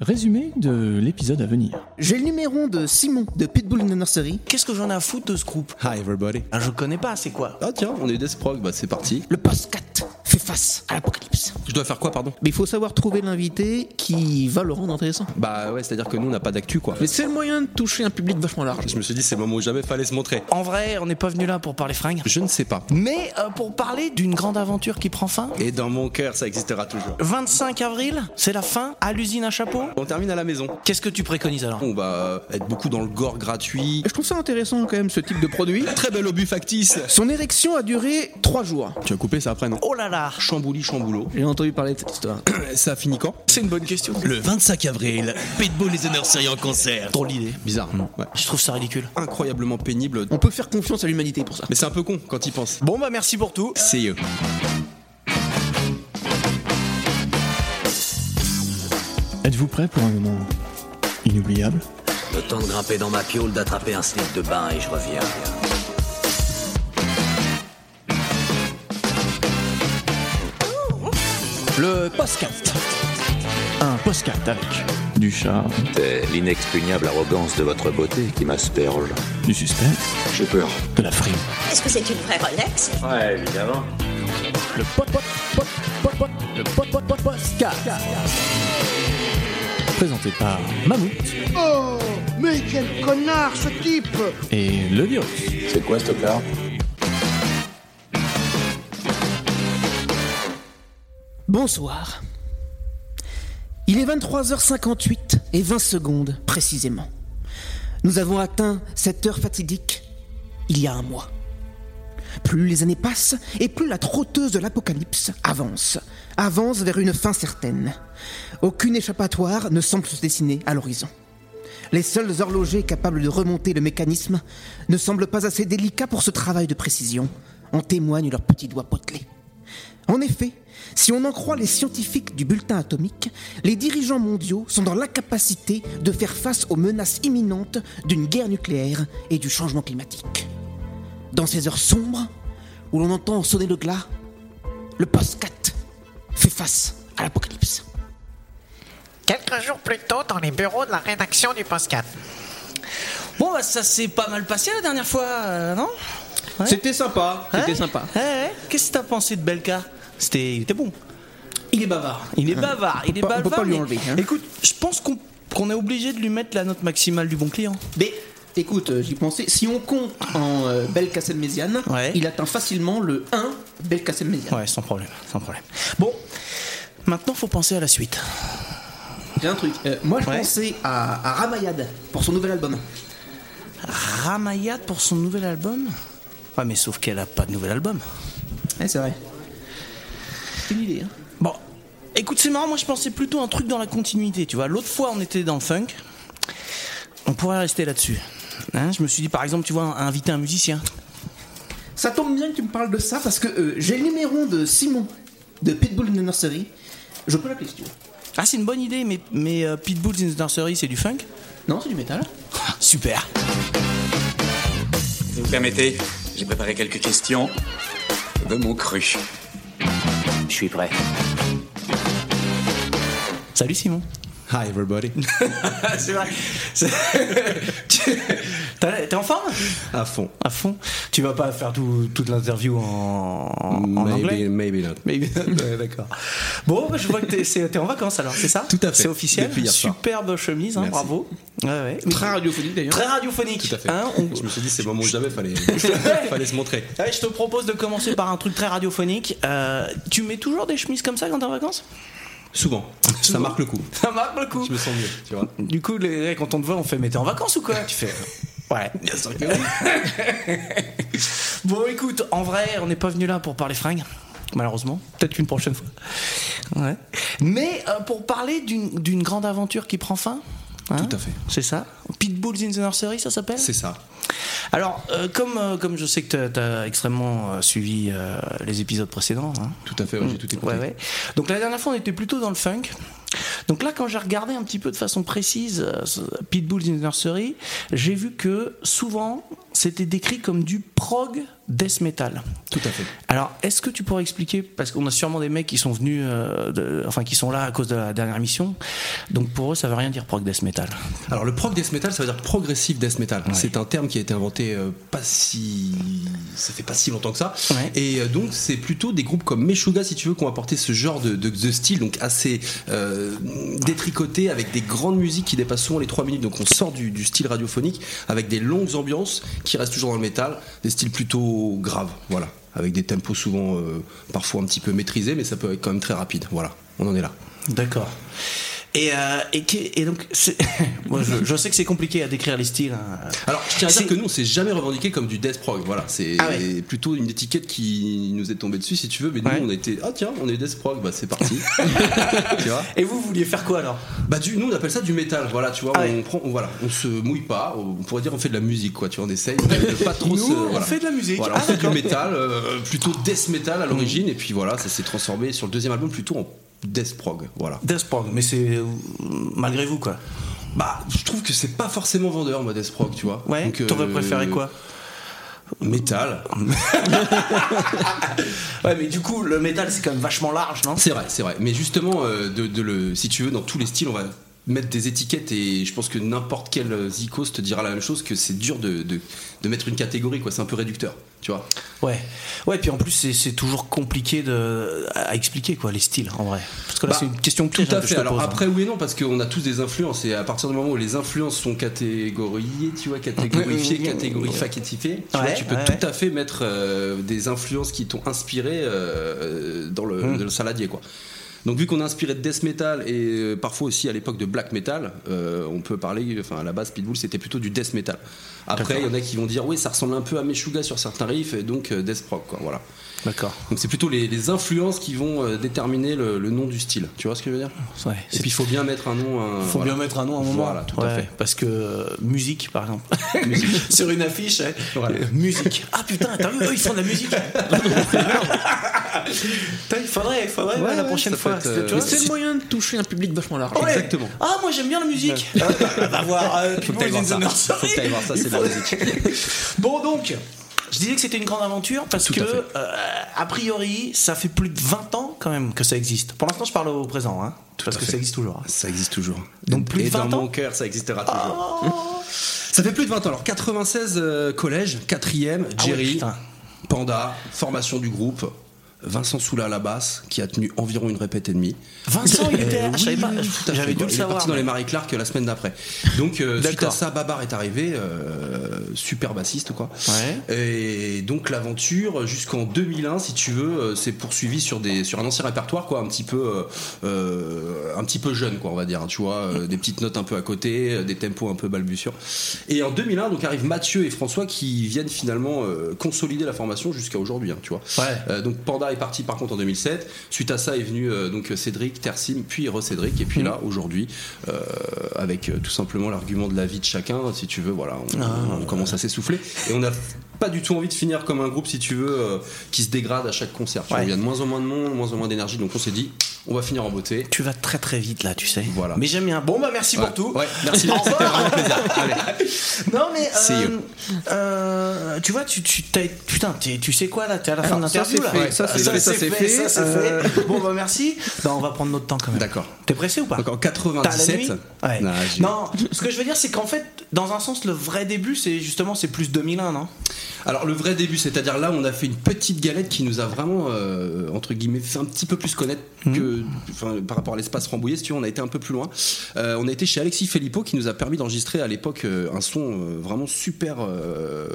Résumé de l'épisode à venir. J'ai le numéro de Simon de Pitbull in the Nursery. Qu'est-ce que j'en ai à foutre de ce groupe? Hi everybody. ah, Je connais pas, c'est quoi? Ah tiens, on est des Sprog, bah c'est parti. Le post-cat face à l'apocalypse. Je dois faire quoi, pardon Mais il faut savoir trouver l'invité qui va le rendre intéressant. Bah ouais, c'est-à-dire que nous on n'a pas d'actu quoi. Mais c'est le moyen de toucher un public vachement large. Je me suis dit c'est le moment où jamais fallait se montrer. En vrai, on n'est pas venu là pour parler fringues, Je ne sais pas. mais euh, pour parler d'une grande aventure qui prend fin. Et dans mon cœur, ça existera toujours. 25 avril, c'est la fin à l'usine à chapeau. On termine à la maison. Qu'est-ce que tu préconises alors On va être beaucoup dans le gore gratuit. Je trouve ça intéressant quand même ce type de produit. Très bel obus factice. Son érection a duré 3 jours. Tu vas couper ça après, non Oh là là Chambouli, chamboulot. J'ai entendu parler de cette histoire. Ça finit quand? C'est une bonne question. Le 25 avril, Pitbull et The Nursery en concert. Drôle d'idée. Bizarre. Ouais. Je trouve ça ridicule. Incroyablement pénible. On peut faire confiance à l'humanité pour ça. Mais c'est un peu con quand il pense. Bon bah merci pour tout. C'est eux. Êtes-vous prêt pour un moment inoubliable? Le temps de grimper dans ma piole, d'attraper un slip de bain et je reviens. Le postcat. Un postcat avec du charme, C'est l'inexpugnable arrogance de votre beauté qui m'asperge. du suspense, J'ai peur. de la frime. Est-ce que c'est une vraie Rolex? Ouais, évidemment. Le pot pot pot pot pot le pot pot pot postcat. Présenté par Mammouth Oh, mais quel connard ce type et le virus. C'est quoi ce car Bonsoir. Il est 23h58 et 20 secondes précisément. Nous avons atteint cette heure fatidique il y a un mois. Plus les années passent et plus la trotteuse de l'apocalypse avance, avance vers une fin certaine. Aucune échappatoire ne semble se dessiner à l'horizon. Les seuls horlogers capables de remonter le mécanisme ne semblent pas assez délicats pour ce travail de précision. En témoignent leurs petits doigts potelés. En effet, si on en croit les scientifiques du bulletin atomique, les dirigeants mondiaux sont dans l'incapacité de faire face aux menaces imminentes d'une guerre nucléaire et du changement climatique. Dans ces heures sombres, où l'on entend sonner le glas, le post-cat fait face à l'apocalypse. Quelques jours plus tôt, dans les bureaux de la rédaction du Postcat. Bon bah ça s'est pas mal passé la dernière fois, euh, non? Ouais. C'était sympa, c'était Ouais sympa. Ouais, ouais. Qu'est-ce que t'as pensé de Belka? C'était il était bon. Il est bavard. Il est bavard, il est pas- on peut bavard. pas lui enlever, hein. Écoute, je pense qu'on est obligé de lui mettre la note maximale du bon client. Mais écoute, euh, j'y pensais, si on compte en euh, Belkacem Méziane, Ouais. il atteint facilement le 1 Belkacem Méziane. Ouais, sans problème, sans problème. Bon, maintenant faut penser à la suite. J'ai un truc. euh, moi, je Ouais. pensais à, à Ramayad pour son nouvel album. Ramayad pour son nouvel album? Ouais, mais sauf qu'elle a pas de nouvel album. Ouais, c'est vrai. C'est une idée, hein. Bon, écoute, c'est marrant, moi je pensais plutôt un truc dans la continuité, tu vois. L'autre fois, on était dans le funk. On pourrait rester là-dessus. Hein, je me suis dit, par exemple, tu vois, inviter un musicien. Ça tombe bien que tu me parles de ça parce que euh, j'ai le numéro de Simon de Pitbull in the Nursery. Je peux l'appeler si tu veux. Ah, c'est une bonne idée, mais, mais euh, Pitbull in the Nursery, c'est du funk? Non, c'est du métal. Super. Si vous permettez, j'ai préparé quelques questions de mon cru. Je suis prêt. Salut Simon. Hi everybody. c'est vrai. T'es en forme? À fond. À fond. Tu vas pas faire tout- toute l'interview en, en anglais? maybe, maybe not. Ouais, d'accord. Bon, je vois que t'es t'es en vacances alors, c'est ça? Tout à fait. C'est officiel. Superbe chemise, hein, bravo. Ouais, ouais. Très radiophonique d'ailleurs. Très radiophonique. Tout à fait. hein, on- Je me suis dit c'est le moment où jamais fallait, fallait se montrer. Ouais, je te propose de commencer par un truc très radiophonique. Euh, tu mets toujours des chemises comme ça quand t'es en vacances? Souvent. Ça marque le coup. Ça marque le coup. Je me sens mieux, tu vois. Du coup, les, quand on te voit, on fait Mais t'es en vacances ou quoi? Tu fais Ouais. Bien sûr que oui. Bon, écoute, en vrai, on n'est pas venu là pour parler fringues, malheureusement. Peut-être qu'une prochaine fois. Ouais. Mais euh, pour parler d'une grande aventure qui prend fin. hein, Tout à fait. C'est ça? Pitbulls in the Nursery, ça s'appelle? C'est ça. Alors, euh, comme, euh, comme je sais que tu as, extrêmement euh, suivi les épisodes précédents, hein, Tout à fait, ouais, j'ai tout écouté. Ouais, ouais. Donc la dernière fois, on était plutôt dans le funk. Donc là, quand j'ai regardé un petit peu de façon précise euh, ce Pitbull in the Nursery, j'ai vu que souvent, c'était décrit comme du prog death metal. Tout à fait. Alors, est-ce que tu pourrais expliquer, parce qu'on a sûrement des mecs qui sont venus, euh, de- enfin qui sont là à cause de la dernière émission, donc pour eux ça veut rien dire prog death metal. Alors le prog death metal, ça veut dire progressive death metal. C'est un terme qui a été inventé euh, pas si, ça fait pas si longtemps que ça. Ouais. Et euh, donc c'est plutôt des groupes comme Meshuga, si tu veux, qui ont apporté ce genre de, de- de style, donc assez détricoté, avec des grandes musiques qui dépassent souvent les 3 minutes. Donc on sort du, du style radiophonique avec des longues ambiances qui restent toujours dans le métal, des styles plutôt graves, voilà, avec des tempos souvent euh, parfois un petit peu maîtrisés, mais ça peut être quand même très rapide. Voilà, on en est là. D'accord. Et, euh, et, qui- et donc, moi je, je sais que c'est compliqué à décrire les styles. hein. Alors, je tiens à dire que nous, on s'est jamais revendiqué comme du death prog. Voilà, c'est Ah ouais. plutôt une étiquette qui nous est tombée dessus, si tu veux. Mais Ouais. nous, on a été, ah tiens, on est death prog, bah c'est parti. tu vois Et vous, vous vouliez faire quoi alors? Bah, du, nous, on appelle ça du métal. Voilà, tu vois, Ah on ouais. prend, on- voilà, on se mouille pas. On pourrait dire, on fait de la musique, quoi. Tu vois, on essaye de pas trop Nous, se. on fait de la musique. Voilà, Ah, on fait du métal, euh, plutôt death metal à l'origine, et puis voilà, ça s'est transformé sur le deuxième album plutôt en death prog. Voilà. Death prog, mais c'est euh, malgré vous quoi. Bah, je trouve que c'est pas forcément vendeur, moi, death prog, tu vois. Ouais. T'aurais euh, préféré quoi Métal. Ouais, mais du coup, le métal c'est quand même vachement large, non? C'est vrai, c'est vrai. Mais justement, euh, de, de le, si tu veux, dans tous les styles, on va mettre des étiquettes et je pense que n'importe quel zikos te dira la même chose que c'est dur de, de, de mettre une catégorie, quoi. C'est un peu réducteur, tu vois. Ouais. Ouais, puis en plus c'est- toujours compliqué de, à expliquer quoi les styles en vrai. Parce que là Bah, c'est une question Tout à fait. Alors pose, hein. après, oui et non, parce qu'on a tous des influences et à partir du moment où les influences sont catégoriées, tu vois, catégorifiées, catégorifiées, tu, vois, tu peux ouais, tout à fait mettre euh, des influences qui t'ont inspiré euh, dans, le, Hum. dans le saladier, quoi. Donc vu qu'on est inspiré de death metal et euh, parfois aussi à l'époque de black metal, euh, on peut parler, enfin à la base Pitbull c'était plutôt du death metal. Après il y en a qui vont dire oui ça ressemble un peu à Meshuga sur certains riffs et donc euh, death prog quoi, voilà. D'accord. Donc c'est plutôt les, les influences qui vont euh, déterminer le, le nom du style. Tu vois ce que je veux dire? Ouais. Et puis il faut bien mettre un nom. Un, faut voilà. bien mettre un nom à un moment. Voilà, tout à fait. Parce que euh, musique, par exemple. Sur une affiche. Voilà. Euh, musique. Ah putain, t'as vu, eux, ils font de la musique. Il faudrait, il faudrait ouais, la ouais, prochaine fois. euh, c'est le moyen de toucher un public vachement large. Ouais. Exactement. Ah, moi j'aime bien la musique. Ah, va voir. euh, Faut que t'ailles voir ça. Nursery. Faut que t'ailles voir ça, c'est de la musique. Bon donc, je disais que c'était une grande aventure parce Tout que, euh, a priori, ça fait plus de 20 ans quand même que ça existe. Pour l'instant, je parle au présent, hein, parce à que fait. ça existe toujours. Ça existe toujours. Donc plus de et 20 dans ans mon cœur ça existera toujours. Oh. Ça fait plus de 20 ans. Alors 96 euh, collège, 4ème, Ah ouais, Jerry. Panda, formation du groupe. Vincent Soula à la basse, qui a tenu environ une répète et demie. Vincent, il était Euh, là, oui, J'avais dû le Il est savoir. parti dans les Marie Clark la semaine d'après. Donc euh, suite à ça, Babar est arrivé, euh, super bassiste quoi. Ouais. Et donc l'aventure jusqu'en 2001, si tu veux, euh, s'est poursuivie sur des sur un ancien répertoire quoi, un petit peu euh, euh, un petit peu jeune quoi, on va dire. Tu vois, euh, des petites notes un peu à côté, euh, des tempos un peu balbutiants. Et en 2001, donc arrivent Mathieu et François qui viennent finalement euh, consolider la formation jusqu'à aujourd'hui. hein, tu vois. Ouais. Euh, donc Panda est parti par contre en 2007. Suite à ça est venu euh, donc Cédric, Tersim, puis Re-Cédric. Et puis là aujourd'hui, euh, avec euh, tout simplement l'argument de la vie de chacun, si tu veux, voilà, on, on commence à s'essouffler. Et on n'a pas du tout envie de finir comme un groupe, si tu veux, qui se dégrade à chaque concert. Ouais. Il y a de moins en moins de monde, de moins en moins d'énergie. Donc on s'est dit, on va finir en beauté. Tu vas très très vite là, tu sais. Voilà. Mais j'aime bien. Bon bah merci Ouais. pour tout. Ouais, merci. Au revoir. Non mais euh, you. euh, tu vois, tu, tu putain, tu sais quoi là, t'es à la fin de ça, l'interview c'est là. fait. Ouais, Ça, c'est fait, ça, c'est fait. ça, c'est Euh, fait. Bon bah merci. Non, on va prendre notre temps quand même. D'accord. T'es pressé ou pas Donc en T'as la 97. nuit Ouais. Non, Non, ce que je veux dire, c'est qu'en fait, dans un sens, le vrai début, c'est justement, c'est plus 2001, non? Alors le vrai début, c'est-à-dire là, on a fait une petite galette qui nous a vraiment euh, entre guillemets fait un petit peu plus connaître Mhm. Enfin, par rapport à l'espace Rambouillet. Si tu veux, on a été un peu plus loin. Euh, on a été chez Alexis Filippo qui nous a permis d'enregistrer à l'époque euh, un son euh, vraiment super euh,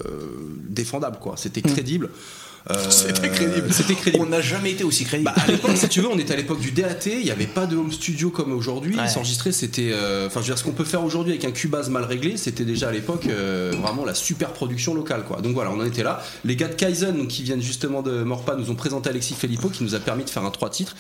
défendable, quoi. C'était crédible. Euh, C'était crédible. On n'a jamais été aussi crédible. Bah, à l'époque, si tu veux, on était à l'époque du DAT, il n'y avait pas de home studio comme aujourd'hui. Ouais. S'enregistrer, c'était. euh, Enfin, je veux dire, ce qu'on peut faire aujourd'hui avec un Cubase mal réglé, c'était déjà à l'époque euh, vraiment la super production locale, quoi. Donc voilà, on en était là. Les gars de Kaizen, donc, qui viennent justement de Morpa, nous ont présenté Alexis Filippo, qui nous a permis de faire un trois titres,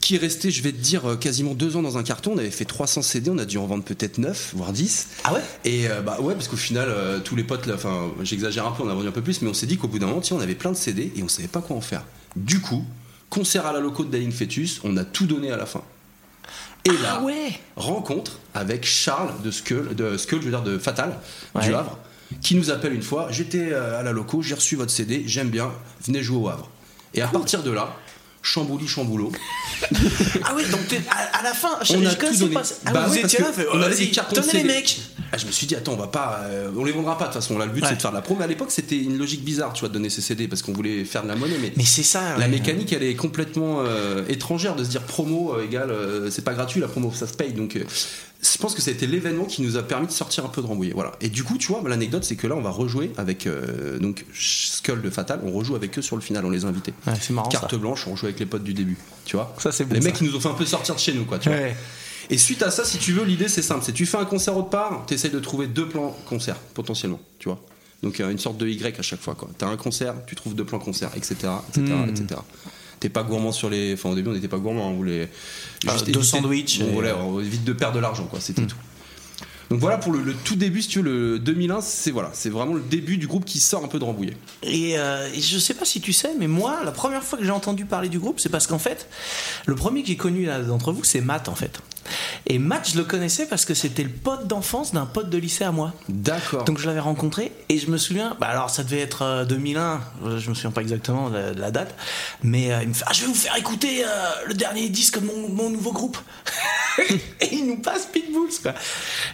qui est resté, je vais te dire, quasiment deux ans dans un carton. On avait fait 300 CD, on a dû en vendre peut-être 9, voire 10. ah ouais? Et euh, bah ouais, parce qu'au final, euh, tous les potes, enfin, j'exagère un peu, on a vendu un peu plus, mais on s'est dit qu'au bout d'un moment, tiens, on avait plein de CD et on savait pas quoi en faire. Du coup, concert à la loco de Daling Fetus, on a tout donné à la fin. Et là, Ah ouais rencontre avec Charles de Skull, de Skull, je veux dire de Fatal, Ouais. du Havre, qui nous appelle une fois. J'étais euh, à la loco, j'ai reçu votre CD, j'aime bien, venez jouer au Havre. Et à partir de là, chambouli chamboulot. Ah oui, donc à, à la fin, je, on je a tout donné. pas. Ah, Bah vous ouais, étiez là, fait, on avait des cartons les mecs. Ah, je me suis dit, attends, on va pas, euh, on les vendra pas de toute façon. Là, le but Ouais. c'est de faire de la pro. Mais à l'époque, c'était une logique bizarre, tu vois, de donner ces CD parce qu'on voulait faire de la monnaie. Mais, Mais c'est ça. la ouais. mécanique, elle est complètement euh, étrangère de se dire promo euh, égale, euh, c'est pas gratuit la promo, ça se paye. Donc, je pense que ça a été l'événement qui nous a permis de sortir un peu de Rambouillet. Voilà. Et du coup, tu vois, l'anecdote, c'est que là, on va rejouer avec donc Skull de Fatal. On rejoue avec eux sur le final. On les a invités. C'est marrant. Carte ça. blanche, on rejoue avec les potes du début. Tu vois. Ça, c'est bon, Les ça. mecs qui nous ont fait un peu sortir de chez nous, quoi. Tu vois. Et suite à ça, si tu veux, l'idée c'est simple, c'est tu fais un concert autre part, tu essayes de trouver deux plans concert potentiellement, tu vois. Donc euh, une sorte de Y à chaque fois quoi. T'as un concert, tu trouves deux plans concert, etc., etc., Hmm. etc. T'es pas gourmand sur les, enfin au début on n'était pas gourmand, on voulait Ah, juste deux éviter- sandwichs Bon, et- voilà, on évite de perdre de l'argent quoi, c'était Hmm. tout. Donc voilà pour le, le tout début, si tu veux, le 2001, c'est voilà, c'est vraiment le début du groupe qui sort un peu de Rambouillet. Et, euh, et je sais pas si tu sais, mais moi, la première fois que j'ai entendu parler du groupe, c'est parce qu'en fait, le premier que j'ai connu d'entre vous, c'est Matt en fait. Et Matt, je le connaissais parce que c'était le pote d'enfance d'un pote de lycée à moi. D'accord. Donc je l'avais rencontré et je me souviens, bah alors ça devait être euh, 2001, euh, je me souviens pas exactement de la, date, mais euh, il me fait ah, je vais vous faire écouter euh, le dernier disque de mon, mon nouveau groupe. et il nous passe Pitbulls quoi.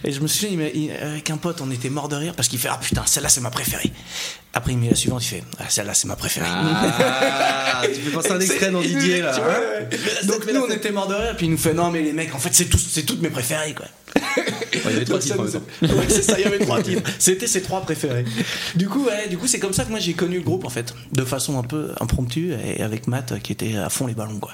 Et je me souviens, il avec un pote, on était mort de rire parce qu'il fait ah putain celle-là c'est ma préférée. Après il met la suivante, il fait ah celle-là c'est ma préférée. Ah, tu fais passer un extrait dans Didier là. Ouais. Donc nous on était mort de rire, puis il nous fait non mais les mecs en fait c'est toutes mes préférées quoi. il y avait trois titres Ouais, c'est ça, il y avait trois titres. C'était ses trois préférés. Du coup, ouais, du coup, c'est comme ça que moi j'ai connu le groupe en fait, de façon un peu impromptue et avec Matt euh, qui était à fond les ballons quoi.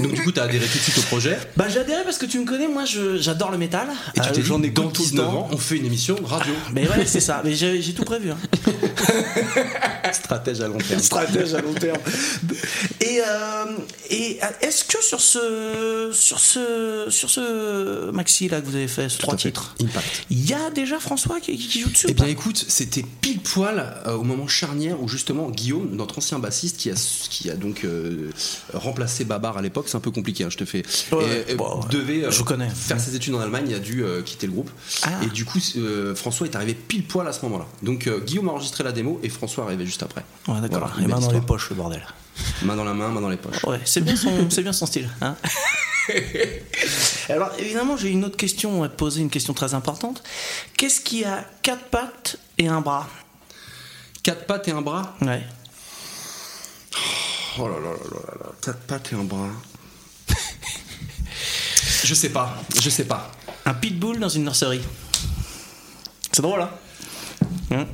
Donc du coup, t'as adhéré tout de suite au projet? Bah j'ai adhéré parce que tu me connais, moi j'adore le métal. Et tu Euh, t'es j'en dit, ai dans tout le 19 temps. ans, on fait une émission radio. Mais ouais, c'est ça. Mais j'ai j'ai tout prévu. hein. Stratège à long terme. Stratège à long terme. Et, euh, et euh, est-ce que sur ce sur ce sur ce maxi là que vous avez fait, ce trois titres, Impact. il y a déjà François qui, qui joue dessus Eh bien écoute, c'était pile poil euh, au moment charnière où justement Guillaume, notre ancien bassiste, qui a, qui a donc euh, remplacé Babar à l'époque, c'est un peu compliqué, hein, je te fais, Ouais, et, bon, devait Je connais. faire ses études en Allemagne, il a dû quitter le groupe. Ah. Et du coup, François est arrivé pile poil à ce moment-là. Donc Guillaume a enregistré la démo et François arrivait juste après. Ouais, d'accord. Voilà, les mains dans les poches, le bordel. Main dans la main, main dans les poches. Ouais, c'est bien son, c'est bien son style. Hein Alors évidemment, j'ai une autre question à te poser, une question très importante. Qu'est-ce qui a quatre pattes et un bras? Quatre pattes et un bras? Ouais. Oh là là là là là là. Quatre pattes et un bras. je sais pas, je sais pas. Un pitbull dans une nurserie. C'est drôle, hein Hein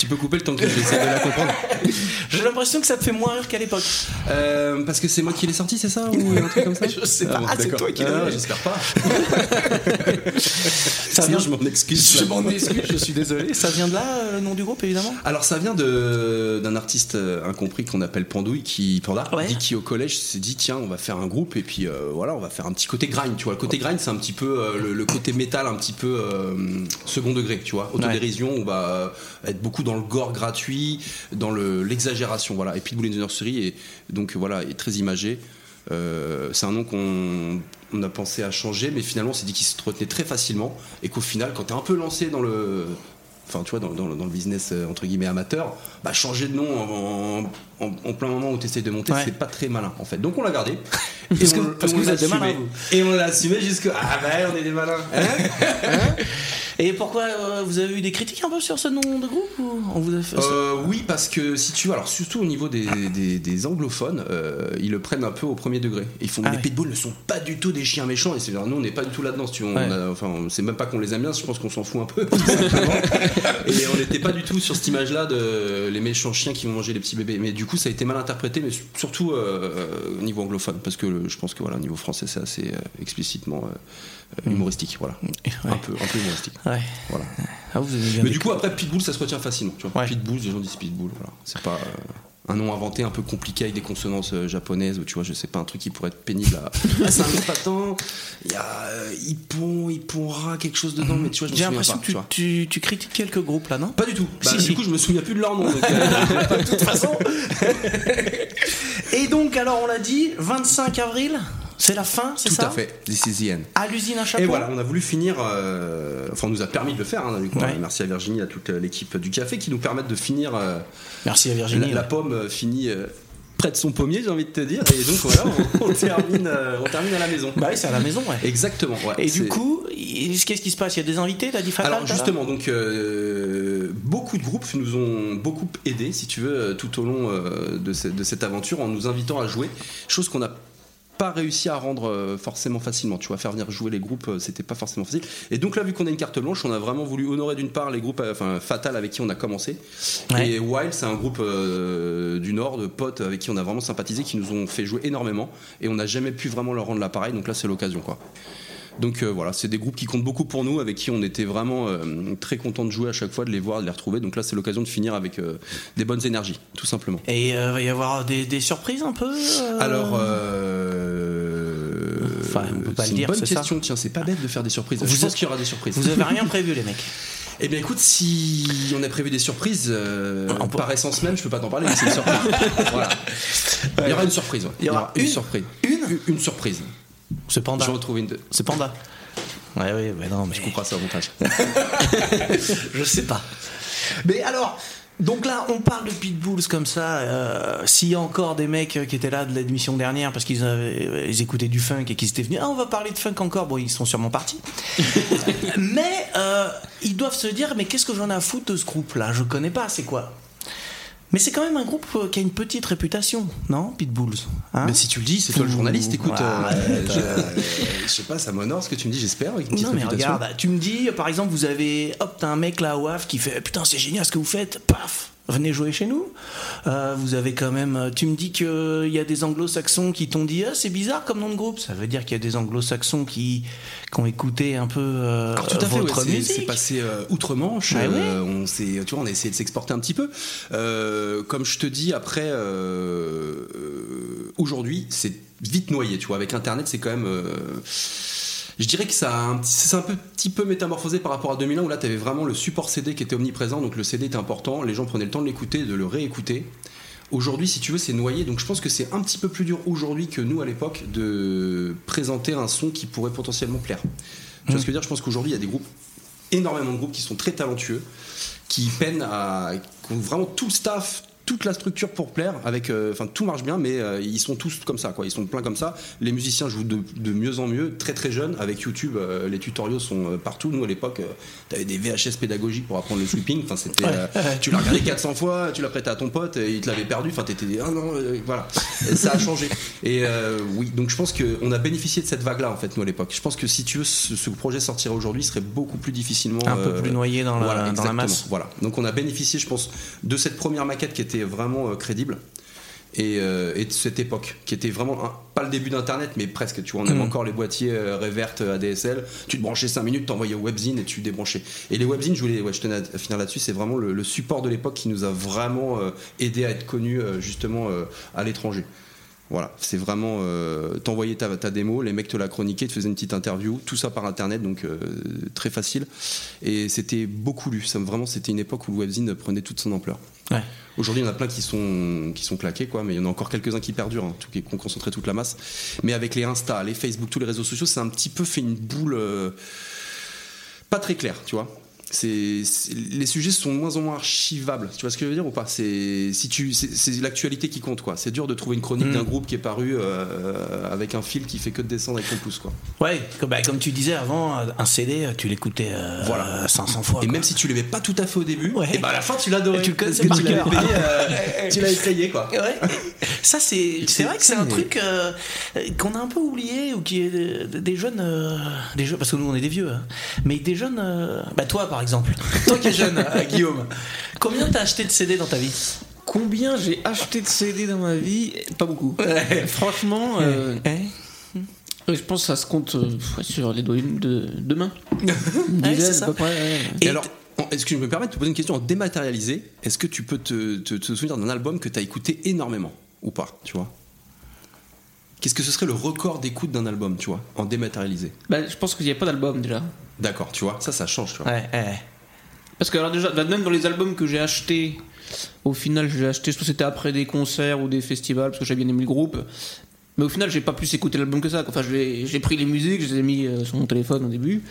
Tu peux couper le temps que j'essaie de la comprendre. J'ai l'impression que ça te fait moins rire qu'à l'époque. Euh, parce que c'est moi qui l'ai sorti, c'est ça Ou un truc comme ça Je sais pas. bon, Ah, c'est toi qui Ah, l'as. J'espère pas. Ça vient- je m'en excuse. Je m'en excuse, je suis désolé. Ça vient de là, euh, le nom du groupe, évidemment? Alors ça vient de d'un artiste euh, incompris qu'on appelle Pandouille qui Panda Ouais. dit qui au collège s'est dit tiens on va faire un groupe et puis euh, voilà on va faire un petit côté grind tu vois le côté grind c'est un petit peu euh, le, le côté métal un petit peu euh, second degré tu vois autodérision on va être beaucoup dans le gore gratuit dans le l'exagération voilà. Et Pitbull in the Nursery est donc voilà est très imagé. Euh, c'est un nom qu'on on a pensé à changer mais finalement on s'est dit qu'il se retenait très facilement et qu'au final quand t'es un peu lancé dans le enfin tu vois dans, dans le- dans business euh, entre guillemets amateur bah changer de nom en- en plein moment où tu essayes de monter Ouais. c'est pas très malin en fait donc on l'a gardé et Parce que- on, parce et que on vous l'a êtes des assumé. malins, vous. et on l'a assumé jusqu'à ah bah on est des malins Hein Et pourquoi euh, vous avez eu des critiques un peu sur ce nom de groupe ou on vous a fait Euh, oui, parce que si tu veux, alors surtout au niveau des, des- des anglophones, euh, ils le prennent un peu au premier degré. Ils font Ah les ouais. pitbulls ne sont pas du tout des chiens méchants. Et c'est nous, on n'est pas du tout là-dedans. Si Ouais. enfin, c'est même pas qu'on les aime bien. Je pense qu'on s'en fout un peu. et on n'était pas du tout sur cette image-là de les méchants chiens qui vont manger les petits bébés. Mais du coup, ça a été mal interprété, mais surtout euh, au niveau anglophone, parce que le- je pense que voilà, au niveau français, c'est assez euh, explicitement euh, euh, humoristique. Voilà, Ouais. un peu, un peu humoristique. Ouais. Voilà. Ah, vous avez bien Mais du coup, après, Pitbull, ça se retient facilement. Tu vois. Ouais. Pitbull, les gens disent Pitbull. Voilà. C'est pas euh, un nom inventé un peu compliqué avec des consonances euh, japonaises ou tu vois, je sais pas, un truc qui pourrait être pénible à. Ah, c'est un nom patent. Il y a euh, quelque chose dedans, mais tu vois, J'ai l'impression que tu critiques quelques groupes là, non? Pas du tout. Bah, Si, du si. coup, je me souviens plus de leur nom. donc, euh, de toute façon. Et donc, alors on l'a dit, 25 avril, C'est la fin, c'est Tout ça à fait, This is the end. À l'usine à chapeau Et voilà, on a voulu finir, euh, enfin on nous a permis de le faire, hein, du coup, Ouais. merci à Virginie, à toute l'équipe du café qui nous permettent de finir euh, Merci à Virginie. la, pomme euh, euh, près de son pommier, j'ai envie de te dire, et donc voilà, on, on termine, euh, on termine à la maison. Bah oui, c'est à la maison, ouais. Exactement, ouais. Et du coup, qu'est-ce qui se passe? Il y a des invités, t'as dit Fatal Alors tout justement, donc euh, beaucoup de groupes nous ont beaucoup aidés, si tu veux, euh, tout au long euh, de, ce- de cette aventure, en nous invitant à jouer, chose qu'on n'a pas réussi à rendre euh, forcément facilement. Tu vois, faire venir jouer les groupes, euh, c'était pas forcément facile. Et donc là, vu qu'on a une carte blanche, on a vraiment voulu honorer d'une part les groupes, euh, enfin Fatal avec qui on a commencé, Ouais. et Wild, c'est un groupe euh, du Nord de potes avec qui on a vraiment sympathisé, qui nous ont fait jouer énormément, et on n'a jamais pu vraiment leur rendre l'appareil. Donc là, c'est l'occasion, quoi. Donc euh, voilà, c'est des groupes qui comptent beaucoup pour nous, avec qui on était vraiment euh, très content de jouer à chaque fois, de les voir, de les retrouver. Donc là, c'est l'occasion de finir avec euh, des bonnes énergies, tout simplement. Et euh, va y avoir des, des surprises un peu Alors, Enfin, on peut pas c'est le une dire, bonne c'est ça question. Tiens, c'est pas bête de faire des surprises. Vous Je pense qu'il y aura des surprises. Vous avez rien prévu, les mecs Eh bien, écoute, si on a prévu des surprises, euh, On peut- par essence même, je peux pas t'en parler, mais c'est une surprise. voilà. Il y aura une surprise. ouais. Il y aura une, une surprise. Une Une surprise. C'est Panda. Je retrouve une. de- C'est Panda. Ouais, ouais, ouais, non, mais. Je couperai ça au montage. je sais pas. Mais alors, donc là, on parle de Pitbulls comme ça. euh, S'il y a encore des mecs euh, qui étaient là de l'émission dernière parce qu'ils avaient- euh, ils écoutaient du funk et qu'ils étaient venus, ah, on va parler de funk encore. Bon, ils sont sûrement partis. mais euh, ils doivent se dire, mais qu'est-ce que j'en ai à foutre de ce groupe-là? Je connais pas, c'est quoi? Mais c'est quand même un groupe euh, qui a une petite réputation, non Pitbulls hein Mais si tu le dis, c'est toi le journaliste, écoute. euh, Ouais, je, je sais pas, ça m'honore ce que tu me dis, j'espère. Non mais réputation. regarde, tu me dis par exemple vous avez hop t'as un mec là au WAF qui fait putain c'est génial ce que vous faites, paf venez jouer chez nous. Euh, vous avez quand même, tu me dis qu'il y a des anglo-saxons qui t'ont dit ah c'est bizarre comme nom de groupe, ça veut dire qu'il y a des anglo-saxons qui, qui ont écouté un peu euh, Alors, tout à fait, votre ouais, c'est- passé euh, outre-Manche. Ouais, euh, on tu vois, on a essayé de s'exporter un petit peu. Euh, comme je te dis, après, euh, euh, aujourd'hui, c'est vite noyé. Tu vois, avec Internet, c'est quand même. Je dirais que ça c'est un petit peu métamorphosé par rapport à 2001 où là tu avais vraiment le support CD qui était omniprésent donc le CD était important les gens prenaient le temps de l'écouter de le réécouter Aujourd'hui, si tu veux, c'est noyé. Donc je pense que c'est un petit peu plus dur aujourd'hui que nous à l'époque de présenter un son qui pourrait potentiellement plaire. Tu vois ce que je dire? Je pense qu'aujourd'hui, il y a des groupes, énormément de groupes qui sont très talentueux, qui peinent à. qui vraiment tout le staff, toute la structure pour plaire. Avec, euh, Enfin, tout marche bien, mais euh, ils sont tous comme ça, quoi. Ils sont pleins comme ça. Les musiciens jouent de, de mieux en mieux, très très jeunes. Avec YouTube, euh, les tutoriaux sont partout. Nous, à l'époque, t'avais des VHS pédagogiques pour apprendre le sweeping. Enfin, c'était. tu l'as regardé 400 fois, tu l'as prêté à ton pote et il te l'avait perdu. Enfin, t'étais. Ah non, voilà. Ça a changé. Et oui, donc je pense qu'on a bénéficié de cette vague-là, en fait, nous, à l'époque. Je pense que si tu veux, ce, ce projet sortirait aujourd'hui, serait beaucoup plus difficilement. Un peu plus noyé dans la- dans la masse. Voilà. Donc on a bénéficié, je pense, de cette première maquette qui était vraiment euh, crédible. Et, euh, et de cette époque qui était vraiment un- pas le début d'internet mais presque tu vois on avait Mm. encore les boîtiers euh, Revert euh, ADSL tu te branchais 5 minutes t'envoyais au webzine et tu débranchais et les webzines je voulais ouais, je tenais à finir là-dessus c'est vraiment le, le support de l'époque qui nous a vraiment euh, aidé à être connus justement à l'étranger voilà, c'est vraiment. T'envoyais ta, ta démo, les mecs te la chroniquaient, te faisaient une petite interview, tout ça par internet, donc très facile. Et c'était beaucoup lu. Ça, vraiment, c'était une époque où le webzine prenait toute son ampleur. Ouais. Aujourd'hui, il y en a plein qui sont, qui sont claqués, quoi, mais il y en a encore quelques-uns qui perdurent, hein, qui ont concentré toute la masse. Mais avec les Insta, les Facebook, tous les réseaux sociaux, c'est un petit peu fait une boule euh, pas très claire, tu vois. C'est, c'est- les sujets sont de moins en moins archivables. Tu vois ce que je veux dire ou pas? C'est si tu, c'est, c'est l'actualité qui compte quoi. C'est dur de trouver une chronique Mm. d'un groupe qui est paru euh, avec un fil qui fait que de descendre avec ton pouce quoi. Ouais, comme, bah, comme tu disais avant, un CD, tu l'écoutais euh, Voilà. 500 fois. Et quoi. même si tu l'aimais pas tout à fait au début, Ouais. et ben à la fin tu l'adorais. Et tu le Parce connaissais que par tu l'avais cœur. payé, euh, tu l'avais payé quoi. Ouais. Ça, c'est c'est vrai que c'est un truc euh, qu'on a un peu oublié ou qui est des, jeunes, des jeunes, parce que nous on est des vieux, hein. mais des jeunes. bah toi par exemple, toi qui es jeune, euh, Guillaume, combien t'as acheté de CD dans ta vie? Combien j'ai acheté de CD dans ma vie? Pas beaucoup. Franchement, euh, je pense que ça se compte euh, sur les doigts de, de main. Une Ouais, dizaine, c'est ça. à peu près. ouais. Et, Et alors, est-ce que je me permets de te poser une question en dématérialisé Est-ce que tu peux te, te- te souvenir d'un album que tu as écouté énormément ou pas Tu vois? Qu'est-ce que ce serait le record d'écoute d'un album, tu vois, en dématérialisé Bah, je pense qu'il n'y a pas d'album déjà. D'accord, tu vois, ça, ça change, tu vois. Ouais, ouais. Parce que alors déjà, bah, même dans les albums que j'ai achetés, au final, j'ai acheté, je pense que c'était après des concerts ou des festivals, parce que j'avais bien aimé le groupe. Mais au final, j'ai pas plus écouté l'album que ça. Enfin, je l'ai- j'ai pris les musiques, je les ai mis euh, sur mon téléphone au début.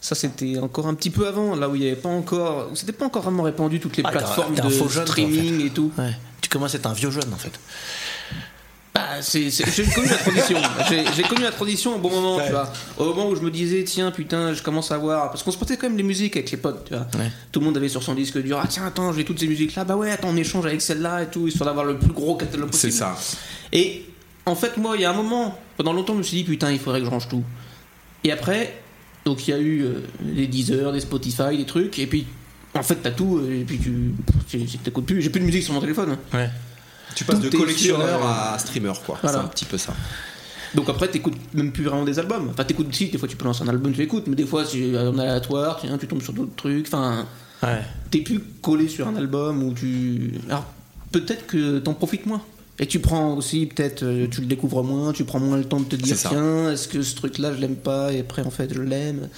Ça, c'était encore un petit peu avant, là où il n'y avait pas encore. C'était pas encore vraiment répandu toutes les Ah, plateformes de faux jeune, toi, en streaming et tout. Ouais. Tu commences à être un vieux jeune en fait. Bah, c'est, c'est- j'ai connu la transition. J'ai, j'ai connu la transition au bon moment, tu vois. Au moment où je me disais, tiens, putain, je commence à voir. Parce qu'on se portait quand même les musiques avec les potes, tu vois. Ouais. Tout le monde avait sur son disque dur, ah tiens, attends, j'ai toutes ces musiques-là. Bah ouais, attends, on échange avec celle-là et tout, histoire d'avoir le plus gros catalogue C'est possible. ça. Et en fait, moi, il y a un moment, pendant longtemps, je me suis dit, putain, il faudrait que je range tout. Et après, donc il y a eu euh, des Deezer, des Spotify, des trucs, et puis. En fait, t'as tout, et puis tu. t'écoutes plus. J'ai plus de musique sur mon téléphone. Ouais. Tu passes de collectionneur euh, à streamer, quoi. Voilà. C'est un petit peu ça. Donc après, t'écoutes même plus vraiment des albums. Enfin, t'écoutes si, des fois tu peux lancer un album, tu l'écoutes, mais des fois c'est en aléatoire, tiens, tu tombes sur d'autres trucs. Enfin, Ouais. t'es plus collé sur un album ou tu. Alors, peut-être que t'en profites moins. Et tu prends aussi, peut-être, euh, tu le découvres moins, tu prends moins le temps de te dire, tiens, est-ce que ce truc-là je l'aime pas, et après en fait je l'aime.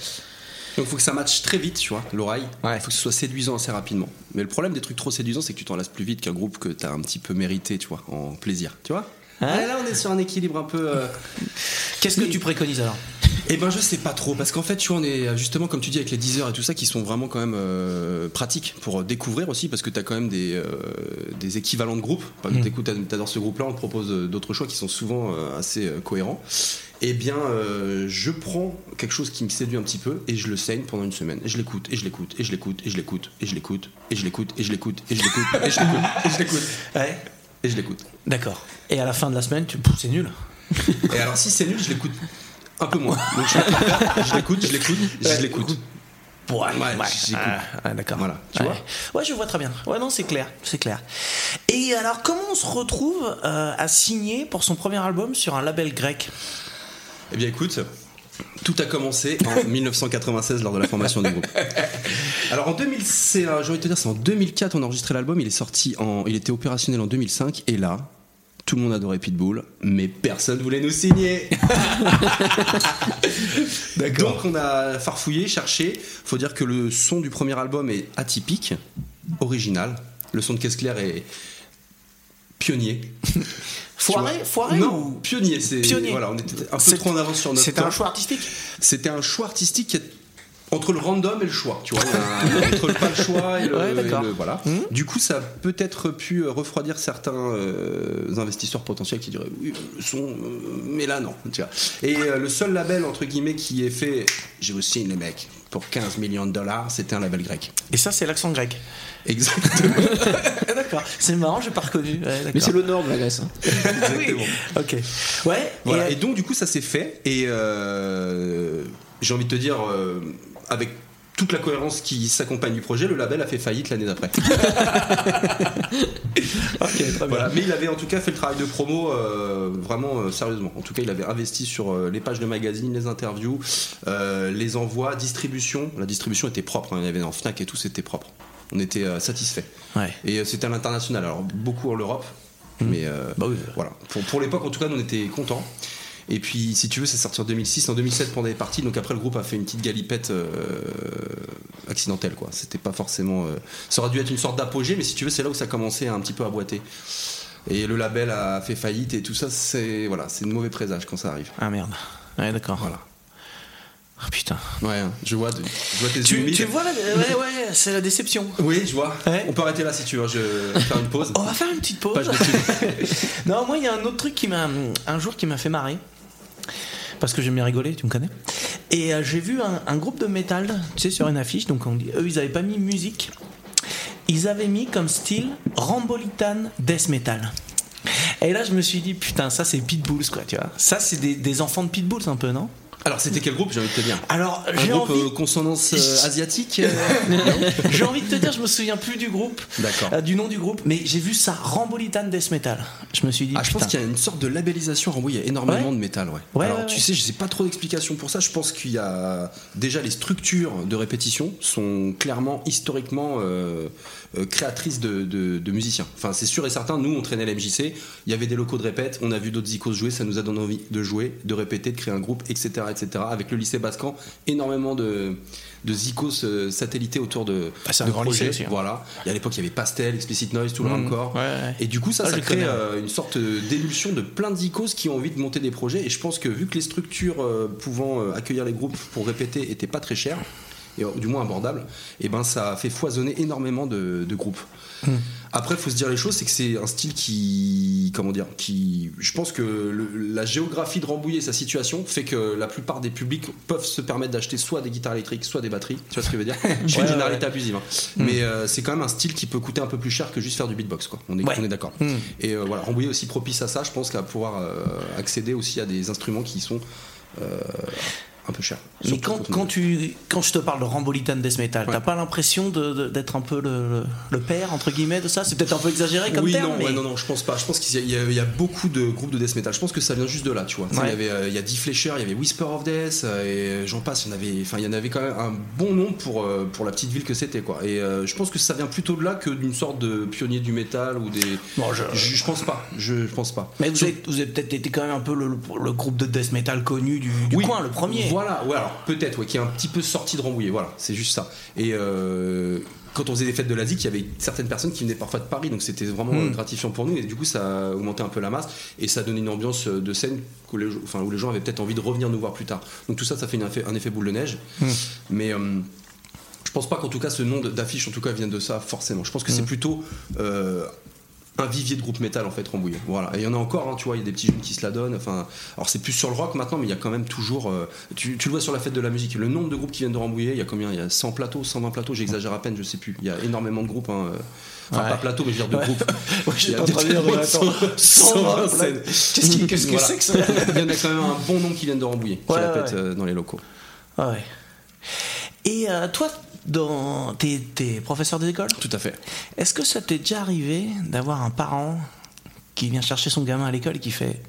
Donc il faut que ça matche très vite, tu vois, l'oreille. Il Ouais. faut que ce soit séduisant assez rapidement. Mais le problème des trucs trop séduisants, c'est que tu t'en lasses plus vite qu'un groupe que t'as un petit peu mérité, tu vois, en plaisir. Tu vois? Hein Ouais, Là, on est sur un équilibre un peu. euh, Qu'est-ce que tu préconises alors? Eh ben, je sais pas trop, parce qu'en fait, tu vois, on est justement, comme tu dis, avec les 10 heures et tout ça, qui sont vraiment quand même euh, pratiques pour découvrir aussi, parce que t'as quand même des, euh, des équivalents de groupes. Par exemple, t'écoutes, t'adores ce groupe-là, on te propose euh, d'autres choix qui sont souvent euh, assez euh, cohérents. Eh bien, euh, je prends quelque chose qui me séduit un petit peu et je le saigne pendant une semaine. Et je l'écoute, et je l'écoute, et je l'écoute, et je l'écoute, et je l'écoute, et je l'écoute, et je l'écoute, et je l'écoute, et je l'écoute, et je l'écoute, Ouais. et je l'écoute. D'accord. Et à la fin de la semaine, tu c'est nul. Et alors, si c'est nul, je l'écoute un peu moins. Donc, je, l'écoute, je l'écoute, je l'écoute. Ouais, Ouais, ouais. Ah, ah, d'accord. Voilà, tu ouais. vois Ouais, je vois très bien. Ouais, non, c'est clair, c'est clair. Et alors, comment on se retrouve euh, à signer pour son premier album sur un label grec Eh bien écoute, tout a commencé en 1996 lors de la formation du groupe. Alors en 2000, c'est, euh, j'ai envie de te dire, c'est en 2004 on a enregistré l'album, il est sorti en, il était opérationnel en 2005 et là, tout le monde adorait Pitbull, mais personne voulait nous signer. Donc on a farfouillé, cherché. Faut dire que le son du premier album est atypique, original. Le son de Caisse Claire est pionnier. Foiré, foiré Non, ou- pionnier. C'est Pionnier? Voilà, on était un peu trop en avance sur notre C'était un choix artistique? C'était un choix artistique qui entre le random et le choix, tu vois, entre le pas le choix et le, Ouais, et d'accord. le- voilà. Mhm. Du coup, ça a peut-être pu euh, refroidir certains euh, investisseurs potentiels qui diraient oui, le son, euh, mais là non, tu vois. Et euh, le seul label entre guillemets qui est fait, j'ai aussi les mecs pour 15 millions de dollars, c'était un label grec. Et ça, c'est l'accent grec. Exactement. d'accord. C'est marrant, j'ai pas reconnu. Ouais. Mais c'est le nord de la Grèce. hein. Exactement. Ok. Ouais. Voilà. Et, Et, donc du coup ça s'est fait et euh, j'ai envie de te dire euh, avec toute la cohérence qui s'accompagne du projet, le label a fait faillite l'année d'après. Voilà. Mais il avait en tout cas fait le travail de promo euh, vraiment euh, sérieusement. En tout cas, il avait investi sur euh, les pages de magazines, les interviews, euh, les envois, distribution. La distribution était propre. hein. Il y avait en Fnac et tout, c'était propre. On était euh, satisfait. Ouais. Et euh, c'était à l'international. Alors beaucoup en Europe, mais euh, Bah oui. voilà. Pour, pour l'époque, en tout cas, nous on était contents. Et puis, si tu veux, c'est sorti en 2006. En 2007, pendant les parties, donc après, le groupe a fait une petite galipette euh, accidentelle, quoi. C'était pas forcément. euh, Ça aurait dû être une sorte d'apogée, mais si tu veux, c'est là où ça commençait un petit peu à boiter. Et le label a fait faillite et tout ça, c'est voilà, c'est de mauvais présage quand ça arrive. Ah merde. Ouais, d'accord. Voilà. Ah putain. Ouais, hein, je vois, de- je vois tes yeux Tu, humides. tu vois, la- ouais, ouais, c'est la déception. Oui, je vois. Ouais. On peut arrêter là si tu veux. Je vais faire une pause. On va faire une petite pause. Non, moi, il y a un autre truc qui m'a. Un jour qui m'a fait marrer. Parce que j'aime bien rigoler, tu me connais. Et euh, j'ai vu un, groupe de métal, tu sais, sur une affiche. Donc, on dit, eux, ils avaient pas mis musique. Ils avaient mis comme style Rambolitan Death Metal. Et là, je me suis dit, putain, ça, c'est Pitbulls, quoi, tu vois. Ça, c'est des, des enfants de Pitbulls, un peu, non? Alors, c'était quel groupe J'ai envie de te dire. Alors, Un groupe envie. euh, consonance euh, asiatique euh, J'ai envie de te dire, je me souviens plus du groupe, D'accord. euh, du nom du groupe, mais j'ai vu ça, Rambolitan Death Metal. Je me suis dit, Ah, je pense qu'il y a une sorte de labellisation. Oui, il y a énormément Ouais. de métal, ouais. Ouais, Alors, ouais, tu sais, je sais pas trop d'explications pour ça. Je pense qu'il y a déjà les structures de répétition sont clairement historiquement euh, euh, créatrices de, de- de musiciens. Enfin, c'est sûr et certain. Nous, on traînait la MJC. Il y avait des locaux de répète. On a vu d'autres icônes jouer. Ça nous a donné envie de jouer, de répéter, de créer un groupe, etc., etc. Avec le lycée Bascan, énormément de de zikos euh, satellités autour de, Ah, c'est un de grand projets. lycée aussi, hein. Voilà. Et à l'époque, il y avait Pastel, Explicit Noise, tout le Mhm. encore. Ouais, ouais. Et du coup, ça, Ah, ça crée euh, une sorte d'émulsion de plein de zikos qui ont envie de monter des projets. Et je pense que vu que les structures euh, pouvant euh, accueillir les groupes pour répéter étaient pas très chères, et euh, du moins abordables, et ben ça a fait foisonner énormément de, de groupes. Hmm. Après, il faut se dire les choses, c'est que c'est un style qui, comment dire, qui, je pense que le- la géographie de Rambouillet et sa situation fait que la plupart des publics peuvent se permettre d'acheter soit des guitares électriques, soit des batteries. Tu vois ce que je veux dire? Je fais une généralité abusive, hein. Mm. mais euh, c'est quand même un style qui peut coûter un peu plus cher que juste faire du beatbox, quoi. On est, Ouais. on est d'accord. Mm. Et euh, voilà, Rambouillet aussi propice à ça, je pense qu'à pouvoir euh, accéder aussi à des instruments qui sont euh, un peu chers. Mais quand, quand, tu, quand je te parle de Rambolitan Death Metal, Ouais. t'as pas l'impression d'être un peu le, le- père, entre guillemets, de ça? C'est peut-être un peu exagéré comme oui, terme, non, mais... ouais, non, non, je pense pas. Je pense qu'il y, y y a beaucoup de groupes de death metal. Je pense que ça vient juste de là, tu vois. Ouais. Il y avait, euh, il y a Deflesher, il y avait Whisper of Death, euh, et j'en passe. Il y en avait, enfin, il y en avait quand même un bon nombre pour euh, pour la petite ville que c'était, quoi. Et euh, je pense que ça vient plutôt de là que d'une sorte de pionnier du métal ou des. Bon, je- je, je pense pas. Je, je pense pas. Mais vous Sur- avez, vous avez peut-être été quand même un peu le, le- le groupe de death metal connu du, du Oui, coin, le premier. Voilà, ouais, alors peut-être, ouais, qui est un petit peu sorti de Rambouillet, voilà, c'est juste ça. Et euh, quand on faisait des fêtes de la ZIC, il y avait certaines personnes qui venaient parfois de Paris, donc c'était vraiment Mm. euh, gratifiant pour nous, et du coup ça a augmenté un peu la masse, et ça donnait une ambiance euh, de scène où les, enfin, où les gens avaient peut-être envie de revenir nous voir plus tard. Donc tout ça, ça fait un effet, un effet boule de neige. Mm. Mais. euh, je pense pas qu'en tout cas ce nom d'affiche en tout cas vienne de ça forcément. Je pense que c'est Mm. plutôt euh, un vivier de groupe métal en fait Rambouillet. Voilà. Et il y en a encore, hein, tu vois, il y a des petits jeunes qui se la donnent. Enfin, alors c'est plus sur le rock maintenant, mais il y a quand même toujours. euh, tu, tu le vois sur la fête de la musique. Le nombre de groupes qui viennent de Rambouillet, il y a combien? Il y a 100 plateaux, 120 plateaux. J'exagère à peine, je sais plus. Il y a énormément de groupes. hein, euh, Enfin, Ouais. pas plateaux, mais je veux dire de Ouais. groupes. Ouais, j'étais en train de dire, des- attends, 120 scènes. Qu'est-ce qui- que Voilà. c'est que ça? Il y en a quand même un bon nombre qui viennent de Rambouillet, qui Ouais, pètent euh, dans les locaux. Ah ouais. Et euh, toi, dans tes, tes professeurs d'école, Tout à fait. est-ce que ça t'est déjà arrivé d'avoir un parent qui vient chercher son gamin à l'école et qui fait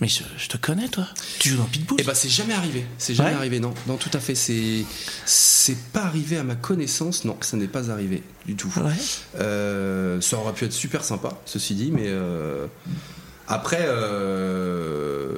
Mais je, je te connais, toi Tu joues dans Pitbull Eh ben c'est jamais arrivé. C'est jamais Ouais. arrivé, non. Non, tout à fait. C'est c'est pas arrivé à ma connaissance. Non, ça n'est pas arrivé du tout. Ouais. Euh, ça aurait pu être super sympa, ceci dit, mais euh, après. euh,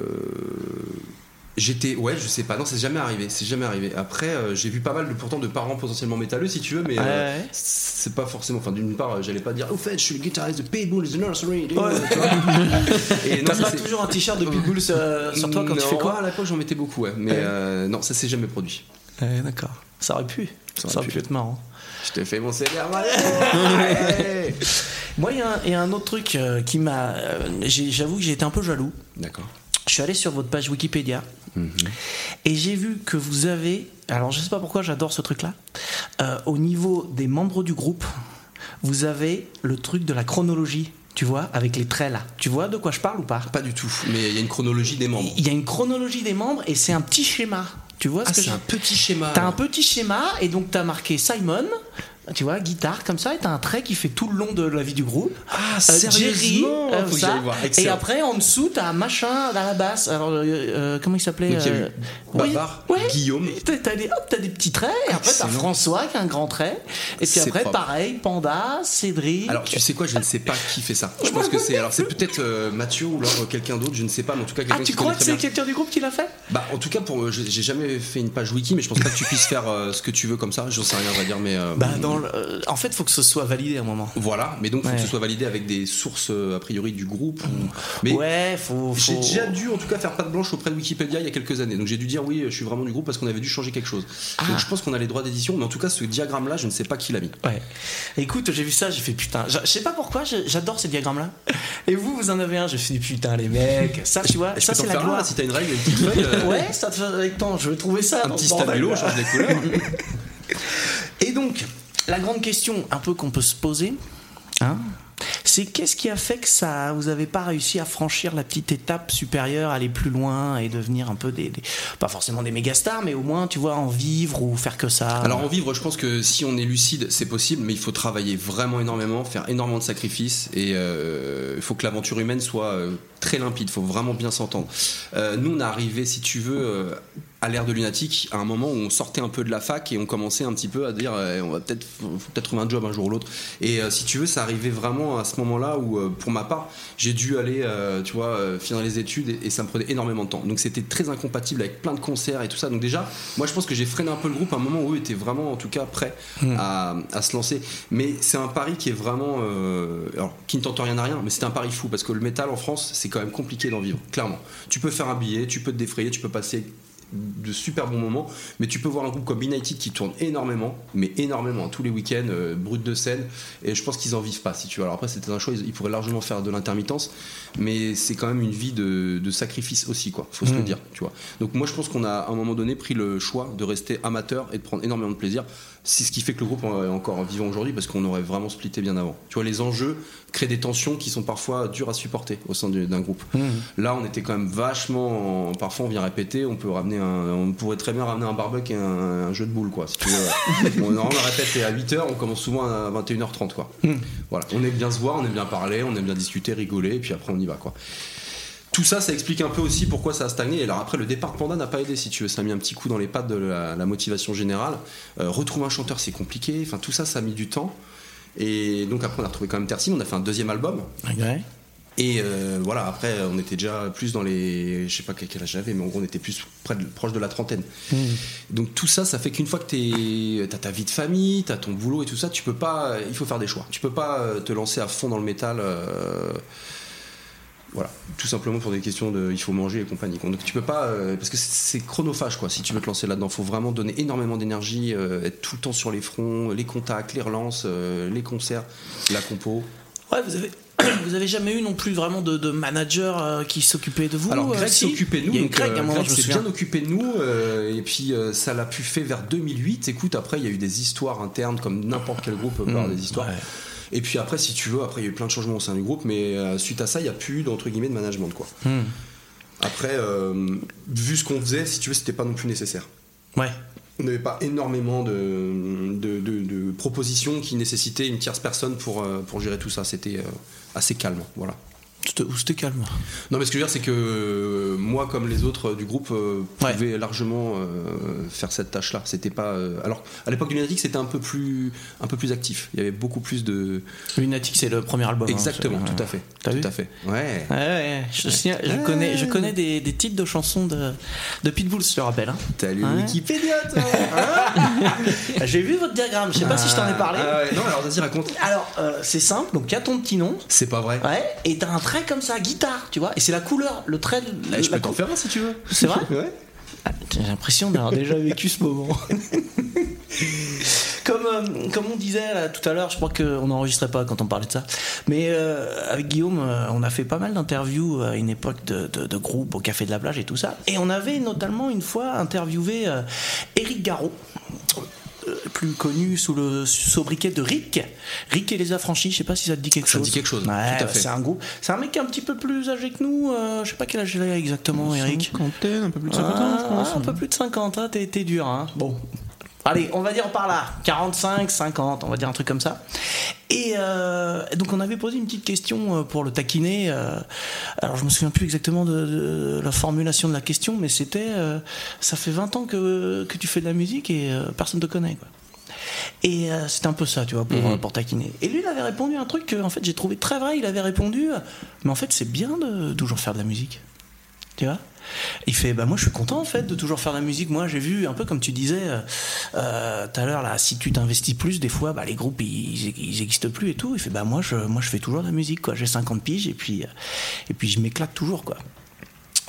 J'étais, ouais, je sais pas, non, c'est jamais arrivé, c'est jamais arrivé. Après, euh, j'ai vu pas mal de, pourtant de parents potentiellement métalleux, si tu veux, mais Ouais, euh, ouais. c'est pas forcément. Enfin, d'une part, euh, j'allais pas dire, au fait, je suis le guitariste de Pitbull the nursery. Ouais. Et non, T'as ça, pas toujours un t-shirt de Pitbull sur, sur toi quand tu fais quoi? À l'époque, j'en mettais beaucoup, ouais, mais Ouais. euh, non, ça s'est jamais produit. Ouais, D'accord. Ça aurait pu. Ça aurait, pu. être marrant. Je t'ai fait mon CD à Moi, il y, y a un autre truc euh, qui m'a. euh, J'avoue que j'ai été un peu jaloux. D'accord. Je suis allé sur votre page Wikipédia et j'ai vu que vous avez. Alors, je sais pas pourquoi j'adore ce truc-là. Euh, au niveau des membres du groupe, vous avez le truc de la chronologie. Tu vois, avec les traits là. Tu vois de quoi je parle ou pas? Pas du tout, mais il y a une chronologie des membres. Il y a une chronologie des membres et c'est un petit schéma. Tu vois ce Ah, que c'est un petit schéma. T'as un petit schéma et donc t'as marqué Simon, tu vois, guitare comme ça, et t'as un trait qui fait tout le long de la vie du groupe. Ah, Euh, Jerry, sérieusement euh, Faut que ça. j'aille voir. et après en dessous t'as un machin à la basse. Alors euh, euh, comment il s'appelait euh, oui, ouais. Guillaume. T'as des, hop, t'as des petits traits, et après t'as. François qui a un grand trait, et puis après propre. pareil, Panda, Cédric. Alors tu sais quoi, je ne sais pas qui fait ça. Je pense que c'est alors c'est peut-être euh, Mathieu ou alors quelqu'un d'autre, je ne sais pas, mais en tout cas quelqu'un ah, tu qui crois que c'est quelqu'un du groupe qui l'a fait? Bah en tout cas pour j'ai j'ai jamais fait une page wiki, mais je pense pas que tu puisses faire euh, ce que tu veux comme ça. J'en sais rien, on va dire, mais euh, Bah dans le- euh, en fait faut que ce soit validé à un moment. voilà. Mais donc faut Ouais. que ce soit validé avec des sources euh, a priori du groupe. ou- Mais ouais, faut. J'ai faut- déjà dû en tout cas faire patte blanche auprès de Wikipédia il y a quelques années. Donc j'ai dû dire oui, je suis vraiment du groupe parce qu'on avait dû changer quelque chose. Ah. Donc je pense qu'on a les droits d'édition, mais en tout cas ce diagramme là, je ne sais pas qui l'a mis. Ouais. Écoute, j'ai vu ça, j'ai fait putain. Je sais pas pourquoi, j'adore ces diagrammes-là. Et vous, vous en avez un, je fais putain, les mecs. Ça, tu vois, ça c'est la faire un, gloire. si t'as une règle, une petite feuille, euh, Ouais, ça te fait avec temps, je vais trouver ça. un petit stabilo, change des couleurs. Et donc, la grande question un peu qu'on peut se poser, hein, c'est qu'est-ce qui a fait que ça, vous n'avez pas réussi à franchir la petite étape supérieure, aller plus loin et devenir un peu des, des- pas forcément des méga stars, mais au moins, tu vois, en vivre ou faire que ça. Alors en vivre, je pense que si on est lucide, c'est possible, mais il faut travailler vraiment énormément, faire énormément de sacrifices, et euh, il faut que l'aventure humaine soit euh, très limpide, faut vraiment bien s'entendre. Euh, nous, on est arrivé, si tu veux, euh, à l'ère de Lunatic, à un moment où on sortait un peu de la fac et on commençait un petit peu à dire, euh, on va peut-être, peut-être trouver un job un jour ou l'autre. Et euh, si tu veux, ça arrivait vraiment à ce moment-là où, pour ma part, j'ai dû aller, tu vois, finir les études et, et ça me prenait énormément de temps. Donc c'était très incompatible avec plein de concerts et tout ça. Donc déjà, moi, je pense que j'ai freiné un peu le groupe à un moment où eux étaient vraiment, en tout cas, prêts à, à se lancer. Mais c'est un pari qui est vraiment, alors, qui ne tente rien à rien, mais c'est un pari fou parce que le métal en France, c'est quand même compliqué d'en vivre, clairement. Tu peux faire un billet, tu peux te défrayer, tu peux passer de super bons moments, mais tu peux voir un groupe comme United qui tourne énormément, mais énormément, tous les week-ends, euh, brut de scène, et je pense qu'ils en vivent pas, si tu veux. Alors après, c'était un choix, ils, ils pourraient largement faire de l'intermittence, mais c'est quand même une vie de, de sacrifice aussi, quoi, faut se le Mhm. dire, tu vois. Donc moi, je pense qu'on a à un moment donné pris le choix de rester amateur et de prendre énormément de plaisir. C'est ce qui fait que le groupe est encore vivant aujourd'hui, parce qu'on aurait vraiment splitté bien avant. Tu vois, les enjeux créent des tensions qui sont parfois dures à supporter au sein du- d'un groupe. Là, on était quand même vachement. en- Parfois, on vient répéter, on peut ramener un. On pourrait très bien ramener un barbecue et un, un jeu de boules, quoi, si tu veux. on, normalement, on répète à 8h, on commence souvent à 21h30, quoi. Voilà. On aime bien se voir, on aime bien parler, on aime bien discuter, rigoler, et puis après, on y va, quoi. Tout ça, ça explique un peu aussi pourquoi ça a stagné. Et alors après, le départ de Panda n'a pas aidé, si tu veux. Ça a mis un petit coup dans les pattes de la, la motivation générale. Euh, retrouver un chanteur, c'est compliqué. Enfin, tout ça, ça a mis du temps. Et donc après, on a retrouvé quand même Tersim. On a fait un deuxième album. Et euh, voilà, après, on était déjà plus dans les. Je sais pas quel âge j'avais, mais en gros, on était plus près de- proche de la trentaine. Donc tout ça, ça fait qu'une fois que tu as ta vie de famille, tu as ton boulot et tout ça, tu peux pas. Il faut faire des choix. Tu peux pas euh, te lancer à fond dans le métal. euh, voilà, tout simplement pour des questions de il faut manger et compagnie. Donc tu peux pas euh, parce que c'est chronophage quoi. Si tu veux te lancer là-dedans, faut vraiment donner énormément d'énergie, euh, être tout le temps sur les fronts, les contacts, les relances, euh, les concerts, la compo. Ouais, vous avez. Vous avez jamais eu non plus vraiment de, de manager euh, qui s'occupait de vous Alors euh, Greg si s'occupait de nous, donc, Greg, euh, Greg s'est bien occupé de nous, et puis ça l'a pu fait vers 2008. Écoute, après il y a eu des histoires internes comme n'importe quel groupe peut avoir Mmh, des histoires. ouais. Et puis après, si tu veux, après il y a eu plein de changements au sein du groupe, mais euh, suite à ça, il n'y a plus guillemets de management quoi. Hmm. Après, euh, vu ce qu'on faisait, si tu veux, c'était pas non plus nécessaire. Ouais. On n'avait pas énormément de, de, de- de propositions qui nécessitaient une tierce personne pour, euh, pour gérer tout ça. C'était assez calme, voilà. C'était c'était calme. Non, mais ce que je veux dire, c'est que euh, moi, comme les autres euh, du groupe, euh, pouvaient largement euh, faire cette tâche-là. C'était pas. alors, à l'époque du Lunatic, c'était un peu plus, un peu plus actif. Il y avait beaucoup plus de. Lunatic, c'est le premier album. hein, Exactement, tout à fait. T'as tout vu à fait. Ouais. Ouais, ouais, je, connais, je connais des, des titres de chansons de, de Pitbull, je te rappelle. Hein. T'as lu. Wikipédia, toi J'ai vu votre diagramme, je sais pas si je t'en ai parlé. Ah ouais, non, alors vas-y, raconte. Alors, c'est simple, donc il y a ton petit nom. C'est pas vrai. Ouais, et t'as un trait comme ça, guitare, tu vois, et c'est la couleur, le trait. Eh, je la peux t'en faire un si tu veux. C'est vrai Ouais. Ah, J'ai l'impression d'avoir déjà vécu ce moment. comme, euh, comme on disait là, tout à l'heure, je crois qu'on n'enregistrait pas quand on parlait de ça, mais euh, avec Guillaume, euh, on a fait pas mal d'interviews à une époque de, de, de groupe au Café de la Plage et tout ça, et on avait notamment une fois interviewé Eric Garot. Euh, plus connu sous le sobriquet de Rick. Rick et les affranchis, je sais pas si ça te dit quelque Ça chose. dit quelque chose, Ouais, tout à fait. C'est un groupe. C'est un mec qui est un petit peu plus âgé que nous. euh, je sais pas quel âge il a exactement, Eric. Cinquantaine, un peu plus de 50 ans, je pense. Ah, un peu plus de 50, hein, t'es t'es dur. Hein. Bon. Allez, on va dire par là, 45, 50, on va dire un truc comme ça. Et euh, donc on avait posé une petite question euh, pour le taquiner. euh, alors je me souviens plus exactement de, de la formulation de la question, mais c'était euh, ça fait 20 ans que, que tu fais de la musique et euh, personne te connaît. Quoi. Et c'était un peu ça, tu vois, pour, pour taquiner. Et lui, il avait répondu un truc que en fait j'ai trouvé très vrai. Il avait répondu, mais en fait c'est bien de toujours faire de la musique. Tu vois? Il fait, bah moi je suis content en fait de toujours faire de la musique. Moi j'ai vu un peu comme tu disais euh, euh, tout à l'heure là, si tu t'investis plus, des fois bah, les groupes ils, ils existent plus et tout. Il fait, bah moi je, moi je fais toujours de la musique quoi. J'ai 50 piges et puis, euh, et puis je m'éclate toujours.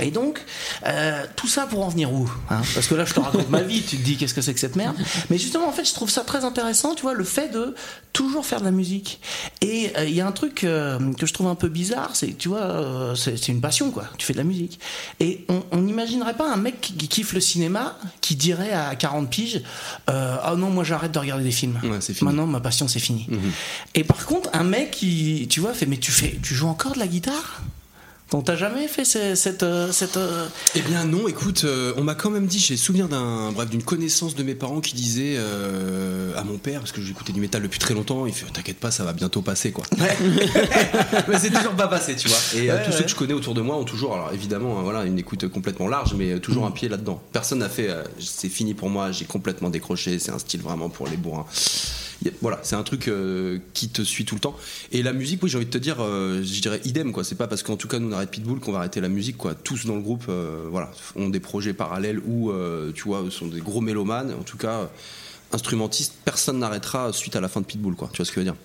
Et donc, euh, tout ça pour en venir où hein? Parce que là, je te raconte ma vie, tu te dis qu'est-ce que c'est que cette merde? Mais justement, en fait, je trouve ça très intéressant, tu vois, le fait de toujours faire de la musique. Et euh, il y a un truc euh, que je trouve un peu bizarre, c'est, tu vois, euh, c'est c'est une passion, quoi. Tu fais de la musique. Et on n'imaginerait pas un mec qui, qui kiffe le cinéma qui dirait à 40 piges euh, Ah non, moi j'arrête de regarder des films. Ouais, c'est fini. Maintenant, ma passion, c'est fini. Et par contre, un mec qui, tu vois, fait Mais tu, fais, tu joues encore de la guitare? Donc t'as jamais fait ce- cette euh, cette euh, Eh bien non, écoute, euh, on m'a quand même dit, j'ai souvenir d'un bref d'une connaissance de mes parents qui disait euh, à mon père, parce que j'écoutais du métal depuis très longtemps, il fait T'inquiète pas, ça va bientôt passer, quoi. mais c'est toujours pas passé, tu vois. Et Ouais, tous ceux ouais. que je connais autour de moi ont toujours, alors évidemment, euh, voilà, une écoute complètement large, mais toujours un pied là-dedans. Personne n'a fait euh, C'est fini pour moi, j'ai complètement décroché, c'est un style vraiment pour les bourrins. Voilà, c'est un truc euh, qui te suit tout le temps. Et la musique, oui, j'ai envie de te dire, euh, je dirais idem, quoi. C'est pas parce qu'en tout cas nous on arrête Pitbull qu'on va arrêter la musique, quoi. Tous dans le groupe, euh, voilà, ont des projets parallèles ou, tu vois, sont des gros mélomanes. En tout cas, instrumentistes, personne n'arrêtera suite à la fin de Pitbull, quoi. Tu vois ce que je veux dire?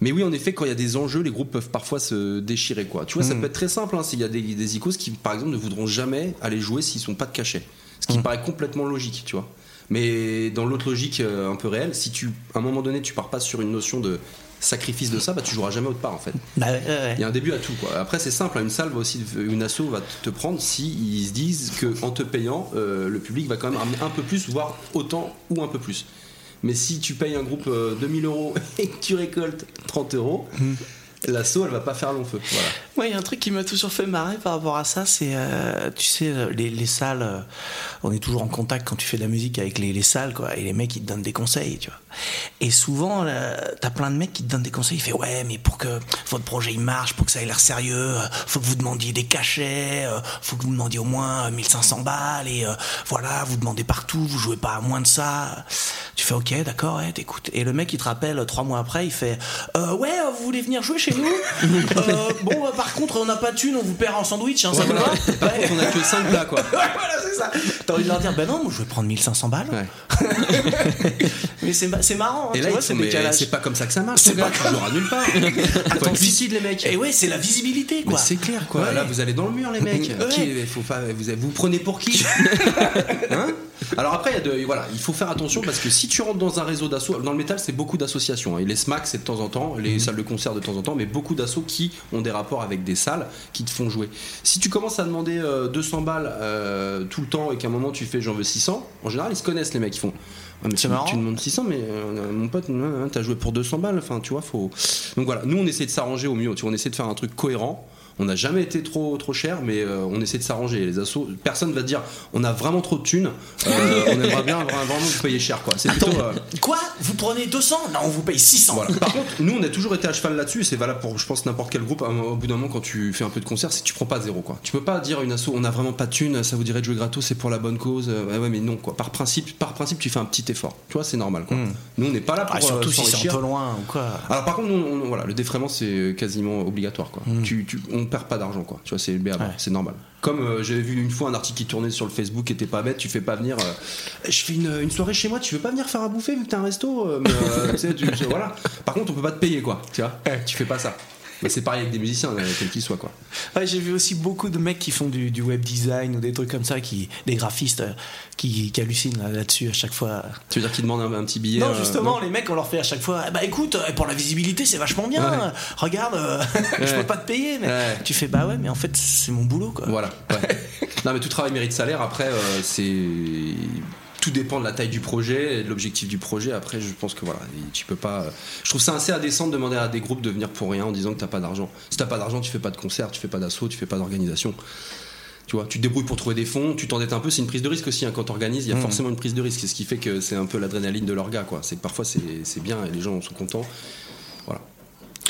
Mais oui, en effet, quand il y a des enjeux, les groupes peuvent parfois se déchirer, quoi. Tu vois, ça Mm. peut être très simple. Hein, S'il y a des, des icônes qui, par exemple, ne voudront jamais aller jouer s'ils sont pas de cachet, ce qui Mm. paraît complètement logique, tu vois. Mais dans l'autre logique euh, un peu réelle, si tu, à un moment donné, tu pars pas sur une notion de sacrifice de ça, bah tu joueras jamais autre part, en fait. Bah ouais, ouais, ouais. Il y a un début à tout, quoi. Après, c'est simple. Une salle va aussi, une asso va te prendre si ils se disent que en te payant, euh, le public va quand même ramener un peu plus, voire autant ou un peu plus. Mais si tu payes un groupe euh, 2000 euros et que tu récoltes 30 euros, l'asso elle va pas faire long feu. Voilà. Moi, il y a un truc qui m'a toujours fait marrer par rapport à ça, c'est, euh, tu sais, euh, les, les salles, euh, on est toujours en contact quand tu fais de la musique avec les, les salles, quoi, et les mecs, ils te donnent des conseils, tu vois. Et souvent, t'as plein de mecs qui te donnent des conseils, ils font, ouais, mais pour que votre projet il marche, pour que ça ait l'air sérieux, faut que vous demandiez des cachets, faut que vous demandiez au moins euh, 1500 balles, et voilà, vous demandez partout, vous jouez pas à moins de ça. Tu fais, ok, d'accord, ouais, t'écoutes. Et le mec, il te rappelle trois mois après, il fait, ouais, vous voulez venir jouer chez nous Euh, Bon, bah, par contre, on n'a pas de thune, on vous paiera en sandwich, hein, ça vous va Par contre, on a que 5 plats, quoi. Voilà, c'est ça. T'as envie de leur dire, ben non, moi je vais prendre 1500 balles. mais c'est c'est marrant, hein, Et tu là, vois, ils c'est font, mais décalage. c'est pas comme ça que ça marche. C'est pas comme- joueras nulle part. Faut Attends, être lucide, les mecs. Et ouais, c'est la visibilité, Mais quoi. c'est clair quoi. Ouais. Là vous allez dans le mur les mecs. Ouais. Qui- faut pas, vous, vous prenez pour qui? Hein? Alors après il y a de- voilà, il faut faire attention parce que si tu rentres dans un réseau d'assauts, dans le métal c'est beaucoup d'associations. hein. Et les SMAC c'est de temps en temps, les salles de concert de temps en temps, mais beaucoup d'assauts qui ont des rapports avec des salles qui te font jouer. Si tu commences à demander euh, 200 balles euh, tout le temps et qu'à un moment tu fais j'en veux 600, en général ils se connaissent les mecs, ils font. Ah, mais tu, marrant. tu demandes 600 mais euh, mon pote euh, t'as joué pour 200 balles enfin tu vois faut donc voilà nous on essaie de s'arranger au mieux tu vois, on essaie de faire un truc cohérent on n'a jamais été trop trop cher mais euh, on essaie de s'arranger les assos personne va dire on a vraiment trop de thunes euh, on aimerait bien vraiment vous payer cher quoi c'est plutôt euh, Quoi? Vous prenez 200 Non, on vous paye 600. voilà. Par contre, nous, on a toujours été à cheval là-dessus, et c'est valable pour, je pense, n'importe quel groupe. Au bout d'un moment, quand tu fais un peu de concert, c'est que tu prends pas zéro, quoi. Tu peux pas dire une asso, on a vraiment pas de thunes, ça vous dirait de jouer gratos, c'est pour la bonne cause. Ouais, ouais, mais non, quoi. Par principe, par principe, tu fais un petit effort. Tu vois, c'est normal, quoi. Mm. Nous, on n'est pas là pour Ah, surtout si c'est un peu loin ou quoi. Alors par contre, nous, on- voilà, le défraiement c'est quasiment obligatoire. Quoi. Mm. Tu, tu- on perd pas d'argent, quoi. Tu vois, c'est Ouais. normal. Comme euh, j'avais vu une fois un article qui tournait sur le Facebook qui était pas bête, tu fais pas venir. euh, je fais une, une soirée chez moi, tu veux pas venir faire à bouffer vu que t'as un resto euh, mais, tu sais, tu- tu- voilà. Par contre, on peut pas te payer, quoi. Tu vois, tu fais pas ça. Mais c'est pareil avec des musiciens, euh, quels qu'ils soient, quoi. Ouais, j'ai vu aussi beaucoup de mecs qui font du, du web design ou des trucs comme ça, qui, des graphistes euh, qui, qui hallucinent là- là-dessus à chaque fois. Tu veux dire qu'ils demandent un, un petit billet Non, euh, justement, non les mecs, on leur fait à chaque fois, bah écoute, pour la visibilité, c'est vachement bien. Ouais. Regarde, euh, je Ouais. peux pas te payer, mais tu fais bah ouais, mais en fait, c'est mon boulot, quoi. Voilà. ouais. non, mais tout travail mérite salaire. Après, euh, c'est tout dépend de la taille du projet et de l'objectif du projet. Après, je pense que voilà, tu peux pas. Je trouve ça assez indécent de demander à des groupes de venir pour rien en disant que t'as pas d'argent. Si t'as pas d'argent, tu fais pas de concert, tu fais pas d'assaut, tu fais pas d'organisation. Tu vois, tu te débrouilles pour trouver des fonds, tu t'endettes un peu, c'est une prise de risque aussi. hein. Quand t'organises, il y a Mhm. forcément une prise de risque. C'est ce qui fait que c'est un peu l'adrénaline de leur gars, quoi. C'est que parfois c'est bien et les gens sont contents.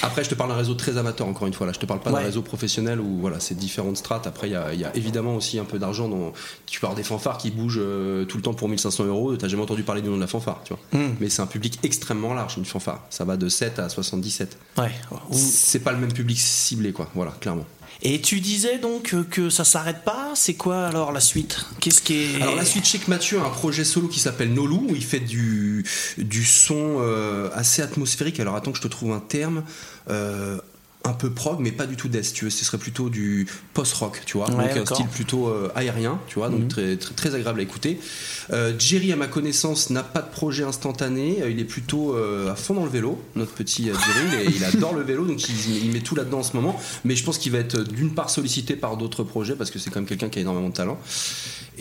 Après, je te parle d'un réseau très amateur, encore une fois. Là, je te parle pas Ouais. d'un réseau professionnel où voilà, c'est différentes strates. Après, il y a, il y a évidemment aussi un peu d'argent. Dans... Tu avoir des fanfares qui bougent euh, tout le temps pour 1500 euros. T'as jamais entendu parler du nom de la fanfare, tu vois. Mm. Mais c'est un public extrêmement large, une fanfare. Ça va de 7 à 77. Ouais. Ou- C'est pas le même public ciblé, quoi. Voilà, clairement. Et tu disais donc que ça s'arrête pas. C'est quoi alors la suite? Qu'est-ce qui est Alors la suite, que Mathieu a un projet solo qui s'appelle Nolou, où il fait du, du son euh, assez atmosphérique. Alors attends que je te trouve un terme. Euh, un peu prog, mais pas du tout death, si tu veux. Ce serait plutôt du post-rock, tu vois. Ouais, donc un style plutôt euh, aérien, tu vois, donc Mhm. très, très, très agréable à écouter. Euh, Jerry, à ma connaissance, n'a pas de projet instantané. Euh, Il est plutôt euh, à fond dans le vélo, notre petit Jerry. Il, est- il adore le vélo, donc il, il met tout là-dedans en ce moment. Mais je pense qu'il va être d'une part sollicité par d'autres projets, parce que c'est quand même quelqu'un qui a énormément de talent.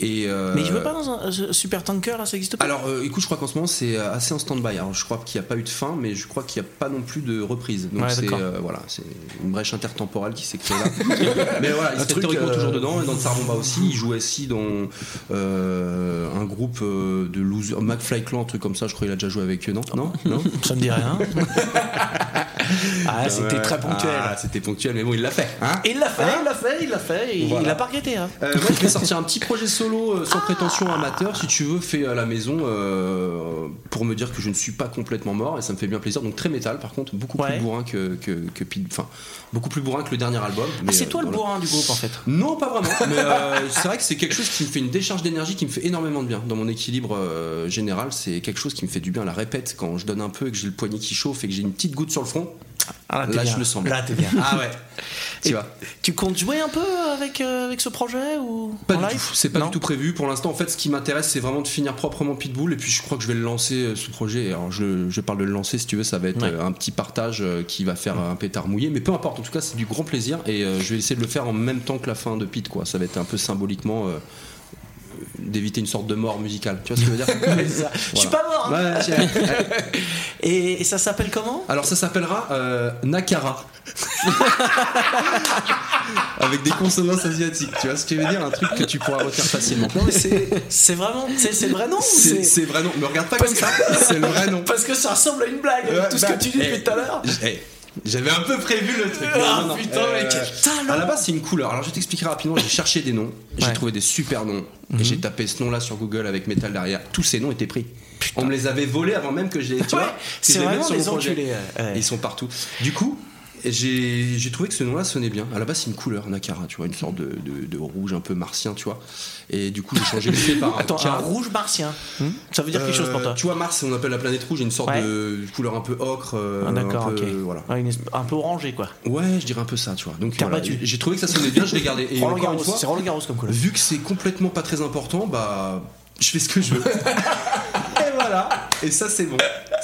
Et, Mais je veux pas dans un super tanker là, ça existe pas? alors, écoute, je crois qu'en ce moment c'est assez en stand-by. Alors, je crois qu'il n'y a pas eu de fin, mais je crois qu'il n'y a pas non plus de reprise. Donc, Ouais, c'est voilà, c'est une brèche intertemporelle qui s'est créée là. mais voilà, il truc, théoriquement euh, toujours dedans. Et dans Tsarbomba aussi, il jouait aussi dans euh, un groupe euh, de loser, McFly Clan, un truc comme ça. Je crois qu'il a déjà joué avec eux, non? Non, non? Ça me dit rien. ah, c'était très ponctuel. Ah, c'était ponctuel, mais bon, il l'a fait. Hein Il l'a fait, il l'a fait, il l'a fait. et Voilà. Il a pas regretté. Hein. Euh, moi, je vais sortir un petit projet solo euh, sans prétention amateur, si tu veux, fait à la maison euh, pour me dire que je ne suis pas complètement mort et ça me fait bien plaisir. Donc très métal, par contre, beaucoup Ouais. plus bourrin que, que, que Pete- enfin beaucoup plus bourrin que le dernier album. Ah, mais, c'est euh, toi le bourrin du groupe en fait. Non, pas vraiment. Mais c'est vrai que c'est quelque chose qui me fait une décharge d'énergie, qui me fait énormément de bien dans mon équilibre général. C'est quelque chose qui me fait du bien à la répète quand je donne un peu et que j'ai le poignet qui chauffe et que j'ai une petite goutte sur le front. Ah, là, bien. je le sens bien. Là, t'es bien. Ah ouais. Tu Et vois. Tu comptes jouer un peu avec, euh, avec ce projet ou Pas en du live tout, c'est pas Non du tout prévu. Pour l'instant, en fait, ce qui m'intéresse, c'est vraiment de finir proprement Pitbull. Et puis, je crois que je vais le lancer, euh, ce projet. Alors, je, je parle de le lancer, si tu veux, ça va être Ouais. euh, un petit partage qui va faire un pétard mouillé. Mais peu importe, en tout cas, c'est du grand plaisir. Et euh, je vais essayer de le faire en même temps que la fin de Pit, quoi. Ça va être un peu symboliquement. euh, d'éviter une sorte de mort musicale tu vois ce que je veux dire. Je suis pas mort. hein. Ouais, Et, et ça s'appelle comment? Alors ça s'appellera euh, Nakara avec des consonances asiatiques tu vois ce que je veux dire? Un truc que tu pourras retenir facilement Non mais c'est c'est vraiment c'est c'est le vrai nom c'est c'est vrai nom me regarde pas Parce comme ça c'est le vrai nom Parce que ça ressemble à une blague. Ouais, tout ce bah, que tu dis eh, depuis tout à l'heure. J'avais un peu prévu le truc. Ah, Non, non, putain, mais quel talent À la base, c'est une couleur. Alors, je vais t'expliquer rapidement. J'ai cherché des noms. J'ai Ouais. trouvé des super noms. Mhm. Et j'ai tapé ce nom-là sur Google avec métal derrière. Tous ces noms étaient pris. On me les avait volés avant même que je les. Tu Ouais, vois c'est les vraiment projet. enculés, ouais. Ils sont partout. Du coup. J'ai trouvé que ce nom-là sonnait bien. À la base, c'est une couleur, Nakara, tu vois, une sorte de, de- de rouge un peu martien, tu vois. Et du coup, j'ai changé le fait par Attends, un rouge martien. Hmm Ça veut dire quelque chose pour Euh, toi Tu vois, Mars, on appelle la planète rouge, une sorte Ouais. de couleur un peu ocre. euh, Ah, D'accord, un peu. Voilà. Une un peu orangé quoi. Ouais, je dirais un peu ça, tu vois. Donc voilà, j'ai trouvé que ça sonnait bien, je l'ai gardé. Et Roland Garros, c'est Roland Garros comme couleur. vu que c'est complètement pas très important, bah, je fais ce que je veux. et voilà. Et ça, c'est bon.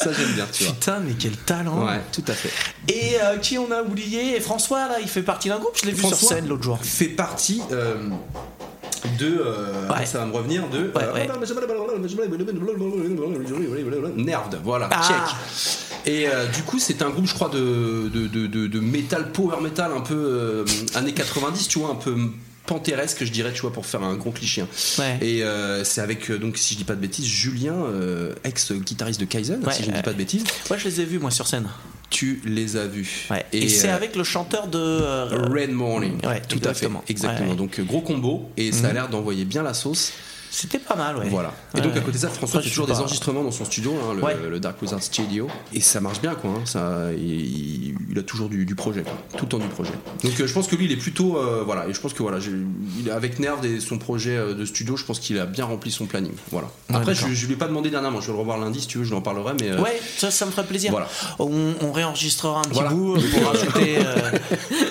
Ça, j'aime bien, tu vois. Putain, mais quel talent. Ouais, tout à fait. Et euh, qui on a oublié? Et François là, il fait partie d'un groupe. Je l'ai vu sur scène l'autre jour. fait partie euh, de. euh, Ouais. Ça va me revenir de. Ouais, ouais. Nerved, voilà, Ah. check. Et du coup, c'est un groupe, je crois, de, de, de, de- de metal, power metal, un peu années 90, tu vois, un peu panthéresque, je dirais, tu vois, pour faire un gros cliché. hein. Ouais. Et euh, c'est avec, euh, donc, si je dis pas de bêtises, Julien, euh, ex-guitariste de Kaizen, Ouais, si je dis pas de bêtises. Ouais, je les ai vus moi sur scène. Tu les as vus. Ouais. Et, c'est avec le chanteur de Red Morning. Ouais, tout exactement. à fait. Exactement. Donc gros combo et ça a Mhm. l'air d'envoyer bien la sauce. C'était pas mal, ouais. Voilà. Et Ouais, donc à ouais. côté de ça, François fait toujours des enregistrements dans son studio, hein, le, Ouais. le Dark Wizard Studio, et ça marche bien quoi. hein, ça, il, il a toujours du, du projet, quoi, tout le temps du projet. Donc euh, je pense que lui, il est plutôt euh, voilà, et je pense que voilà, il est avec Nerve et son projet euh, de studio, je pense qu'il a bien rempli son planning. Voilà. Ouais, Après, d'accord. je, je lui ai pas demandé dernièrement, je vais le revoir lundi si tu veux, je lui en parlerai, mais euh, Ouais, ça, ça me ferait plaisir. Voilà. On, on réenregistrera un petit Voilà. bout pour rajouter. euh,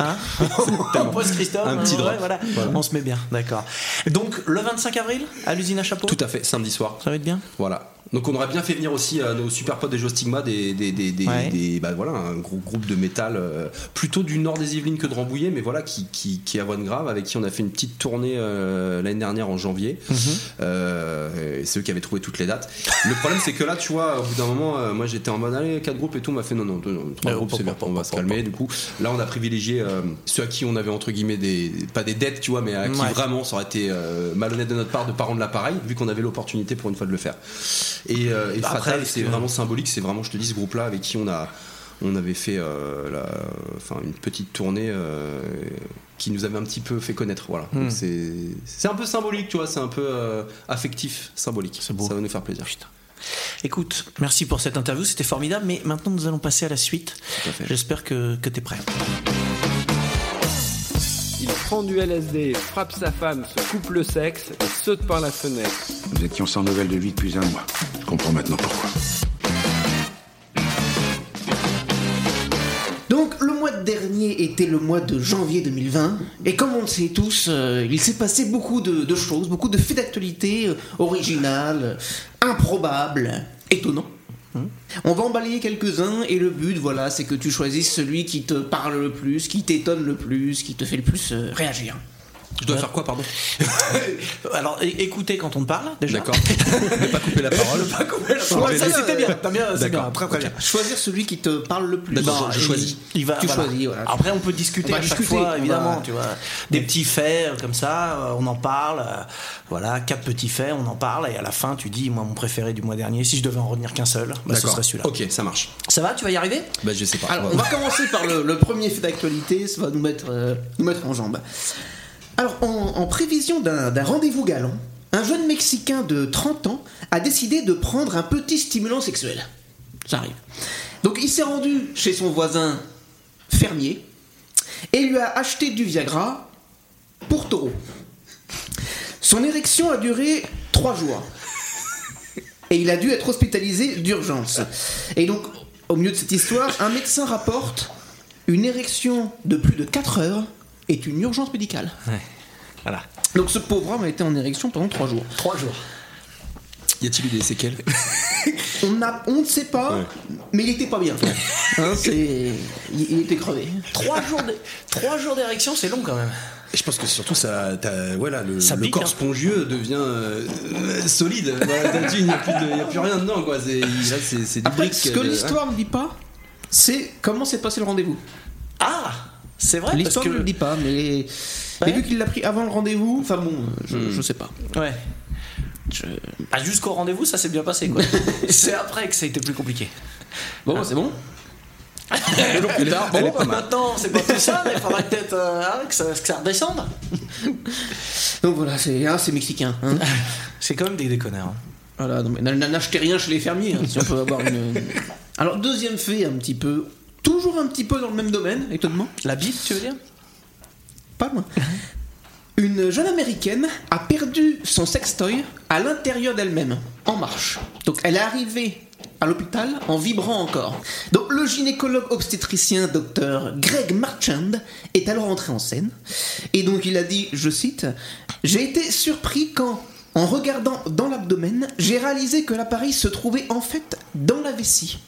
hein Post Christophe. Un petit ouais, drop. voilà. Voilà. On se met bien, d'accord. Donc le 25 avril à l'usine à chapeau. tout à fait, samedi soir. Ça va être bien. Voilà. Donc on aurait bien fait venir aussi euh, nos super potes des Joe Stigma, des, des, des, des- Ouais. des- bah, voilà, un gros groupe de métal, euh, plutôt du nord des Yvelines que de Rambouillet, mais voilà, qui, qui, qui est à Voine Grave, avec qui on a fait une petite tournée euh, l'année dernière en janvier. Euh, et c'est eux qui avaient trouvé toutes les dates. Le problème c'est que là, tu vois, au bout d'un moment, euh, moi j'étais en mode allez, quatre groupes et tout, on m'a fait non, non, deux, non, trois Euh, groupes, c'est bien, on va se calmer. Du coup, là on a privilégié ceux à qui on avait entre guillemets des, pas des dettes, tu vois, mais à qui Ouais. vraiment ça aurait été malhonnête de notre part de pas rendre l'appareil, vu qu'on avait l'opportunité pour une fois de le faire. Et, euh, et Bah, Fatal, c'est vraiment symbolique. C'est vraiment, je te dis, ce groupe-là avec qui on a, on avait fait euh, la- enfin, une petite tournée euh, qui nous avait un petit peu fait connaître. Voilà. Hmm. C'est, un peu symbolique, tu vois. C'est un peu euh, affectif, symbolique. Beau. Ça va nous faire plaisir. Putain. Écoute, merci pour cette interview, c'était formidable, mais maintenant nous allons passer à la suite. J'espère que, que tu es prêt. Il prend du LSD, frappe sa femme, se coupe le sexe et saute par la fenêtre. Nous étions sans nouvelles de lui depuis un mois. Je comprends maintenant pourquoi. Donc le mois dernier était le mois de janvier 2020 et comme on le sait tous, euh, il s'est passé beaucoup de, de choses, beaucoup de faits d'actualité euh, originales, improbables, étonnants. Hein. On va en quelques-uns et le but, voilà, c'est que tu choisisses celui qui te parle le plus, qui t'étonne le plus, qui te fait le plus euh, réagir. Je dois faire quoi, pardon Alors, écoutez quand on te parle, déjà. D'accord. ne pas couper la parole. Ne pas couper la parole. Ça, c'était bien. T'as bien, bien. Très, très bien. Choisir celui qui te parle le plus. D'accord, je choisis. Il va, Tu voilà. choisis, voilà. Après, on peut discuter On à chaque discuter, fois, va- évidemment, tu vois. Des petits faits euh, comme ça, euh, on en parle. euh, Voilà, quatre petits faits, on en parle. Et à la fin, tu dis, moi, mon préféré du mois dernier, si je devais en retenir qu'un seul, bah, ce serait celui-là. Ok, ça marche. Ça va, tu vas y arriver? Bah, je sais pas. Alors, on va commencer par le, le premier fait d'actualité, ça va nous mettre, euh, nous mettre en jambe. Alors, en, prévision d'un d'un rendez-vous galant, un jeune Mexicain de 30 ans a décidé de prendre un petit stimulant sexuel. Ça arrive. Donc, il s'est rendu chez son voisin fermier et lui a acheté du Viagra pour taureau. Son érection a duré 3 jours. Et il a dû être hospitalisé d'urgence. Et donc, au milieu de cette histoire, un médecin rapporte une érection de plus de 4 heures est une urgence médicale. Voilà. Donc ce pauvre homme a été en érection pendant 3 jours. 3 jours. Y a-t-il eu des séquelles? On, a, on ne sait pas, mais il était pas bien. Hein, c'est, il, il était crevé. 3 jours d'é- trois jours d'érection, c'est long quand même. Je pense que surtout ça, voilà, le, Ça le pique, corps hein. spongieux devient euh, euh, solide. Il n'y a, plus a rien dedans, quoi. C'est, là, c'est, c'est du Après, brick. ce que de- l'histoire ne dit pas, c'est comment s'est passé le rendez-vous. Ah C'est vrai L'histoire que... ne le dit pas, mais, mais vu qu'il l'a pris avant le rendez-vous, enfin bon, je, Hmm. je sais pas. Ouais. Ah, jusqu'au rendez-vous, ça s'est bien passé quoi. c'est après que ça a été plus compliqué. Bon, c'est bon. Plus tard, elle bon, est pas maintenant c'est pas tout ça, mais il faudrait peut-être euh, hein, que, ça, que ça redescende. Donc voilà, c'est ah, c'est mexicain. hein. C'est quand même des déconneurs. hein. Voilà, n'achetez rien chez les fermiers, hein, si on peut avoir une. Alors, deuxième fait, un petit peu. Toujours un petit peu dans le même domaine, étonnement. La bite, tu veux dire? Pas loin. Une jeune américaine a perdu son sextoy à l'intérieur d'elle-même, en marche. Donc elle est arrivée à l'hôpital en vibrant encore. Donc le gynécologue obstétricien Dr Greg Marchand est alors entré en scène. Et donc il a dit, je cite, J'ai été surpris quand, en regardant dans l'abdomen, j'ai réalisé que l'appareil se trouvait en fait dans la vessie.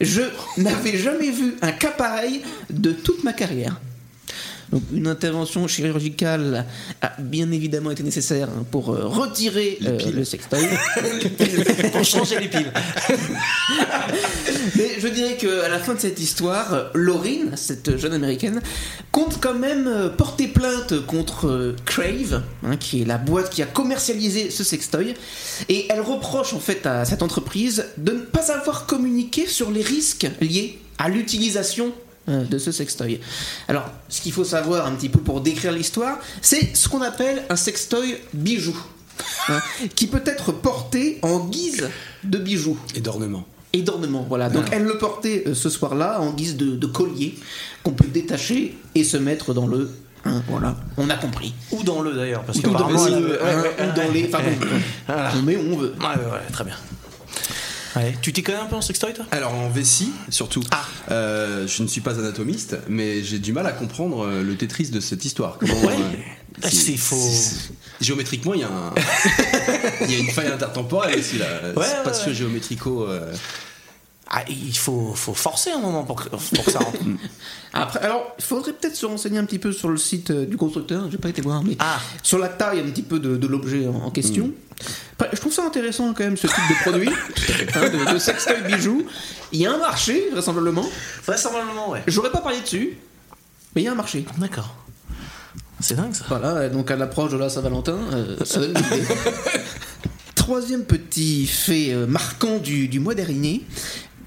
Je n'avais jamais vu un cas pareil de toute ma carrière. Donc une intervention chirurgicale a bien évidemment été nécessaire hein, pour euh, retirer euh, le sextoy. Pour changer les piles. Mais je dirais qu'à la fin de cette histoire, Laurine, cette jeune américaine, compte quand même euh, porter plainte contre Crave, hein, qui est la boîte qui a commercialisé ce sextoy, et elle reproche en fait à cette entreprise de ne pas avoir communiqué sur les risques liés à l'utilisation de ce sextoy. Alors, ce qu'il faut savoir un petit peu pour décrire l'histoire, c'est ce qu'on appelle un sextoy bijou, hein, qui peut être porté en guise de bijou Et d'ornement. et d'ornement. Voilà. Donc elle le portait euh, ce soir-là en guise de, de collier qu'on peut détacher et se mettre dans le. hein, voilà, on a compris. Ou dans le d'ailleurs, parce que dans, euh, hein, les. Enfin on met où on veut. Ouais, ouais, très bien. Ouais. Tu t'y connais un peu en sextoy toi? Alors en vessie, surtout. Ah. Euh, je ne suis pas anatomiste, mais j'ai du mal à comprendre euh, le Tetris de cette histoire. Comment, Ouais. euh, Ah, c'est faux. Géométriquement, il y a un, il y a une faille intertemporelle aussi là. Ouais, C'est pas ouais. géométrico. euh, Ah, il faut, faut forcer un moment pour que, pour que ça rentre. Après, alors, il faudrait peut-être se renseigner un petit peu sur le site du constructeur. J'ai pas été voir, mais Ah. sur la taille un petit peu de, de l'objet en, en question. Après, je trouve ça intéressant quand même ce type de produit, hein, de, de sextoy bijoux. Il y a un marché vraisemblablement. Vraisemblablement, ouais. J'aurais pas parlé dessus, mais il y a un marché. D'accord. C'est dingue ça. Voilà, donc à l'approche de la Saint-Valentin, euh, ça donne une idée. Troisième petit fait euh, marquant du, du mois dernier.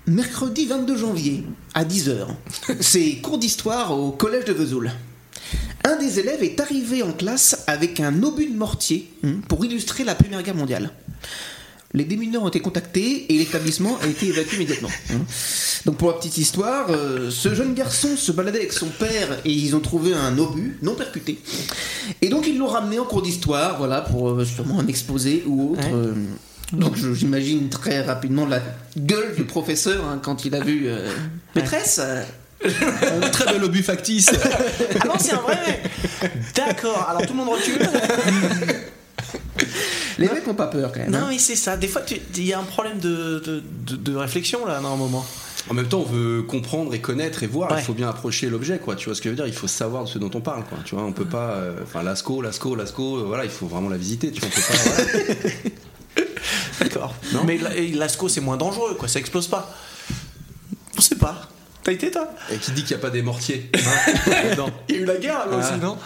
Mercredi 22 janvier, à 10h, c'est cours d'histoire au collège de Vesoul. Un des élèves est arrivé en classe avec un obus de mortier hein, pour illustrer la Première Guerre mondiale. Les démineurs ont été contactés et l'établissement a été évacué immédiatement. hein. Donc pour la petite histoire, euh, ce jeune garçon se baladait avec son père et ils ont trouvé un obus non percuté. Et donc ils l'ont ramené en cours d'histoire, voilà, pour euh, sûrement un exposé ou autre. Ouais. euh, donc j'imagine très rapidement la gueule du professeur hein, quand il a vu maîtresse. Un très bel obus factice. Ah non, c'est un vrai mec. D'accord, alors tout le monde recule. les mecs n'ont pas peur quand même. Non, hein. mais c'est ça. Des fois, il y a un problème de, de, de- de réflexion là, à un moment. En même temps, on veut comprendre et connaître et voir. Ouais. Il faut bien approcher l'objet, quoi. Tu vois ce que je veux dire? Il faut savoir de ce dont on parle, quoi. Tu vois, on peut pas. euh, Enfin, Lasco, Lasco, Lasco. euh, voilà, il faut vraiment la visiter. Tu vois, on peut pas. voilà. D'accord. Mais Lasco, c'est moins dangereux, quoi. Ça explose pas. On sait pas. T'as été, toi Et qui dit qu'il n'y a pas des mortiers hein, Il y a eu la guerre, là aussi, non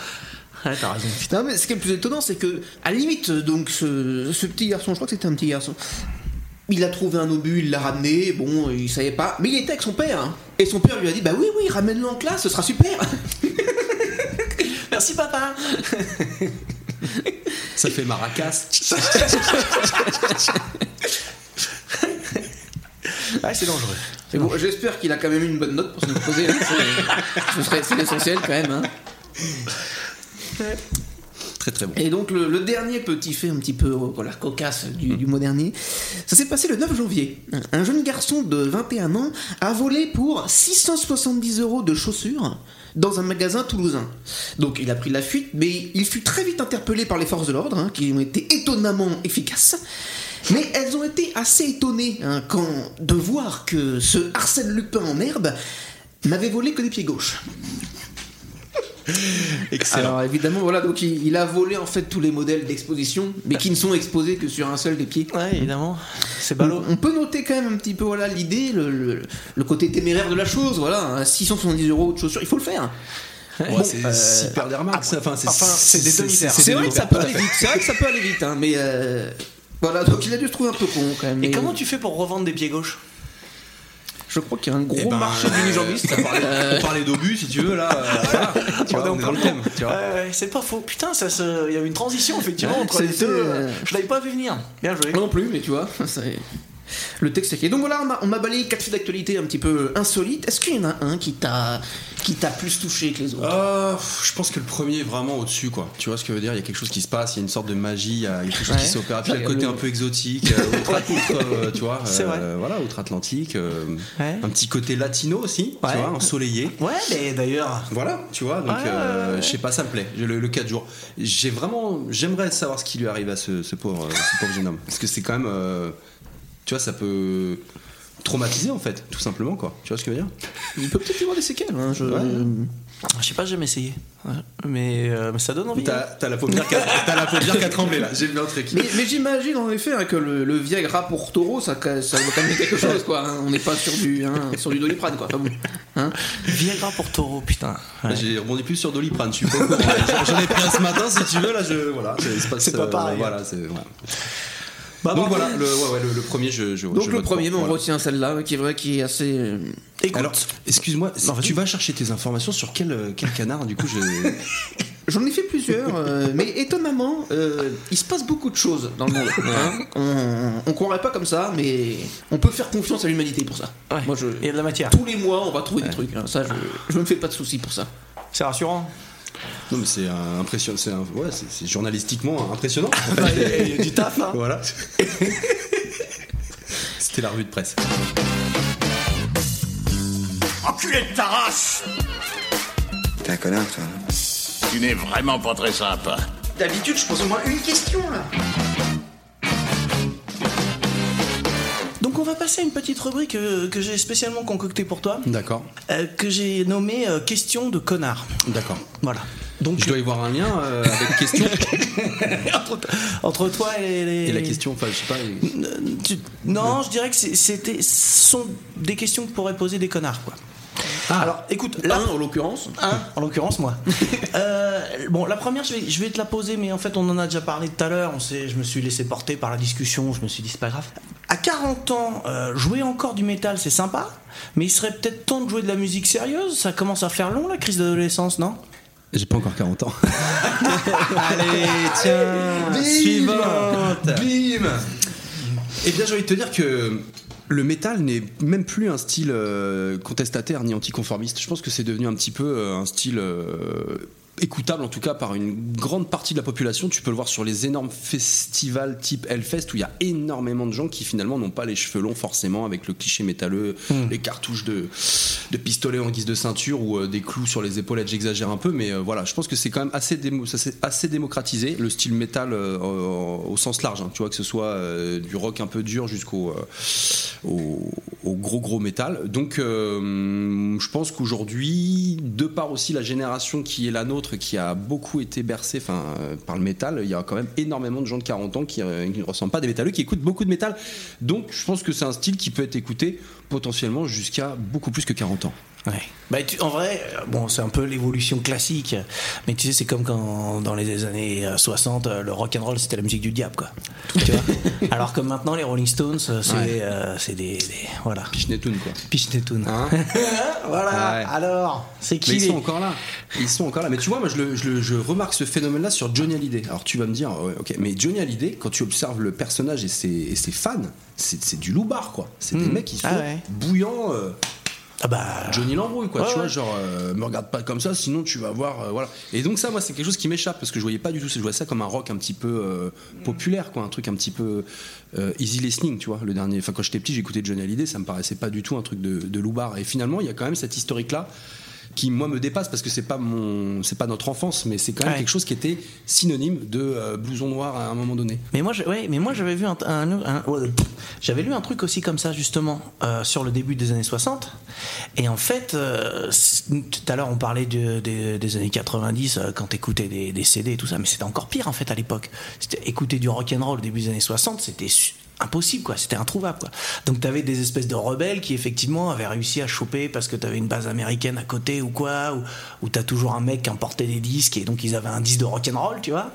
Ouais, t'as raison. Putain, mais ce qui est le plus étonnant, c'est que, à la limite, donc, ce, ce petit garçon, je crois que c'était un petit garçon, il a trouvé un obus, il l'a ramené, bon, il savait pas, mais il était avec son père, hein. et son père lui a dit, bah oui, oui, ramène-le en classe, ce sera super. Merci, papa Ça fait maracas. Ouais, c'est dangereux. Bon, j'espère qu'il a quand même une bonne note pour se poser, hein. C'est- ce serait c'est l'essentiel quand même, hein. Très très bon. Et donc le, le dernier petit fait un petit peu euh, voilà, cocasse du, du mois dernier, ça s'est passé le 9 janvier. Un jeune garçon de 21 ans a volé pour 670 euros de chaussures dans un magasin toulousain. Donc il a pris la fuite, mais il fut très vite interpellé par les forces de l'ordre, hein, qui ont été étonnamment efficaces. Mais elles ont été assez étonnées hein, quand de voir que ce Arsène Lupin en herbe n'avait volé que des pieds gauches. Excellent. Alors évidemment, voilà, donc il, il a volé en fait tous les modèles d'exposition, mais qui ne sont exposés que sur un seul des pieds. Ouais, évidemment. C'est On, ballot. on peut noter quand même un petit peu voilà l'idée, le, le- le côté téméraire de la chose. Voilà, hein, 670 euros de chaussures, il faut le faire. Ouais, Bon, c'est euh, super des remarques. Enfin, c'est enfin, des demi-terres. C'est vrai que ça peut aller vite. C'est vrai que ça peut aller vite, hein, mais euh, voilà, donc il a dû se trouver un peu con quand même. Et mais comment tu fais pour revendre des pieds gauches Je crois qu'il y a un gros Eh ben, marché d'unijambistes. On parlait, on parlait d'obus, si tu veux, là. euh, voilà. Tu vois, on est dans le thème. Tu vois. Ouais, c'est pas faux. Putain, ça se... il y avait une transition effectivement Ouais, entre les deux. euh, Je l'avais pas vu venir. Bien joué. Moi non plus, mais tu vois, c'est- le texte est qui. Donc voilà, on m'a- on m'a balayé quatre faits d'actualité un petit peu insolites. Est-ce qu'il y en a un qui t'a qui t'a plus touché que les autres? Euh, je pense que le premier est vraiment au-dessus, quoi. Tu vois ce que je veux dire? Il y a quelque chose qui se passe, il y a une sorte de magie, il y a quelque chose Ouais. qui s'opère. Puis il y a le côté un peu exotique, euh, outre, euh, tu vois, C'est vrai. euh, voilà, outre-Atlantique, euh, Ouais. un petit côté latino aussi, Ouais. tu vois, ensoleillé. Ouais, mais d'ailleurs. Voilà, tu vois, donc Ouais, euh, ouais, ouais. je sais pas, ça me plaît. Le, le 4 jours, j'ai vraiment, j'aimerais savoir ce qui lui arrive à ce, ce pauvre, ce pauvre jeune homme, parce que c'est quand même, euh, tu vois, ça peut traumatiser en fait, tout simplement quoi. Tu vois ce que je veux dire? Il peut peut-être y avoir des séquelles. hein, je- Je sais pas, j'ai jamais essayé. Ouais. Mais, euh, mais ça donne envie. T'as t'as la paupière qui a- tremblé là. J'ai vu un truc. Mais, mais j'imagine en effet hein, que le, le Viagra pour taureau, ça, ça doit quand même quelque chose, quoi. hein. On n'est pas sur du, hein, sur du doliprane, quoi. Enfin bon. Hein Viagra pour taureau, putain. Ouais. J'ai rebondi plus sur Doliprane, je suis pas au courant. J'en- ai pris un ce matin, si tu veux, là, je, voilà, c'est pas euh, pareil. Voilà, c'est, voilà. Bah, Donc voilà, le, ouais, ouais, le, le premier, je, je Donc je le premier, pour, on voilà. retient celle-là, qui est vrai, qui est assez. euh, Écoute, Alors, excuse-moi, Non, vas-y. tu vas chercher tes informations sur quel, euh, quel canard, du coup, je... J'en ai fait plusieurs, euh, mais étonnamment, euh, il se passe beaucoup de choses dans le monde. hein. On, on croirait pas comme ça, mais on peut faire confiance à l'humanité pour ça. ouais. Moi, je, il y a de la matière. tous les mois, on va trouver des trucs. hein. Ça, je, je me fais pas de soucis pour ça. C'est rassurant. Non, mais c'est euh, impressionnant, c'est, un- ouais, c'est, c'est journalistiquement impressionnant. Bah, Il y, a- il y a du taf, hein. voilà. C'était la revue de presse. Enculé de ta race T'es un connard, toi. Tu n'es vraiment pas très sympa. D'habitude, je pose au moins une question là. Donc on va passer à une petite rubrique euh, que j'ai spécialement concoctée pour toi, D'accord, euh, que j'ai nommée euh, Question de connard. d'accord. Voilà. Donc Je dois y voir un lien euh, avec question entre, entre toi et les... et la question, enfin, je sais pas. tu- Non, je dirais que c'était ce sont des questions que pourraient poser des connards, quoi. Alors, écoute, là, Un en l'occurrence. un, en l'occurrence moi. Euh, bon, la première, je vais, je vais te la poser, mais en fait, on en a déjà parlé tout à l'heure. On s'est, je me suis laissé porter par la discussion. Je me suis dit, c'est pas grave. À 40 ans, euh, jouer encore du métal, c'est sympa, mais il serait peut-être temps de jouer de la musique sérieuse. Ça commence à faire long, la crise d'adolescence, non? J'ai pas encore 40 ans. Allez, tiens, suivante. Bim Eh bien, j'ai envie de te dire que le métal n'est même plus un style euh, contestataire ni anticonformiste. Je pense que c'est devenu un petit peu euh, un style euh, écoutable, en tout cas par une grande partie de la population. Tu peux le voir sur les énormes festivals type Hellfest où il y a énormément de gens qui finalement n'ont pas les cheveux longs forcément avec le cliché métalleux, les cartouches de, de pistolet en guise de ceinture ou euh, des clous sur les épaulettes. J'exagère un peu, mais euh, voilà, je pense que c'est quand même assez, démo- ça s'est assez démocratisé le style métal euh, au, sens large. hein. tu vois que ce soit du rock un peu dur jusqu'au au, au gros gros métal. Donc je pense qu'aujourd'hui, de par aussi la génération qui est la nôtre, qui a beaucoup été enfin, euh, par le métal, il y a quand même énormément de gens de 40 ans qui, euh, qui ne ressemblent pas à des métalleux, qui écoutent beaucoup de métal. Donc je pense que c'est un style qui peut être écouté potentiellement jusqu'à beaucoup plus que 40 ans. Ouais. Bah, tu- en vrai, euh, bon, c'est un peu l'évolution classique, mais tu sais, c'est comme quand dans les années euh, 60, euh, le rock and roll c'était la musique du diable, quoi. Tu vois Alors que maintenant, les Rolling Stones, euh, c'est Ouais. euh, des, des- voilà. Pichnetoun quoi. Pichnetoun. Hein voilà. Ouais. Alors, c'est qui Mais ils les- sont encore là. Ils sont encore là. Mais tu vois, moi, je, le- je le- je remarque ce phénomène-là sur Johnny Hallyday. Alors, tu vas me dire, ok, mais Johnny Hallyday, quand tu observes le personnage et ses, et ses fans, c'est c'est du loupard, quoi. C'est des Mhm. mecs qui sont Ah ouais. bouillants. euh, Ah bah. Johnny l'embrouille, quoi. Ouais, tu vois, ouais. genre, euh, me regarde pas comme ça, sinon tu vas voir. euh, voilà. Et donc, ça, moi, c'est quelque chose qui m'échappe parce que je voyais pas du tout. Je voyais ça comme un rock un petit peu euh, populaire, quoi. Un truc un petit peu euh, easy listening, tu vois. Le dernier. Enfin, quand j'étais petit, j'écoutais Johnny Hallyday, ça me paraissait pas du tout un truc de, de loupard. Et finalement, il y a quand même cette historique-là qui moi me dépasse parce que c'est pas mon c'est pas notre enfance mais c'est quand même Ouais. quelque chose qui était synonyme de euh, blouson noir à un moment donné Mais moi, je- ouais, mais moi j'avais vu un, un- un- ouais, j'avais lu un truc aussi comme ça justement euh, sur le début des années 60. Et en fait, euh, tout à l'heure on parlait de- des- des années 90 euh, quand t'écoutais des, des CD et tout ça, mais c'était encore pire en fait à l'époque. Écouter du rock and roll au début des années 60, c'était impossible quoi, c'était introuvable quoi. Donc t'avais des espèces de rebelles qui effectivement avaient réussi à choper parce que t'avais une base américaine à côté ou quoi, ou, t'as toujours un mec qui importait des disques et donc ils avaient un disque de rock and roll, tu vois.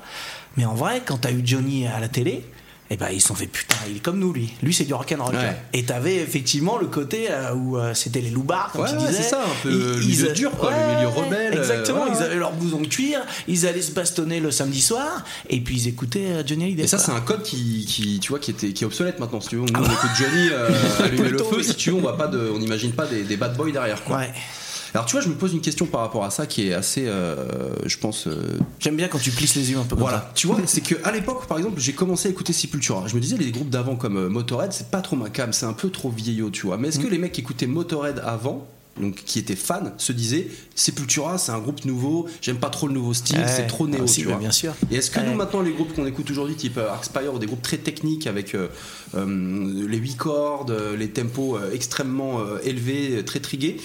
Mais en vrai, quand t'as eu Johnny à la télé, eh ben ils se sont fait putain, il est comme nous lui. Lui c'est du rock and roll. Ouais. Et t'avais effectivement le côté euh, où euh, c'était les loupards comme Ouais, tu ouais, disais. c'est ça, un peu le milieu dur, quoi, le milieu rebelle, Exactement, euh, ouais, ils ouais. avaient leur blouson de cuir, ils allaient se bastonner le samedi soir et puis ils écoutaient Johnny Hallyday. et ça c'est un code qui, qui tu vois qui était qui est obsolète maintenant si tu veux nous on écoute Johnny allumer le feu oui. si tu veux on pas de on n'imagine pas des, des bad boys derrière quoi Ouais. Alors tu vois je me pose une question par rapport à ça qui est assez euh, je pense euh, J'aime bien quand tu plisses les yeux un peu comme Voilà, tu vois, c'est que à l'époque, par exemple, j'ai commencé à écouter Sepultura. Je me disais, les groupes d'avant comme euh, Motorhead, c'est pas trop ma cam, c'est un peu trop vieillot, tu vois. Mais est-ce que Mm. les mecs qui écoutaient Motorhead avant, donc qui étaient fans, se disaient, Sepultura, c'est un groupe nouveau, j'aime pas trop le nouveau style, Ouais, c'est trop néo, aussi, tu bah, vois. bien sûr. Et est-ce que Ouais. nous, maintenant, les groupes qu'on écoute aujourd'hui, type Arcspire, ou des groupes très techniques avec euh, euh, les 8 cordes, les tempos euh, extrêmement élevés, très trigués,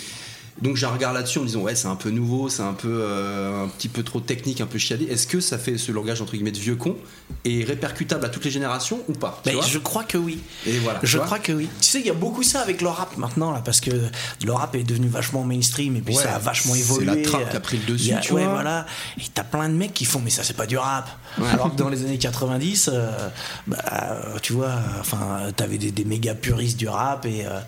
donc j'ai un regard là-dessus en me disant ouais c'est un peu nouveau, c'est un peu euh, un petit peu trop technique, un peu chiadé. Est-ce que ça fait ce langage entre guillemets de vieux con et répercutable à toutes les générations ou pas? Mais je crois que oui. Et voilà. Je crois que oui. Tu sais, il y a beaucoup ça avec le rap maintenant, là, parce que le rap est devenu vachement mainstream et puis Ouais, ça a vachement c'est évolué. la trappe qui a pris le dessus, a- tu ouais, vois. voilà. Et t'as plein de mecs qui font, mais ça, c'est pas du rap. Ouais. Alors que dans les années 90, euh, bah, euh, tu vois, enfin, t'avais des, des méga puristes du rap et, euh,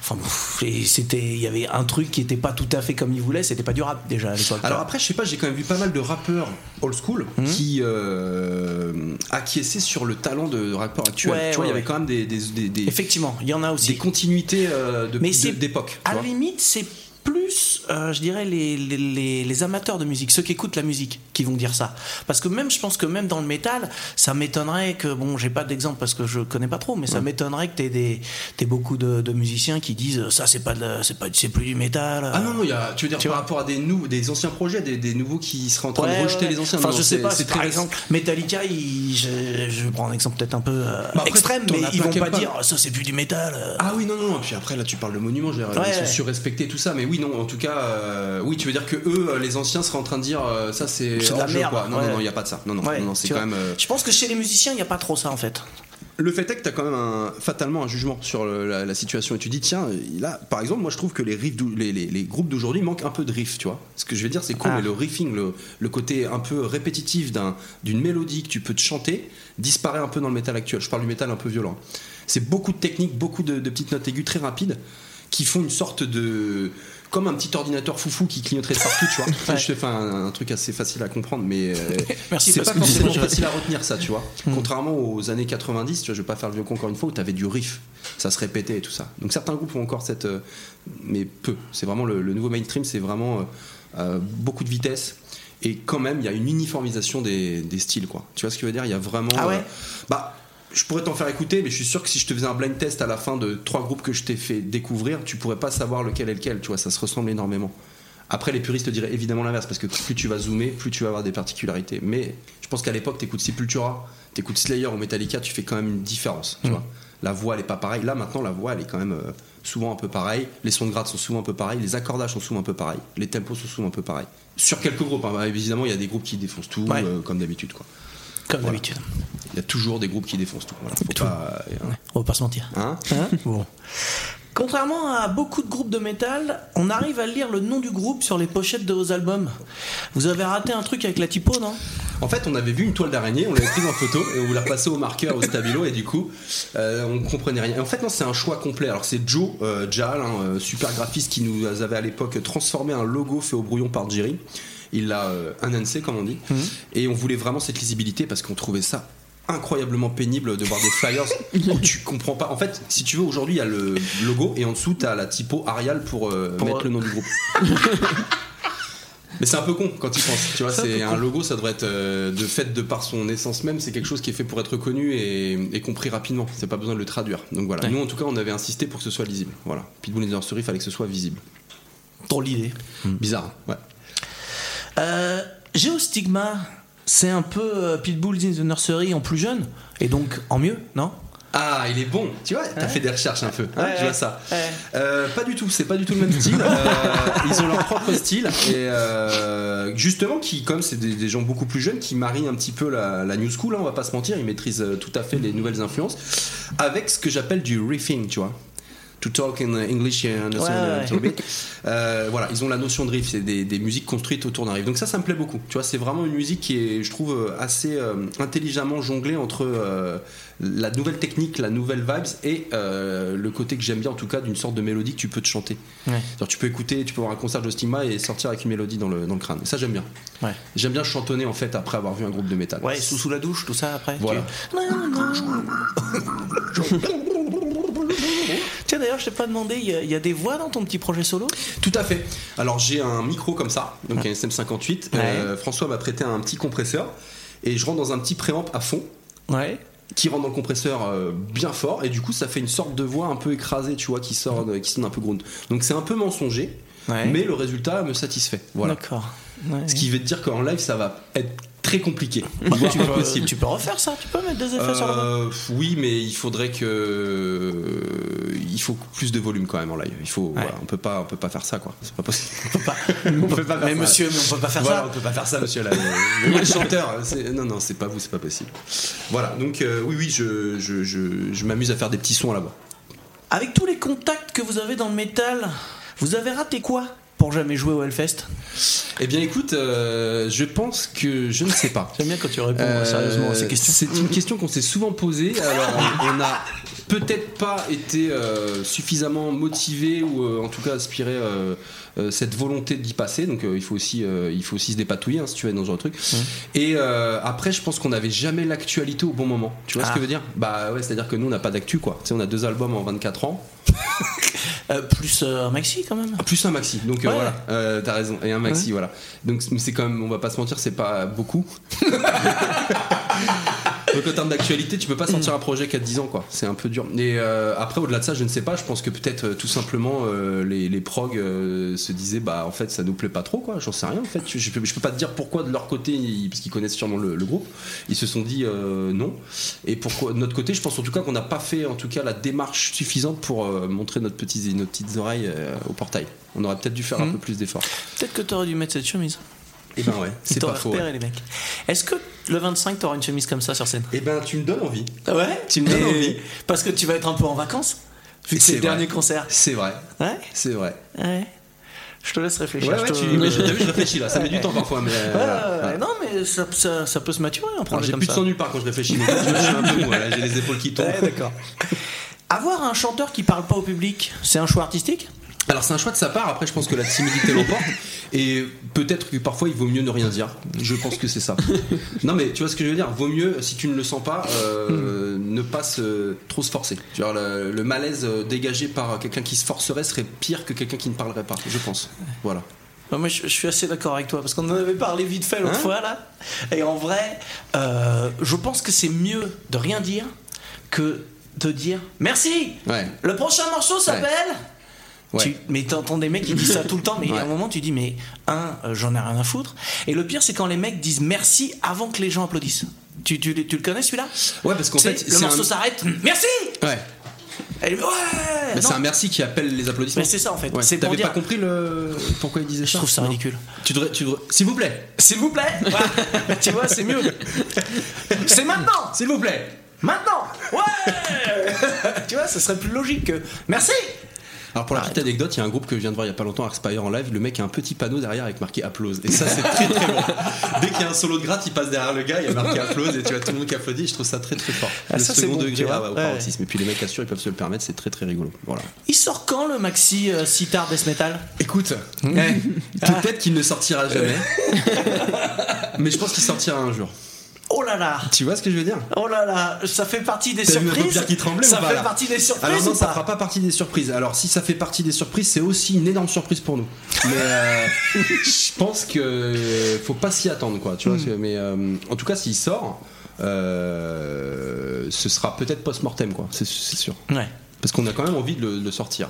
enfin, et c'était, il y avait un truc qui était pas tout à fait comme ils voulaient, c'était pas du rap déjà à l'époque. Alors après, je sais pas, j'ai quand même vu pas mal de rappeurs old school Mhm. qui euh, acquiesçaient sur le talent de rappeurs actuels. Ouais, tu vois, il y ouais, avait quand même des, des, des- des- Effectivement, il y en a aussi. des continuités euh, de- Mais de- d'époque. tu À la limite, c'est plus, euh, je dirais, les, les, amateurs de musique, ceux qui écoutent la musique, qui vont dire ça. Parce que même, je pense que même dans le métal, ça m'étonnerait que, bon, j'ai pas d'exemple parce que je connais pas trop, mais ça m'étonnerait que t'aies des, t'aies beaucoup de, de musiciens qui disent ça, c'est pas, de- c'est pas, c'est plus du métal. Ah non, non, il y a, tu veux dire Tu par rapport à des, nou- des anciens projets, des, des nouveaux qui seraient en train Ouais, de rejeter ouais. les anciens Enfin, Non, je sais pas, c'est par très exemple, Metallica, ils- je, je prends un exemple peut-être un peu euh, Bah après, extrême, mais ils vont pas dire ça, c'est plus du métal. euh. Ah oui, non, non, non. Puis après, là, tu parles de monuments, je veux dire, ils sont surrespectés, tout ça. Mais oui, non, en tout cas, euh, oui, tu veux dire que eux, euh, les anciens, seraient en train de dire euh, ça, c'est C'est de la merde, quoi. Non, ouais. non, non, il n'y a pas de ça. Non, non, Ouais, non, non, c'est quand vois. même. Je pense que chez les musiciens, il n'y a pas trop ça en fait. Le fait est que tu as quand même un- fatalement un jugement sur le- la, la situation et tu dis tiens là par exemple moi je trouve que les, riffs les, les- les groupes d'aujourd'hui manquent un peu de riff tu vois ce que je vais dire c'est con Ah. mais le riffing le, le côté un peu répétitif d'un- d'une mélodie que tu peux te chanter disparaît un peu dans le métal actuel je parle du métal un peu violent c'est beaucoup de techniques beaucoup de, de petites notes aiguës très rapides qui font une sorte de comme un petit ordinateur foufou qui clignoterait partout tu vois. Je te fais un, un truc assez facile à comprendre mais euh, Merci, c'est pas forcément facile à retenir ça tu vois. Contrairement aux années 90 tu vois je vais pas faire le vieux con encore une fois où t'avais du riff ça se répétait et tout ça. Donc certains groupes ont encore cette euh, mais peu. C'est vraiment le, le nouveau mainstream c'est vraiment euh, euh, beaucoup de vitesse. Et quand même il y a une uniformisation des, des styles quoi. Tu vois ce que je veux dire? Il y a vraiment Ah ouais? bah je pourrais t'en faire écouter, mais je suis sûr que si je te faisais un blind test à la fin de trois groupes que je t'ai fait découvrir, tu pourrais pas savoir lequel est lequel, tu vois, ça se ressemble énormément. Après, les puristes diraient évidemment l'inverse, parce que plus tu vas zoomer, plus tu vas avoir des particularités. Mais je pense qu'à l'époque, t'écoutes Sepultura, t'écoutes Slayer ou Metallica, tu fais quand même une différence, tu Mm. vois. la voix elle est pas pareille. Là maintenant la voix elle est quand même euh, souvent un peu pareille. Les sons de grade sont souvent un peu pareils. Les accordages sont souvent un peu pareils. Les tempos sont souvent un peu pareils. Sur quelques groupes, hein. Évidemment il y a des groupes qui défoncent tout Ouais. euh, comme d'habitude quoi. Comme Voilà. d'habitude. Il y a toujours des groupes qui défoncent tout. Voilà. Faut pas, hein. On va pas se mentir. Hein Bon. Contrairement à beaucoup de groupes de métal, on arrive à lire le nom du groupe sur les pochettes de vos albums. Vous avez raté un truc avec la typo, non? En fait, on avait vu une toile d'araignée, on l'avait prise en photo et on l'a repassée au marqueur, au stabilo, et du coup, euh, on comprenait rien. Et en fait, non, c'est un choix complet. Alors, c'est Joe euh, Jal, un euh, super graphiste qui nous avait à l'époque transformé un logo fait au brouillon par Jerry. Il l'a euh, enhancé, comme on dit. Et on voulait vraiment cette lisibilité parce qu'on trouvait ça incroyablement pénible de voir des flyers où tu comprends pas. En fait, si tu veux, aujourd'hui, il y a le logo et en dessous, tu as la typo Arial pour, euh, Pour- mettre le nom du groupe. Mais c'est un peu con quand tu penses. Tu vois, C'est un logo, ça devrait être euh, de fait de par son essence même, c'est quelque chose qui est fait pour être connu et, et compris rapidement. C'est pas besoin de le traduire. Donc voilà. Ouais. Nous, en tout cas, on avait insisté pour que ce soit lisible. Voilà. Pitbull the Nursery, il fallait que ce soit visible. Dans l'idée. Bizarre. hein Ouais. Euh, Géostigma, c'est un peu euh, Pitbull in the Nursery en plus jeune, et donc en mieux, non? Ah, il est bon. Tu vois, t'as fait des recherches un peu. hein, Ouais, je vois ça. Ouais. Euh, pas du tout. C'est pas du tout le même style. Euh, ils ont leur propre style et euh, justement, qui comme c'est des, des gens beaucoup plus jeunes qui marient un petit peu la, la new school. hein, on va pas se mentir. Ils maîtrisent tout à fait les nouvelles influences avec ce que j'appelle du riffing. Tu vois. To talk in English and Ouais, ouais. a little bit. Euh, voilà, ils ont la notion de riff, c'est des, des musiques construites autour d'un riff. Donc ça, ça me plaît beaucoup. Tu vois, c'est vraiment une musique qui est, je trouve, euh, assez euh, intelligemment jonglée entre euh, la nouvelle technique, la nouvelle vibes et le côté que j'aime bien, en tout cas, d'une sorte de mélodie que tu peux te chanter. Ouais. Tu peux écouter, tu peux avoir un concert de Stigma et sortir avec une mélodie dans le, dans le crâne. Et ça, j'aime bien. J'aime bien chantonner en fait après avoir vu un groupe de métal. Ouais, sous, sous la douche, tout ça après. Voilà. tu- Tiens, d'ailleurs, je t'ai pas demandé, il y, a- il y a des voix dans ton petit projet solo? Tout à fait. Alors j'ai un micro comme ça, donc un SM58. Euh, François m'a prêté un petit compresseur et je rentre dans un petit préamp à fond. Ouais. Qui rentre dans le compresseur euh, bien fort et du coup ça fait une sorte de voix un peu écrasée, tu vois, qui sort, de- qui sonne un peu ground. Donc c'est un peu mensonger, Ouais. mais le résultat me satisfait. Voilà. D'accord. Ouais. Ce qui veut dire qu'en live ça va être très compliqué, Bah, voire tu, peux, impossible. tu peux refaire ça, tu peux mettre des effets sur la voix. Euh, oui, mais il faudrait que euh, il faut plus de volume quand même en live. Il faut, voilà, on peut pas, on peut pas faire ça quoi. C'est pas possible. On peut pas. on peut pas faire Mais ça. monsieur, mais on peut pas faire Voilà, ça. On peut pas faire ça, monsieur. Là, le, le chanteur. Non, non, c'est pas vous, c'est pas possible. Voilà. Donc euh, oui, oui, je, je, je, je m'amuse à faire des petits sons voix. Avec tous les contacts que vous avez dans le métal, vous avez raté quoi? Pour jamais jouer au Hellfest Eh bien, écoute, euh, je pense que je ne sais pas. J'aime bien quand tu réponds Euh, sérieusement à ces questions. C'est une question qu'on s'est souvent posée. Alors, on- n'a peut-être pas été euh, suffisamment motivé ou euh, en tout cas aspiré euh, cette volonté d'y passer. Donc, il faut aussi, il faut aussi se dépatouiller hein, si tu veux être dans ce genre de truc. Et euh, après, je pense qu'on n'avait jamais l'actualité au bon moment. Tu vois ce Ah. que je veux dire? Bah ouais, c'est-à-dire que nous, on n'a pas d'actu quoi. Tu sais, on a deux albums en 24 ans. Plus un maxi quand même. Ah, plus un maxi, donc Ouais. voilà, t'as raison, et un maxi, Ouais. voilà. Donc c'est quand même, on va pas se mentir, c'est pas beaucoup. donc en termes d'actualité, tu peux pas sortir un projet qui a 10 ans, quoi. C'est un peu dur. Et euh, après, au-delà de ça, je ne sais pas, je pense que peut-être euh, tout simplement euh, les, les prog euh, se disaient, bah en fait, ça nous plaît pas trop, quoi. J'en sais rien, en fait. Je, je peux, je peux pas te dire pourquoi de leur côté, ils- parce qu'ils connaissent sûrement le, le groupe, ils se sont dit non. Et pourquoi de notre côté, je pense en tout cas qu'on n'a pas fait en tout cas la démarche suffisante pour montrer notre petite, nos petites oreilles au portail. On aurait peut-être dû faire un Mhm. peu plus d'efforts. Peut-être que t'aurais dû mettre cette chemise. Et ben ouais, c'est pas faux. repéré, ouais. les mecs. Est-ce que le 25, t'auras une chemise comme ça sur scène? Et ben tu me donnes envie. Ouais? Tu me donnes Et- envie. Parce que tu vas être un peu en vacances Vu que c'est le vrai. dernier concert. C'est vrai. Ouais? C'est vrai. Ouais. Je te laisse réfléchir. Ouais, ouais, tu... mais je- t'as vu, je réfléchis là. Ça met du temps parfois, mais. euh, voilà, ouais. Non, mais ça, ça- ça peut se maturer un J'ai plus de sang nulle part quand je réfléchis. mais je suis un peu mou, J'ai les épaules qui tombent. D'accord. Avoir un chanteur qui parle pas au public, c'est un choix artistique? Alors c'est un choix de sa part, après je pense que la timidité l'emporte et peut-être que parfois il vaut mieux ne rien dire. Je pense que c'est ça. Non mais tu vois ce que je veux dire, vaut mieux si tu ne le sens pas euh, ne pas se, trop se forcer. Tu vois, le, le malaise euh, dégagé par quelqu'un qui se forcerait serait pire que quelqu'un qui ne parlerait pas, je pense. Voilà. Moi, je, je suis assez d'accord avec toi parce qu'on en avait parlé vite fait l'autre Hein fois là. Et en vrai, euh, je pense que c'est mieux de rien dire que de dire merci. Ouais. Le prochain morceau s'appelle. Ouais. Tu- mais t'entends des mecs qui disent ça tout le temps, mais Ouais. à un moment tu dis mais un, euh, j'en ai rien à foutre. Et le pire c'est quand les mecs disent merci avant que les gens applaudissent. Tu, tu, tu le connais celui-là? Ouais, parce qu'en fait, le morceau un- s'arrête. Merci Ouais. Elle ouais Mais c'est un merci qui appelle les applaudissements. Mais c'est ça, en fait. Ouais. T'avais dire- pas compris le pourquoi il disait ça? Je trouve ça Non. ridicule. Tu devrais, tu devrais- S'il vous plaît. S'il vous plaît. Tu vois, c'est mieux. C'est maintenant S'il vous plaît. Maintenant Ouais Tu vois, ce serait plus logique que. Merci Alors pour la petite anecdote, il y a un groupe que je viens de voir il y a pas longtemps, Arspire en live. Le mec a un petit panneau derrière avec marqué applause. Et ça, c'est très très bon. Dès qu'il y a un solo de gratte, il passe derrière le gars, il y a marqué applause et tu vois tout le monde qui applaudit. Je trouve ça très très fort. Ah, le ça, second bon, degré ah, ouais, au paroxysme. Et puis les mecs assurent, ils peuvent se le permettre, c'est très très rigolo. Voilà. Il sort quand le maxi euh, sitar death metal? Écoute, eh, peut-être qu'il ne sortira jamais, mais je pense qu'il sortira un jour. Oh là là Tu vois ce que je veux dire? Oh là là Ça fait partie des surprises qui tremblait Ça ou pas, fait là? partie des surprises Alors non, ou ça fera pas partie des surprises. Alors si ça fait partie des surprises, c'est aussi une énorme surprise pour nous. Mais euh, je pense que faut pas s'y attendre, quoi. Tu vois. Hmm. Mais euh, en tout cas, s'il sort, euh, ce sera peut-être post-mortem, quoi. C'est c'est sûr. Ouais. Parce qu'on a quand même envie de le, de le sortir.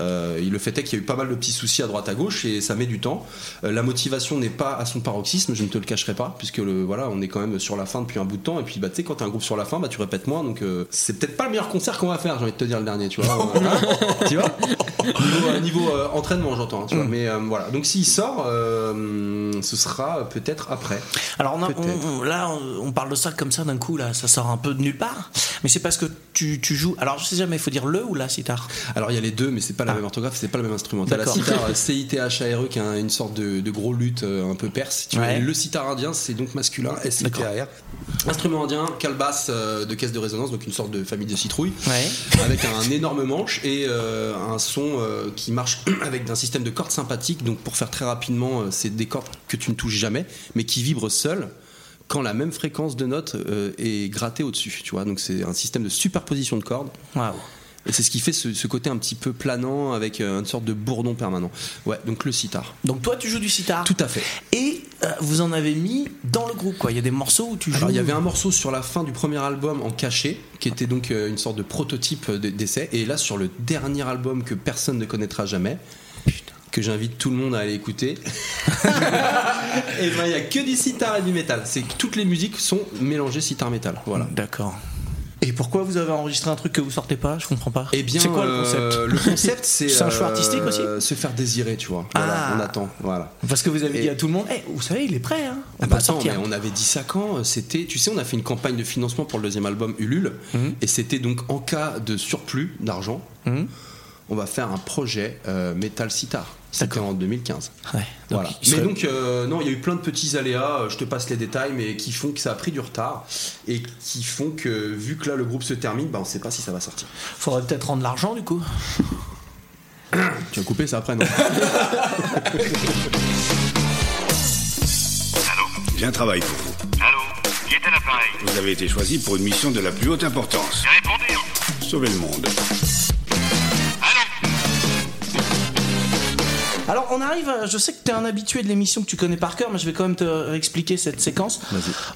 Euh, le fait est qu'il y a eu pas mal de petits soucis à droite à gauche et ça met du temps. Euh, la motivation n'est pas à son paroxysme, je ne te le cacherai pas, puisque le, voilà, on est quand même sur la fin depuis un bout de temps. Et puis bah, tu sais, quand t'as un groupe sur la fin, bah, tu répètes moins. Donc euh, c'est peut-être pas le meilleur concert qu'on va faire, j'ai envie de te dire le dernier, tu vois. Hein tu vois? Niveau, euh, niveau, entraînement, j'entends. hein, vois. Mais voilà. Donc s'il sort, ce sera peut-être après. Alors on a- Peut-être. on- on- là, on, on parle de ça comme ça d'un coup, là, ça sort un peu de nulle part. Mais c'est parce que tu, tu joues. Alors je sais jamais, il faut dire le ou la sitar Alors il y a les deux, mais c'est pas la même orthographe, c'est pas le même instrument. T'as la sitar C-I-T-H-A-R-E qui a une sorte de, de gros lutte euh, un peu perse. tu. Ouais. Le sitar indien, c'est donc masculin, S-I-T-A-R. Instrument indien, calebasse euh, de caisse de résonance, donc une sorte de famille de citrouilles, Ouais. avec un énorme manche et euh, un son euh, qui marche avec un système de cordes sympathiques. Donc pour faire très rapidement, c'est des cordes que tu ne touches jamais, mais qui vibrent seules quand la même fréquence de notes euh, est grattée au-dessus, tu vois. Donc c'est un système de superposition de cordes. Et c'est ce qui fait ce, ce côté un petit peu planant avec euh, une sorte de bourdon permanent. Ouais, donc le sitar. Donc toi, tu joues du sitar. Tout à fait. Et euh, vous en avez mis dans le groupe, quoi. Il y a des morceaux où tu joues. Alors il y avait un morceau sur la fin du premier album en cachet, qui était donc euh, une sorte de prototype d'essai. Et là sur le dernier album que personne ne connaîtra jamais, que j'invite tout le monde à aller écouter, et ben il y a que du sitar et du métal. C'est que toutes les musiques sont mélangées sitar métal. Voilà. D'accord. Et pourquoi vous avez enregistré un truc que vous sortez pas? Je comprends pas. Eh bien, c'est quoi le concept? euh, Le concept, c'est C'est un choix euh, artistique aussi? Se faire désirer, tu vois. Voilà, Ah. on attend. Voilà. Parce que vous avez Et- dit à tout le monde, Eh, vous savez, il est prêt, hein. On Ah bah attends, mais on avait dit ça quand? C'était, tu sais, on a fait une campagne de financement pour le deuxième album Ulule, Mhm. et c'était donc en cas de surplus d'argent, Mhm. on va faire un projet euh, Metal Sitar. C'était en 2015. Ouais. Donc, Voilà. il Mais donc, euh, non, il y a eu plein de petits aléas, euh, je te passe les détails, mais qui font que ça a pris du retard et qui font que, vu que là le groupe se termine, bah, on sait pas si ça va sortir. Faudrait peut-être rendre l'argent du coup. Tu vas couper ça après, non? Bien travail pour vous. Allô? Qui est à l'appareil? Vous avez été choisi pour une mission de la plus haute importance. J'ai répondu. Sauver le monde. Alors on arrive, à- je sais que tu es un habitué de l'émission que tu connais par cœur, mais je vais quand même te expliquer cette séquence.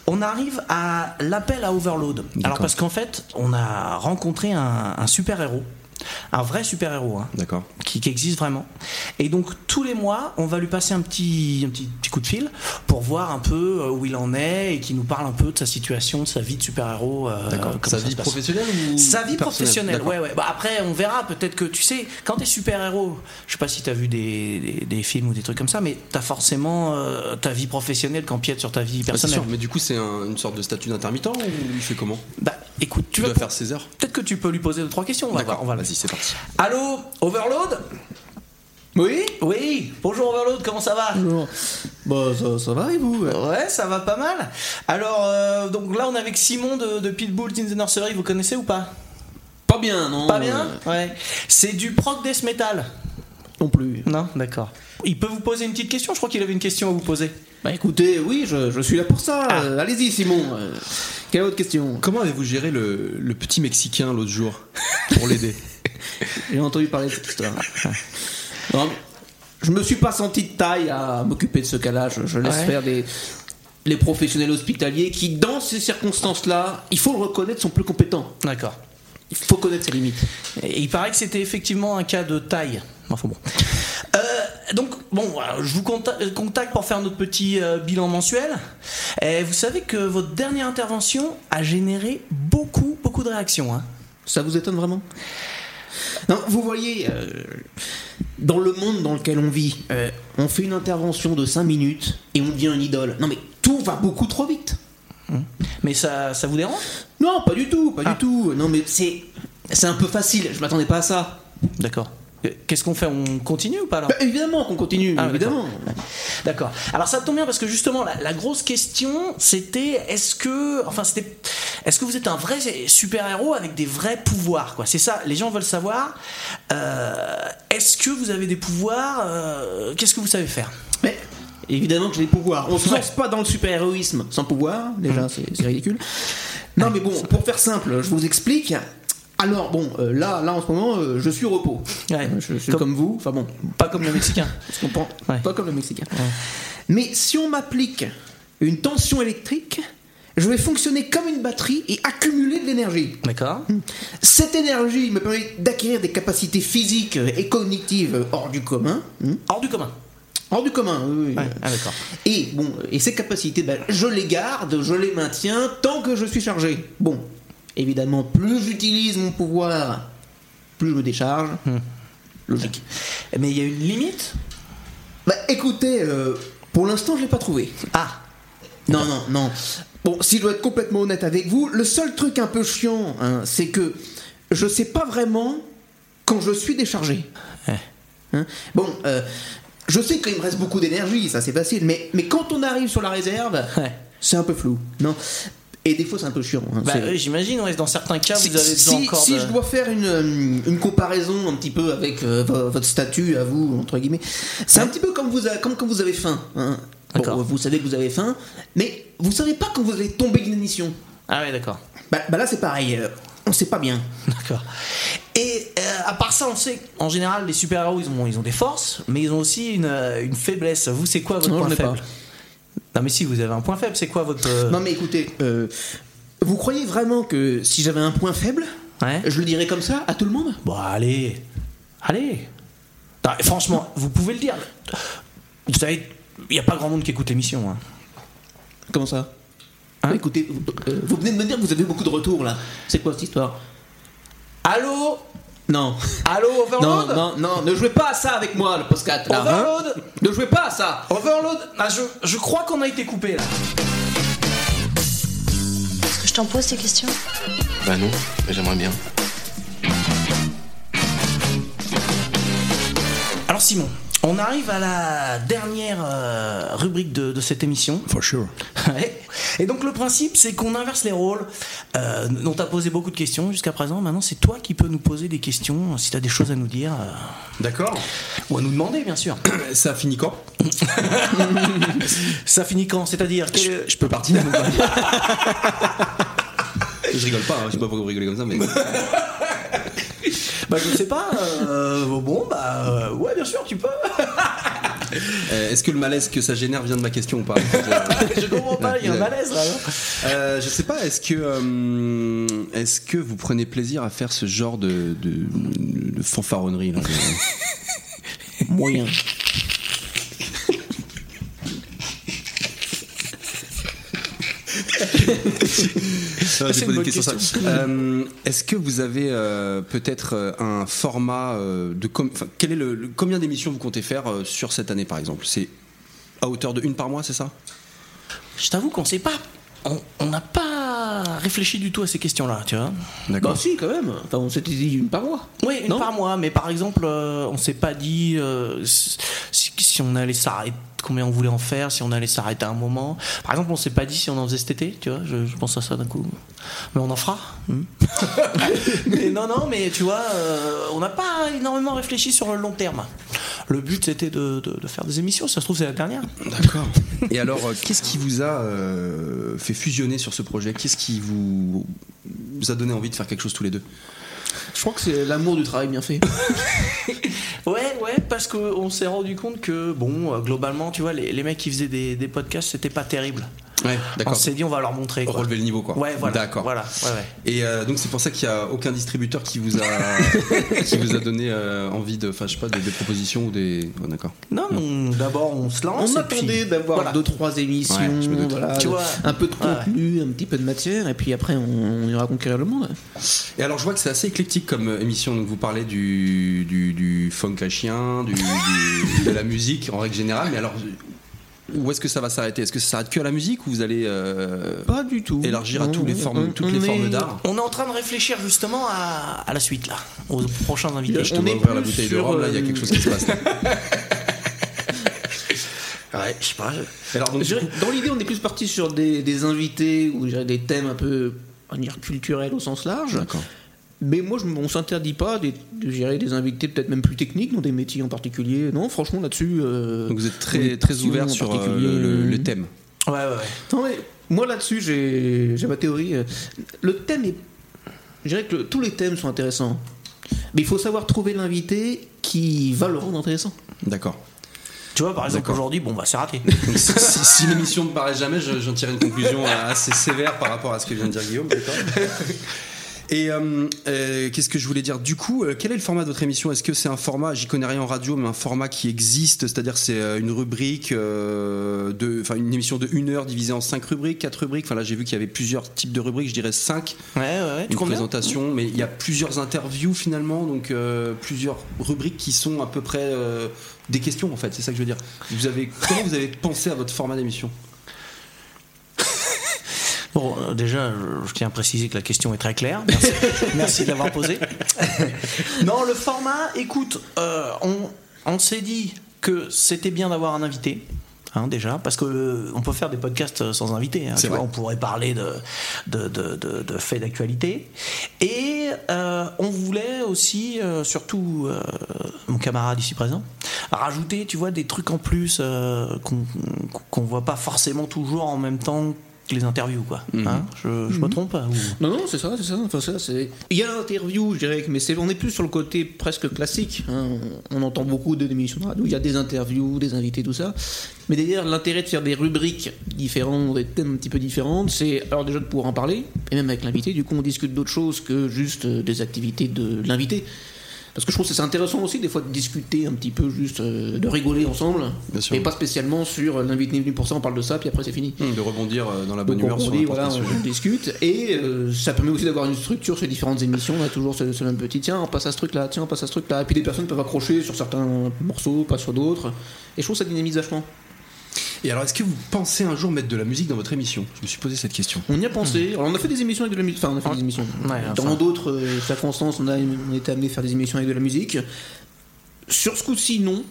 On arrive à l'appel à Overload. Alors parce qu'en fait, on a rencontré un, un super-héros. Un vrai super-héros, hein, D'accord. qui, qui existe vraiment. Et donc tous les mois, on va lui passer un petit, un petit, petit coup de fil pour voir un peu euh, où il en est et qui nous parle un peu de sa situation, de sa vie de super-héros. euh, Sa vie professionnelle ou Sa vie professionnelle, ouais, ouais. Bah, après, on verra. Peut-être que tu sais, quand t'es super-héros, je sais pas si t'as vu des, des, des films ou des trucs comme ça, mais t'as forcément euh, ta vie professionnelle qui empiète sur ta vie Ah, personnelle. sûr, mais du coup, c'est un- une sorte de statut d'intermittent ou il fait comment Bah, écoute, tu Tu vas dois faire ses heures Peut-être que tu peux lui poser deux trois questions. On va. On va le- Vas-y, c'est parti. Allô, Overload? Oui? Oui. Bonjour Overload, comment ça va? Bonjour. Bah, ça, ça va et vous? Ouais, ça va pas mal. Alors, euh, donc là, on est avec Simon de, de Pitbull in the Nursery. Vous connaissez ou pas? Pas bien, non Pas bien? Ouais. C'est du prog death metal. Non plus. Non, d'accord. Il peut vous poser une petite question? Je crois qu'il avait une question à vous poser. Bah écoutez, oui, je, je suis là pour ça. Euh, Allez-y, Simon. Euh, quelle autre question? Comment avez-vous géré le, le petit Mexicain l'autre jour? Pour l'aider J'ai entendu parler de cette histoire. Non, je me suis pas senti de taille à m'occuper de ce cas-là. Je, je laisse Ouais. faire des les professionnels hospitaliers qui, dans ces circonstances-là, il faut le reconnaître, sont plus compétents. D'accord. Il faut connaître ses limites. Et il paraît que c'était effectivement un cas de taille. Enfin bon. Euh, donc, bon, je vous conta- contacte pour faire notre petit euh, bilan mensuel. Et vous savez que votre dernière intervention a généré beaucoup, beaucoup de réactions. Hein. Ça vous étonne vraiment? Non, vous voyez, euh, dans le monde dans lequel on vit, euh, on fait une intervention de 5 minutes et on devient une idole. Non mais tout va beaucoup trop vite. Mais ça, ça vous dérange? Non, pas du tout, pas du tout. Non mais c'est c'est un peu facile, je m'attendais pas à ça. D'accord. Qu'est-ce qu'on fait On continue ou pas alors Bah, évidemment qu'on continue, Ah, évidemment. D'accord. Alors ça tombe bien parce que justement la, la grosse question c'était est-ce que enfin c'était est-ce que vous êtes un vrai super héros avec des vrais pouvoirs quoi? C'est ça. Les gens veulent savoir. euh, est-ce que vous avez des pouvoirs euh, Qu'est-ce que vous savez faire? Mais évidemment que j'ai des pouvoirs. On se Ouais. lance pas dans le super-héroïsme sans pouvoir, déjà c'est c'est ridicule. Non mais bon, pour faire simple, je vous explique. Alors bon, euh, là, là en ce moment, euh, je suis au repos. Ouais. Je suis comme, vous, enfin bon, Pas comme le Mexicain. je comprends. Pas comme le Mexicain. Mais si on m'applique une tension électrique, je vais fonctionner comme une batterie et accumuler de l'énergie. D'accord. Cette énergie me permet d'acquérir des capacités physiques et cognitives hors du commun. Hmm. Hors du commun. Hors du commun, oui. oui. Ouais. Ah d'accord. Et bon, et ces capacités, ben, je les garde, je les maintiens tant que je suis chargé. Bon, évidemment, plus j'utilise mon pouvoir, plus je me décharge. Logique. Mais il y a une limite? Bah écoutez, euh, pour l'instant, je l'ai pas trouvé. Ah. Non, non, non. Bon, si je dois être complètement honnête avec vous, le seul truc un peu chiant, hein, c'est que je sais pas vraiment quand je suis déchargé. Ouais. Hein? Bon, euh, je sais qu'il me reste beaucoup d'énergie, ça c'est facile, mais, mais quand on arrive sur la réserve, Ouais. c'est un peu flou. Non? Et des fois c'est un peu chiant. hein, Bah, oui, j'imagine. Ouais, dans certains cas, si, vous avez besoin si- encore si de. je dois faire une, euh, une comparaison un petit peu avec euh, vo- votre statut à vous, entre guillemets, c'est un petit peu comme, vous a- comme quand vous avez faim. hein. Bon, D'accord. vous savez que vous avez faim, mais vous savez pas quand vous allez tomber d'inanition. Ah ouais, d'accord. Bah, bah là c'est pareil, euh, on sait pas bien. D'accord. Et euh, à part ça, on sait qu'en général, les super-héros, ils ont, ils ont des forces, mais ils ont aussi une, euh, une faiblesse. Vous, c'est quoi votre Non, point faible pas. Non, mais si, vous avez un point faible. C'est quoi votre. euh, Non mais écoutez, euh, vous croyez vraiment que si j'avais un point faible, Ouais. je le dirais comme ça à tout le monde? Bon, allez. Allez. Non, franchement, vous pouvez le dire. Vous savez, il n'y a pas grand monde qui écoute l'émission. hein. Comment ça? Bah, Écoutez, vous, euh, vous venez de me dire que vous avez beaucoup de retours là. C'est quoi cette histoire? Allô? Non. Allô, Non, Overload non, non, ne jouez pas à ça avec moi, le postcat. là, hein. Overload Ne jouez pas à ça Overload Ah, je, je crois qu'on a été coupé là. Est-ce que je t'en pose ces questions Bah non, mais j'aimerais bien. Alors, Simon, on arrive à la dernière euh, rubrique de, de cette émission. For sure. Ouais. Et donc le principe, c'est qu'on inverse les rôles. Euh, on t'a posé beaucoup de questions jusqu'à présent. Maintenant, c'est toi qui peux nous poser des questions si t'as des choses à nous dire. euh, D'accord. ou à nous demander, bien sûr. Ça finit quand? Ça finit quand? C'est-à-dire quel- Je peux partir Je rigole pas, hein, je sais pas pourquoi vous rigolez comme ça, mais. Bah, je sais pas. euh, bon, bah, euh, ouais, bien sûr, tu peux. Euh, Est-ce que le malaise que ça génère vient de ma question ou pas je comprends pas, il y a un malaise là. Euh, je sais pas, est-ce que, euh, est-ce que vous prenez plaisir à faire ce genre de, de, de fanfaronnerie là, de- Moyen. Ça, j'ai c'est posé une bonne question, ça. question. Euh, Est-ce que vous avez euh, peut-être euh, un format euh, de com- quel est le, le- combien d'émissions vous comptez faire euh, sur cette année par exemple? C'est à hauteur de une par mois, c'est ça? Je t'avoue qu'on sait pas. On n'a pas réfléchi du tout à ces questions-là, tu vois. Bah si, quand même. Enfin, on s'était dit une par mois. Oui, une Non par mois, mais par exemple, euh, on s'est pas dit euh, si, si on allait s'arrêter, combien on voulait en faire, si on allait s'arrêter à un moment. Par exemple, on s'est pas dit si on en faisait cet été, tu vois, je, je pense à ça d'un coup. Mais on en fera. hmm. mais non, non, mais tu vois, euh, on n'a pas énormément réfléchi sur le long terme. Le but, c'était de, de- de faire des émissions, ça se trouve, c'est la dernière. D'accord. Et alors, euh, qu'est-ce qui vous a euh, fait fusionner sur ce projet? Qu'est-ce qui vous, vous a donné envie de faire quelque chose tous les deux? Je crois que c'est l'amour du travail bien fait. Ouais, ouais, parce qu'on s'est rendu compte que, bon, euh, globalement, tu vois, les, les mecs qui faisaient des, des podcasts, c'était pas terrible. Ouais, On s'est dit, on va leur montrer. Quoi. Relever le niveau, quoi. Ouais, voilà. D'accord. Voilà, ouais, ouais. Et euh, donc c'est pour ça qu'il n'y a aucun distributeur qui vous a qui vous a donné euh, envie de, enfin je sais pas, des, des propositions ou des. Oh, d'accord. Non, on- d'abord, on se lance. On attendait d'avoir voilà. deux trois émissions, voilà, Tu vois, un peu de ouais. contenu, un petit peu de matière, et puis après on, on ira conquérir le monde. Et alors je vois que c'est assez éclectique comme euh, émission. Donc vous parlez du du, du funk à chien, du, du- de la musique en règle générale. Mais alors où est-ce que ça va s'arrêter? Est-ce que ça s'arrête que à la musique ou vous allez euh, Pas du tout. élargir à Non, tous les formes, on- toutes les est- formes d'art? On est en train de réfléchir justement à, à la suite, là, aux prochains invités. Je te on vois est ouvrir la bouteille de rhum là, il y a euh, quelque chose qui se passe. là. Ouais, je sais pas. Alors donc Je dirais, Dans l'idée, on est plus parti sur des, des invités ou des thèmes un peu on va dire, culturels au sens large. D'accord. Mais moi, je, on s'interdit pas des, de gérer des invités peut-être même plus techniques dans des métiers en particulier. Non, franchement, là-dessus. euh, Donc vous êtes très très ouvert en sur euh, particulier. le, le- le thème. Ouais, ouais, ouais. Non, mais moi là-dessus, j'ai j'ai ma théorie. euh, Le thème est. Je dirais que le- tous les thèmes sont intéressants. Mais il faut savoir trouver l'invité qui va le rendre intéressant. D'accord. Tu vois, par exemple, aujourd'hui, bon, bah, c'est raté. Donc, si, si- si l'émission ne paraît jamais, je- j'en tire une conclusion assez sévère par rapport à ce que vient de dire Guillaume. d'accord Et euh, euh, qu'est-ce que je voulais dire? Du coup, euh, quel est le format de votre émission? Est-ce que c'est un format, j'y connais rien en radio, mais un format qui existe? C'est-à-dire c'est une rubrique, enfin une émission de une heure divisée en cinq rubriques, quatre rubriques? Enfin là, j'ai vu qu'il y avait plusieurs types de rubriques. Je dirais cinq. Ouais, ouais, ouais. Une présentation, mais il y a plusieurs interviews finalement, donc plusieurs rubriques qui sont à peu près des questions en fait. C'est ça que je veux dire. Vous avez comment vous avez pensé à votre format d'émission? Bon, euh, déjà, je, tiens à préciser que la question est très claire. Merci, Merci de l'avoir posée. non, le format, écoute, euh, on, on s'est dit que c'était bien d'avoir un invité. hein, déjà, parce que euh, on peut faire des podcasts sans invité. hein, tu vois, on pourrait parler de, de, de- de- de faits d'actualité. Et euh, on voulait aussi, euh, surtout mon camarade ici présent, rajouter, tu vois, des trucs en plus qu'on qu'on voit pas forcément toujours en même temps les interviews, quoi. Mhm. Hein je, je me trompe ou- Non, non, c'est ça, c'est ça. Enfin, ça, c'est. Il y a l'interview, je dirais, mais c'est, on est plus sur le côté presque classique. hein. On, on entend beaucoup de d'émissions de radio. Il y a des interviews, des invités, tout ça. Mais d'ailleurs, l'intérêt de faire des rubriques différentes, des thèmes un petit peu différentes, c'est alors déjà de pouvoir en parler, et même avec l'invité. Du coup, on discute d'autres choses que juste euh, des activités de l'invité. Parce que je trouve que c'est intéressant aussi des fois de discuter un petit peu, juste euh, de rigoler ensemble, Bien sûr. et pas spécialement sur euh, l'invité venu pour ça, on parle de ça, puis après c'est fini. De rebondir euh, dans la bonne Donc humeur on, sur dit, n'importe voilà, on discute et euh, ça permet aussi d'avoir une structure sur différentes émissions. On a toujours ce, ce même petit tiens, on passe à ce truc-là, tiens, on passe à ce truc-là. Et puis des personnes peuvent accrocher sur certains morceaux, pas sur d'autres. Et je trouve que ça dynamise vachement. Et alors, est-ce que vous pensez un jour mettre de la musique dans votre émission? Je me suis posé cette question. On y a pensé. Alors on a fait des émissions avec de la musique. Enfin, on a fait des émissions. Ouais, Dans enfin. d'autres euh, circonstances, on a on était amené à faire des émissions avec de la musique. Sur ce coup-ci, non.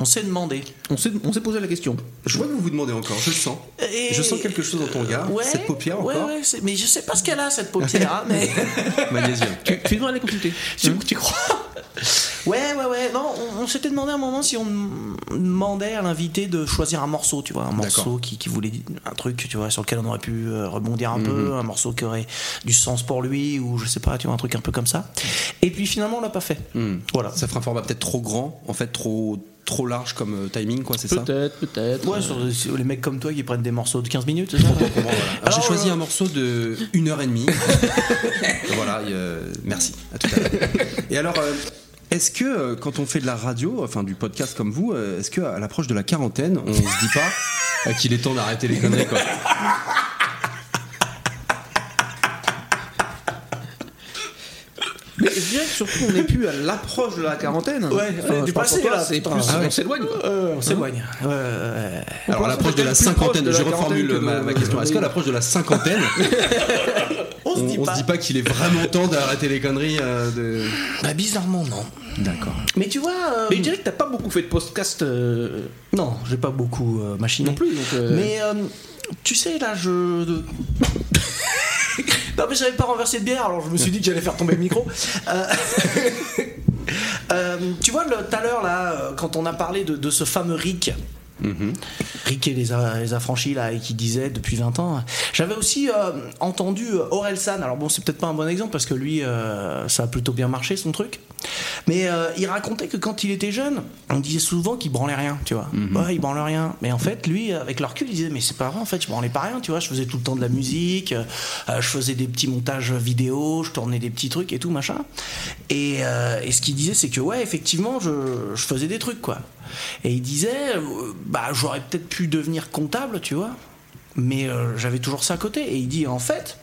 On s'est demandé. On s'est on s'est posé la question. Je vois que vous vous demandez encore, je le sens. Et- Je sens quelque chose dans ton regard. Ouais, Cette paupière encore ouais, c'est- mais je sais pas ce qu'elle a, cette paupière, hein, mais. Magnésium. Tu, tu devrais aller consulter. Tu, tu crois? Ouais, ouais, ouais. Non, on, on s'était demandé à un moment si on demandait à l'invité de choisir un morceau, tu vois, un morceau qui, qui voulait dire un truc, tu vois, sur lequel on aurait pu euh, rebondir un Mhm. peu, un morceau qui aurait du sens pour lui, ou je sais pas, tu vois, un truc un peu comme ça. Et puis finalement, on l'a pas fait. Hmm. Voilà. Ça fera un format peut-être trop grand, en fait, trop, trop large comme euh, timing, quoi, c'est ça? Peut-être, peut-être. Ouais, sur sur les mecs comme toi qui prennent des morceaux de 15 minutes, c'est ça? j'ai choisi euh, un morceau de 1 heure et demie. voilà, et, euh, merci. À tout à l'heure. Et alors, euh, est-ce que euh, quand on fait de la radio, enfin du podcast comme vous, euh, est-ce que à l'approche de la quarantaine, on se dit pas euh, qu'il est temps d'arrêter les conneries, quoi? Mais je dirais que surtout, on n'est plus à l'approche de la quarantaine. Ouais, Enfin, du passé, toi, là, c'est plus, Ah ouais. on s'éloigne, quoi. Euh, on s'éloigne. Ouais, ouais, ouais. Alors, à l'approche de la cinquantaine, de la je reformule de- ma, ma question. Est-ce qu'à l'approche de la cinquantaine, On se dit on se pas. dit pas qu'il est vraiment temps d'arrêter les conneries euh, de... Bah, bizarrement, non. D'accord. Mais tu vois. euh, Mais je dirais que t'as pas beaucoup fait de podcast euh, Non, j'ai pas beaucoup euh, machiné. non plus. Donc, euh, Mais euh, tu sais, là, je. Non, mais j'avais pas renversé de bière, alors je me suis dit que j'allais faire tomber le micro. Euh, euh, tu vois, tout à l'heure, là, euh, quand on a parlé de, de ce fameux Rick Rick et les, a- les affranchis là et qui disait depuis 20 ans. J'avais aussi euh, entendu euh, Orelsan. Alors bon, c'est peut-être pas un bon exemple parce que lui, euh, ça a plutôt bien marché son truc. Mais euh, il racontait que quand il était jeune, on disait souvent qu'il branlait rien, tu vois. Ouais, il branlait rien. Mais en fait, lui, avec le recul, il disait mais c'est pas vrai. En fait, je branlais pas rien, tu vois. Je faisais tout le temps de la musique, je faisais des petits montages vidéo, je tournais des petits trucs et tout machin. Et, et ce qu'il disait, c'est que ouais, effectivement, je, je faisais des trucs quoi. Et il disait, euh, bah j'aurais peut-être pu devenir comptable, tu vois. Mais euh, j'avais toujours ça à côté. Et il dit, en fait,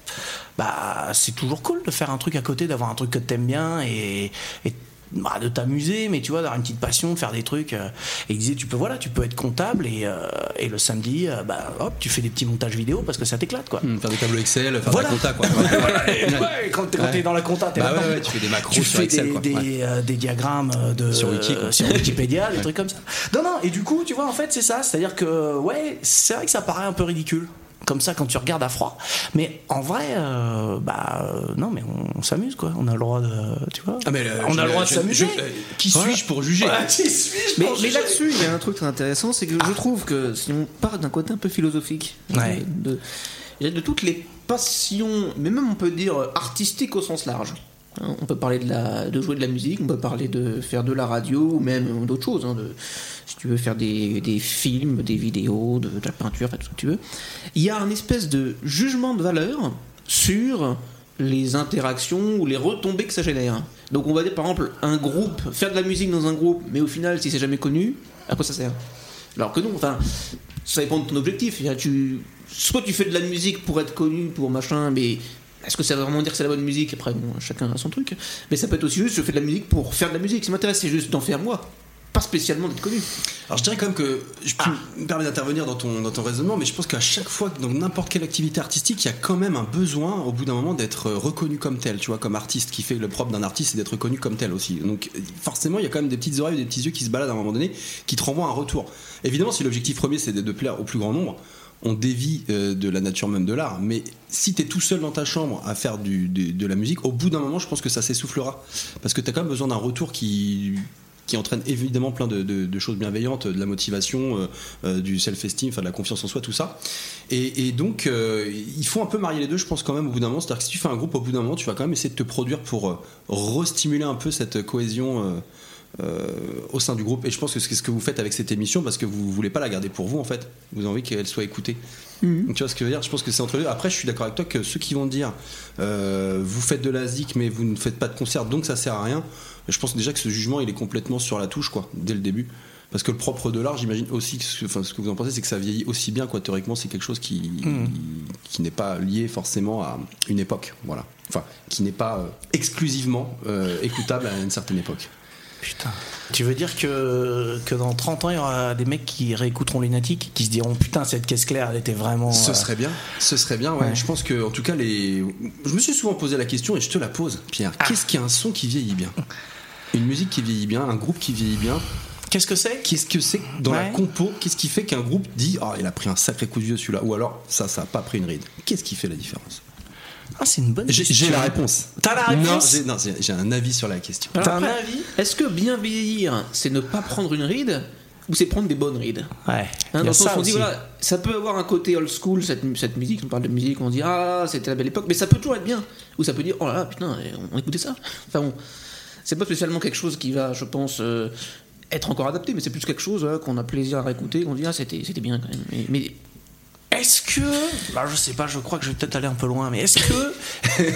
bah c'est toujours cool de faire un truc à côté, d'avoir un truc que t'aimes bien et, et, bah, de t'amuser, mais tu vois, d'avoir une petite passion, de faire des trucs. euh. Et il disait, tu peux, voilà, tu peux être comptable et, euh, et le samedi, euh, bah hop, tu fais des petits montages vidéo parce que ça t'éclate, quoi. Hum, faire des tableaux Excel, faire Voilà. de la compta quoi. Ouais, ouais, quand t'es dans la compta, t'es Bah ouais, tu fais des macros tu sur fais Excel, des, quoi. des, euh, diagrammes de Sur Wiki, sur Wikipédia, des trucs comme ça. Non, non. Et du coup, tu vois, en fait, c'est ça. C'est-à-dire que ouais, c'est vrai que ça paraît un peu ridicule. Comme ça, quand tu regardes à froid. Mais en vrai, euh, bah euh, non, mais on, on s'amuse quoi. On a le droit de, tu vois. Ah, mais, euh, on a le droit de s'amuser. euh, qui suis-je pour juger Ouais, qui suis-je Mais, mais là-dessus, il y a un truc très intéressant, c'est que je trouve que si on part d'un côté un peu philosophique, Ouais. de, de, de toutes les passions, mais même on peut dire artistiques au sens large. Hein, On peut parler de, jouer de la musique, on peut parler de faire de la radio, ou même d'autres choses. hein, si tu veux faire des, films, des vidéos, de, la peinture, tout ce que tu veux. Il y a un espèce de jugement de valeur sur les interactions ou les retombées que ça génère. Donc on va dire par exemple un groupe, faire de la musique dans un groupe, mais au final si c'est jamais connu, à quoi ça sert? Alors que non, enfin, ça dépend de ton objectif. Tu, soit tu fais de la musique pour être connu, pour machin, mais est-ce que ça veut vraiment dire que c'est la bonne musique? Après, bon, chacun a son truc. Mais ça peut être aussi juste, je fais de la musique pour faire de la musique. Ce qui m'intéresse, c'est juste d'en faire moi. Pas spécialement d'être connu. Alors je dirais quand même que je peux me permettre d'intervenir dans ton, dans ton raisonnement, mais je pense qu'à chaque fois, dans n'importe quelle activité artistique, il y a quand même un besoin, au bout d'un moment, d'être euh, reconnu comme tel, tu vois, comme artiste, qui fait le propre d'un artiste, c'est d'être reconnu comme tel aussi. Donc forcément, il y a quand même des petites oreilles, des petits yeux qui se baladent à un moment donné, qui te renvoient un retour. Évidemment, si l'objectif premier, c'est de plaire au plus grand nombre, on dévie euh, de la nature même de l'art. Mais si tu es tout seul dans ta chambre à faire de la musique, au bout d'un moment, je pense que ça s'essoufflera. Parce que tu as quand même besoin d'un retour qui qui entraîne évidemment plein de, choses bienveillantes, de la motivation, euh, euh, du self-esteem, de la confiance en soi, tout ça. Et, donc, il faut un peu marier les deux, je pense, quand même, au bout d'un moment. C'est-à-dire que si tu fais un groupe, au bout d'un moment, tu vas quand même essayer de te produire pour restimuler un peu cette cohésion. Euh, au sein du groupe. Et je pense que c'est ce que vous faites avec cette émission parce que vous voulez pas la garder pour vous en fait. Vous avez envie qu'elle soit écoutée. Mhm. Donc, tu vois ce que je veux dire? Je pense que c'est entre deux. Après je suis d'accord avec toi que ceux qui vont dire euh, vous faites de la zik mais vous ne faites pas de concert donc ça sert à rien je pense déjà que ce jugement il est complètement sur la touche quoi dès le début. Parce que le propre de l'art j'imagine aussi que ce, enfin, ce que vous en pensez c'est que ça vieillit aussi bien quoi théoriquement c'est quelque chose qui Mhm. qui n'est pas lié forcément à une époque voilà. Enfin qui n'est pas euh, exclusivement euh, écoutable à une certaine époque Putain. Tu veux dire que, que dans 30 ans, il y aura des mecs qui réécouteront Lunatic, qui se diront Putain, cette caisse claire, elle était vraiment. Ce euh, serait bien, ce serait bien, ouais. Ouais. Je pense que, en tout cas, les. Je me suis souvent posé la question et je te la pose, Pierre. Ah. Qu'est-ce qui a un son qui vieillit bien? Une musique qui vieillit bien, un groupe qui vieillit bien Qu'est-ce que c'est? Qu'est-ce que c'est dans la compo? Qu'est-ce qui fait qu'un groupe dit Oh, il a pris un sacré coup de vieux celui-là? Ou alors, ça, ça a pas pris une ride Qu'est-ce qui fait la différence? Ah, c'est une bonne J'ai question. j'ai la réponse. T'as la réponse Non, j'ai- un avis sur la question. T'as un avis Est-ce que bien vieillir, c'est ne pas prendre une ride ou c'est prendre des bonnes rides? Ouais. Hein, dans a le sens ça où on dit voilà, ça peut avoir un côté old school cette, cette musique, on parle de musique, on dit ah c'était la belle époque, mais ça peut toujours être bien. Ou ça peut dire oh là là putain on écoutait ça. Enfin bon, c'est pas spécialement quelque chose qui va, je pense, euh, être encore adapté, mais c'est plus quelque chose voilà, qu'on a plaisir à réécouter, qu'on dit ah c'était c'était bien quand même. Mais, mais Est-ce que. Bah, je sais pas, je crois que je vais peut-être aller un peu loin, mais est-ce que.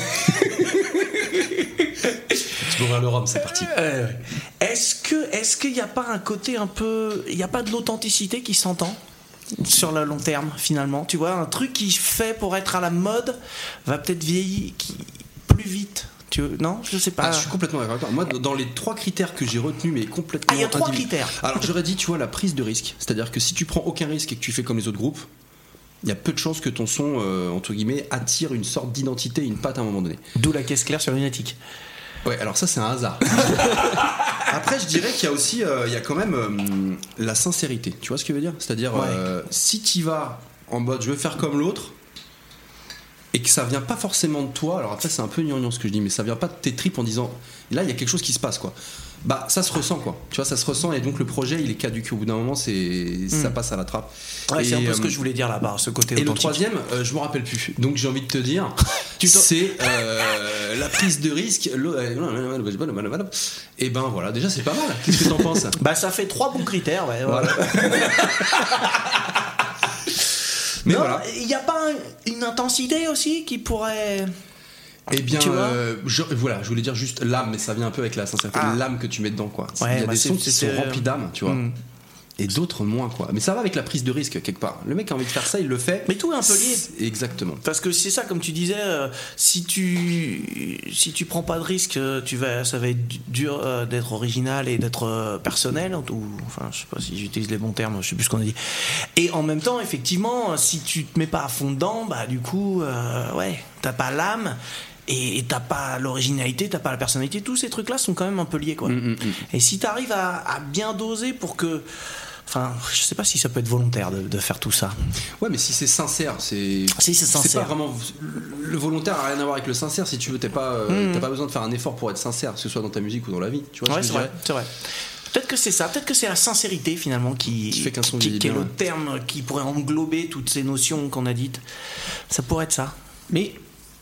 Tu peux le rhum, c'est parti. Euh, est-ce que est-ce qu'il n'y a pas un côté un peu. Il n'y a pas de l'authenticité qui s'entend sur le long terme, finalement? Tu vois, un truc qui fait pour être à la mode va peut-être vieillir plus vite. Tu veux- non, je sais pas. Ah, je suis complètement d'accord avec toi. Moi, dans les trois critères que j'ai retenus, mais complètement. Ah, il y a trois critères. Alors, j'aurais dit, tu vois, la prise de risque. C'est-à-dire que si tu prends aucun risque et que tu fais comme les autres groupes, il y a peu de chances que ton son, euh, entre guillemets, attire une sorte d'identité, une patte à un moment donné. D'où la caisse claire sur Lunatic. Ouais, alors ça, c'est un hasard. Après, je dirais qu'il y a aussi, euh, il y a quand même euh, la sincérité. Tu vois ce que je veux dire? C'est-à-dire, Ouais. si tu vas en mode je veux faire comme l'autre, et que ça vient pas forcément de toi, alors après, c'est un peu gnangnan ce que je dis, mais ça vient pas de tes tripes en disant là, il y a quelque chose qui se passe, quoi. Bah ça se ressent quoi. Tu vois, ça se ressent et donc le projet il est caduque. Au bout d'un moment, c'est ça Mm. passe à la trappe. Ouais, c'est un peu ce que euh, je voulais dire là-bas, ce côté Et le troisième, euh, je me rappelle plus. Donc j'ai envie de te dire, c'est euh, la prise de risque. Et ben voilà, déjà c'est pas mal. Qu'est-ce que t'en penses? Bah ça fait trois bons critères, ouais. voilà. Mais Non, voilà. Il n'y a pas un- une intensité aussi qui pourrait. Eh bien, euh, je, voilà, je voulais dire juste l'âme, mais ça vient un peu avec la sincérité, Ah. l'âme que tu mets dedans, quoi. Ouais, Il y a bah, des sons qui sont remplis d'âme, tu vois. Mm. Et d'autres moins, quoi. Mais ça va avec la prise de risque, quelque part. Le mec a envie de faire ça, il le fait. Mais tout est un peu lié. Exactement. Parce que c'est ça, comme tu disais, euh, si tu si tu prends pas de risque, euh, tu vas, ça va être du- dur euh, d'être original et d'être euh, personnel. Ou enfin, je sais pas si j'utilise les bons termes, je sais plus ce qu'on a dit. Et en même temps, effectivement, si tu te mets pas à fond dedans, bah du coup, ouais, t'as pas l'âme. Et t'as pas l'originalité, t'as pas la personnalité, tous ces trucs-là sont quand même un peu liés, quoi. Mm, Et si t'arrives à, à bien doser pour que, enfin, je sais pas si ça peut être volontaire de, de faire tout ça. Ouais, mais si c'est sincère, c'est. Si c'est sincère. pas vraiment. Le volontaire a rien à voir avec le sincère. Si tu veux, t'es pas, euh, Mm. t'as pas besoin de faire un effort pour être sincère, que ce soit dans ta musique ou dans la vie. Tu vois Ouais, ce c'est vrai, c'est vrai. Peut-être que c'est ça, peut-être que c'est la sincérité finalement qui, Qui fait qu'un son qui- qui est le terme qui pourrait englober toutes ces notions qu'on a dites. Ça pourrait être ça. Mais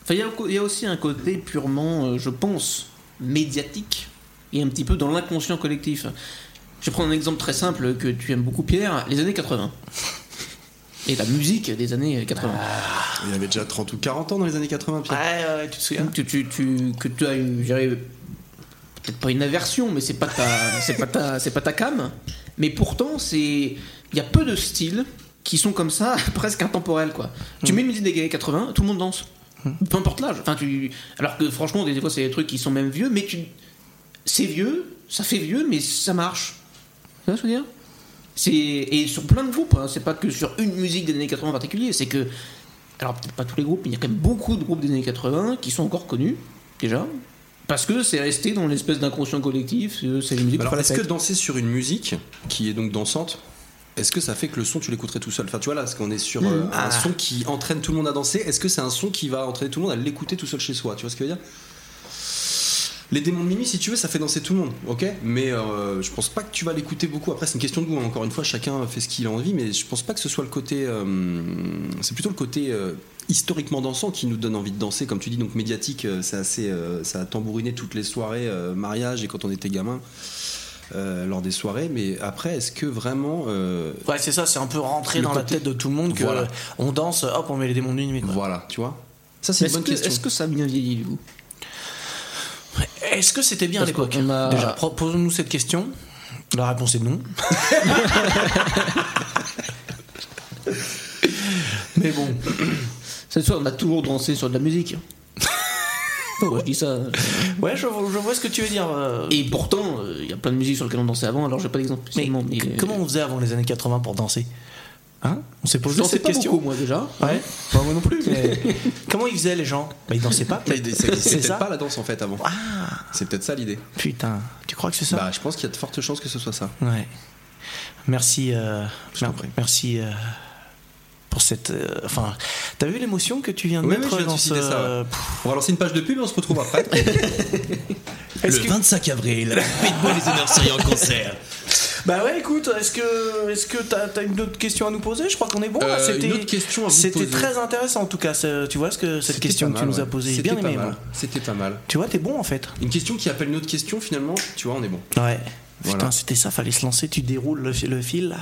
enfin, il y, a y aussi un côté purement, euh, je pense, médiatique et un petit peu dans l'inconscient collectif. Je vais prendre un exemple très simple que tu aimes beaucoup, Pierre les années 80. Et la musique des années 80. Il avait déjà 30 ou 40 ans dans les années 80, Pierre. Ouais, ouais, tu te souviens Tu, tu- tu- que tu as eu, je dirais, peut-être pas une aversion, mais c'est pas ta, c'est pas ta, c'est pas ta cam. Mais pourtant, c'est, il y a peu de styles qui sont comme ça, presque intemporels, quoi. Tu mets une musique des années 80, tout le monde danse. Peu importe l'âge. Enfin, tu, alors que franchement, des fois, c'est des trucs qui sont même vieux, mais tu, c'est vieux, ça fait vieux, mais ça marche. Tu vois ce que je veux dire? C'est et sur plein de groupes. hein, c'est pas que sur une musique des années 80 en particulier. C'est que alors peut-être pas tous les groupes, mais il y a quand même beaucoup de groupes des années 80 qui sont encore connus déjà. Parce que c'est resté dans l'espèce d'inconscient collectif, euh, c'est les musiques Alors, est-ce que danser sur une musique qui est donc dansante, est-ce que ça fait que le son tu l'écouterais tout seul? Enfin, tu vois là, parce qu'on est sur euh, Mhm. un Ah. son qui entraîne tout le monde à danser. Est-ce que c'est un son qui va entraîner tout le monde à l'écouter tout seul chez soi? Tu vois ce que je veux dire? Les démons de Mimi, si tu veux, ça fait danser tout le monde, ok? Mais euh, je pense pas que tu vas l'écouter beaucoup. Après, c'est une question de goût. hein. Encore une fois, chacun fait ce qu'il a envie, mais je pense pas que ce soit le côté. euh, c'est plutôt le côté euh, historiquement dansant qui nous donne envie de danser, comme tu dis. Donc médiatique, c'est assez, ça a tambouriné toutes les soirées mariage et quand on était gamin. Euh, lors des soirées, mais après, est-ce que vraiment. euh, Ouais, c'est ça, c'est un peu rentré dans la tête de tout le monde que Voilà. on danse, hop, on met les démons de nuit. quoi. Voilà, tu vois Ça, c'est une bonne Est-ce que, question. est-ce que ça a bien vieilli du coup Est-ce que c'était bien à l'époque a- Déjà, pro- posons-nous cette question. La réponse est non. Mais bon, Cette fois, on a toujours dansé sur de la musique. Moi, je dis ça. ouais, je, je vois ce que tu veux dire. euh, Et pourtant, euh, il y a plein de musiques sur lesquelles on dansait avant, alors j'ai pas d'exemple Mais. Mais, c- comment on faisait avant les années 80 pour danser? Hein? On s'est Je posé cette pas question. beaucoup, moi déjà. Ouais, Bah, moi non plus. mais comment ils faisaient les gens? Bah ils dansaient pas. C'est peut-être ça pas la danse en fait avant. Ah C'est peut-être ça l'idée. putain, tu crois que c'est ça? Bah, je pense qu'il y a de fortes chances que ce soit ça. Ouais. Merci. euh, Je. Merci. euh, pour cette. euh, enfin, t'as vu l'émotion que tu viens de Oui, oui, mettre je viens de dans ce. ça, ouais. On va lancer une page de pub et on se retrouve après. Le que- 25 avril, Pitbull les honneurs seraient en concert. Bah ouais, écoute, est-ce que est-ce que t'as as une autre question à nous poser? Je crois qu'on est bon. là. Euh, C'était une autre question à vous C'était poser. très intéressant en tout cas. c'est- Tu vois ce que cette C'était question que tu nous as posée, bien pas aimé. C'était pas mal. Tu vois, t'es bon en fait. Une question qui appelle une autre question, finalement, tu vois, on est bon. Ouais. Voilà. Putain, c'était ça, fallait se lancer, tu déroules le, le fil là.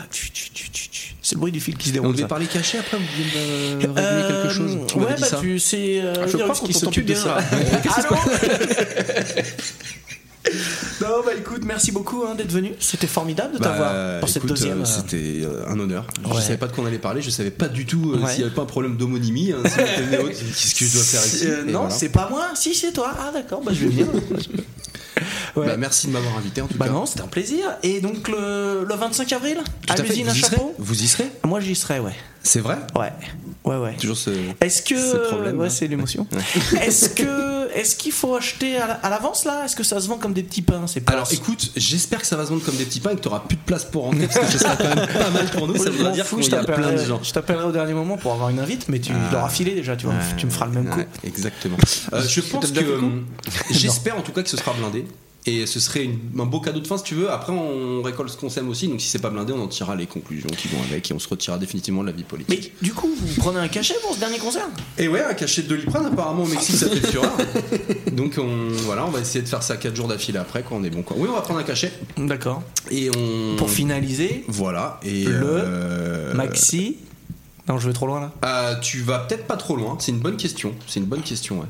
C'est le bruit du fil qui se On déroule. devait ça. parler caché après, vous vouliez me révéler quelque chose Ouais, bah ça. tu c'est. euh, Ah, je crois qu'on s'occupe plus de bien, ça. Allô Non, bah écoute, merci beaucoup hein, d'être venu. C'était formidable de Bah, t'avoir pour cette écoute, deuxième. euh, euh, C'était euh, un honneur. Je Ouais. savais pas de quoi on allait parler, je savais pas du tout euh, Ouais. s'il y avait pas un problème d'homonymie. hein, si on Qu'est-ce que je dois faire ici? Euh, non, voilà. c'est pas moi. Si, c'est toi. Ah, d'accord, bah je vais venir. Ouais. Bah, merci de m'avoir invité en tout Bah cas. non, c'était un plaisir. Et donc le, le 25 avril, Tout à à l'usine à Vous y serez chapeau? Vous y serez? Moi j'y serai, ouais. C'est vrai? Ouais. Ouais, ouais. Toujours ce. Est-ce que. Ce problème, ouais, là. c'est l'émotion. Est-ce que. Est-ce qu'il faut acheter à la- à l'avance là? Est-ce que ça se vend comme des petits pains C'est Alors écoute, j'espère que ça va se vendre comme des petits pains et que tu plus de place pour rentrer parce que ce sera quand même pas mal pour nous. Ça voudra dire qu'il je y a plein de t'appellerai gens. je t'appellerai au dernier moment pour avoir une invite, mais tu Ah. l'auras filé déjà, tu vois. Tu me feras le même coup. Exactement. Euh, je pense déjà que euh, j'espère en tout cas que ce sera blindé. Et ce serait une- un beau cadeau de fin si tu veux. Après, on récolte ce qu'on sème aussi. Donc si c'est pas blindé, on en tirera les conclusions qui vont avec et on se retirera définitivement de la vie politique. Mais du coup, vous prenez un cachet pour ce dernier concert? Et ouais, un cachet de Doliprane, apparemment au Mexique, ça fait fureur. Donc on, voilà, on va essayer de faire ça 4 jours d'affilée après quand on est bon. Quoi. Oui, on va prendre un cachet. D'accord. Et on. Pour finaliser, Voilà. Et Le euh, Maxi. Non, je vais trop loin là. euh, tu vas peut-être pas trop loin. C'est une bonne question. C'est une bonne question, ouais.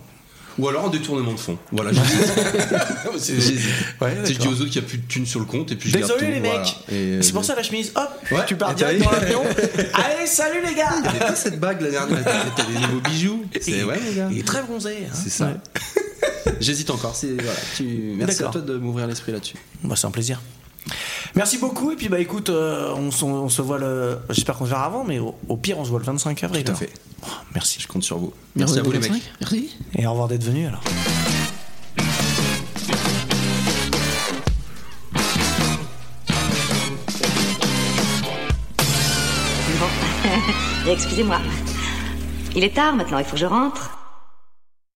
Ou alors un détournement de fonds. Voilà, j'hésite. Ouais, je dis aux autres qu'il n'y a plus de thunes sur le compte et puis je Désolé les voilà. mecs. Et- C'est pour ça la chemise. Hop, Ouais, tu pars direct dans l'avion. Allez, salut les gars. T'avais pas cette bague la dernière T'as des nouveaux bijoux C'est ouais, les gars. Il est très bronzé. hein. C'est ça. J'hésite encore. C'est voilà. Tu... Merci à toi de m'ouvrir l'esprit là-dessus. Bah, c'est un plaisir. Merci beaucoup et puis bah écoute, euh, on, se voit le. J'espère qu'on se verra avant, mais au, au pire on se voit le 25 avril. Tout à alors. fait. Oh, merci. Je compte sur vous. Merci à vous les mecs. Merci. Et au revoir d'être venu alors. Excusez-moi. Il est tard maintenant, il faut que je rentre.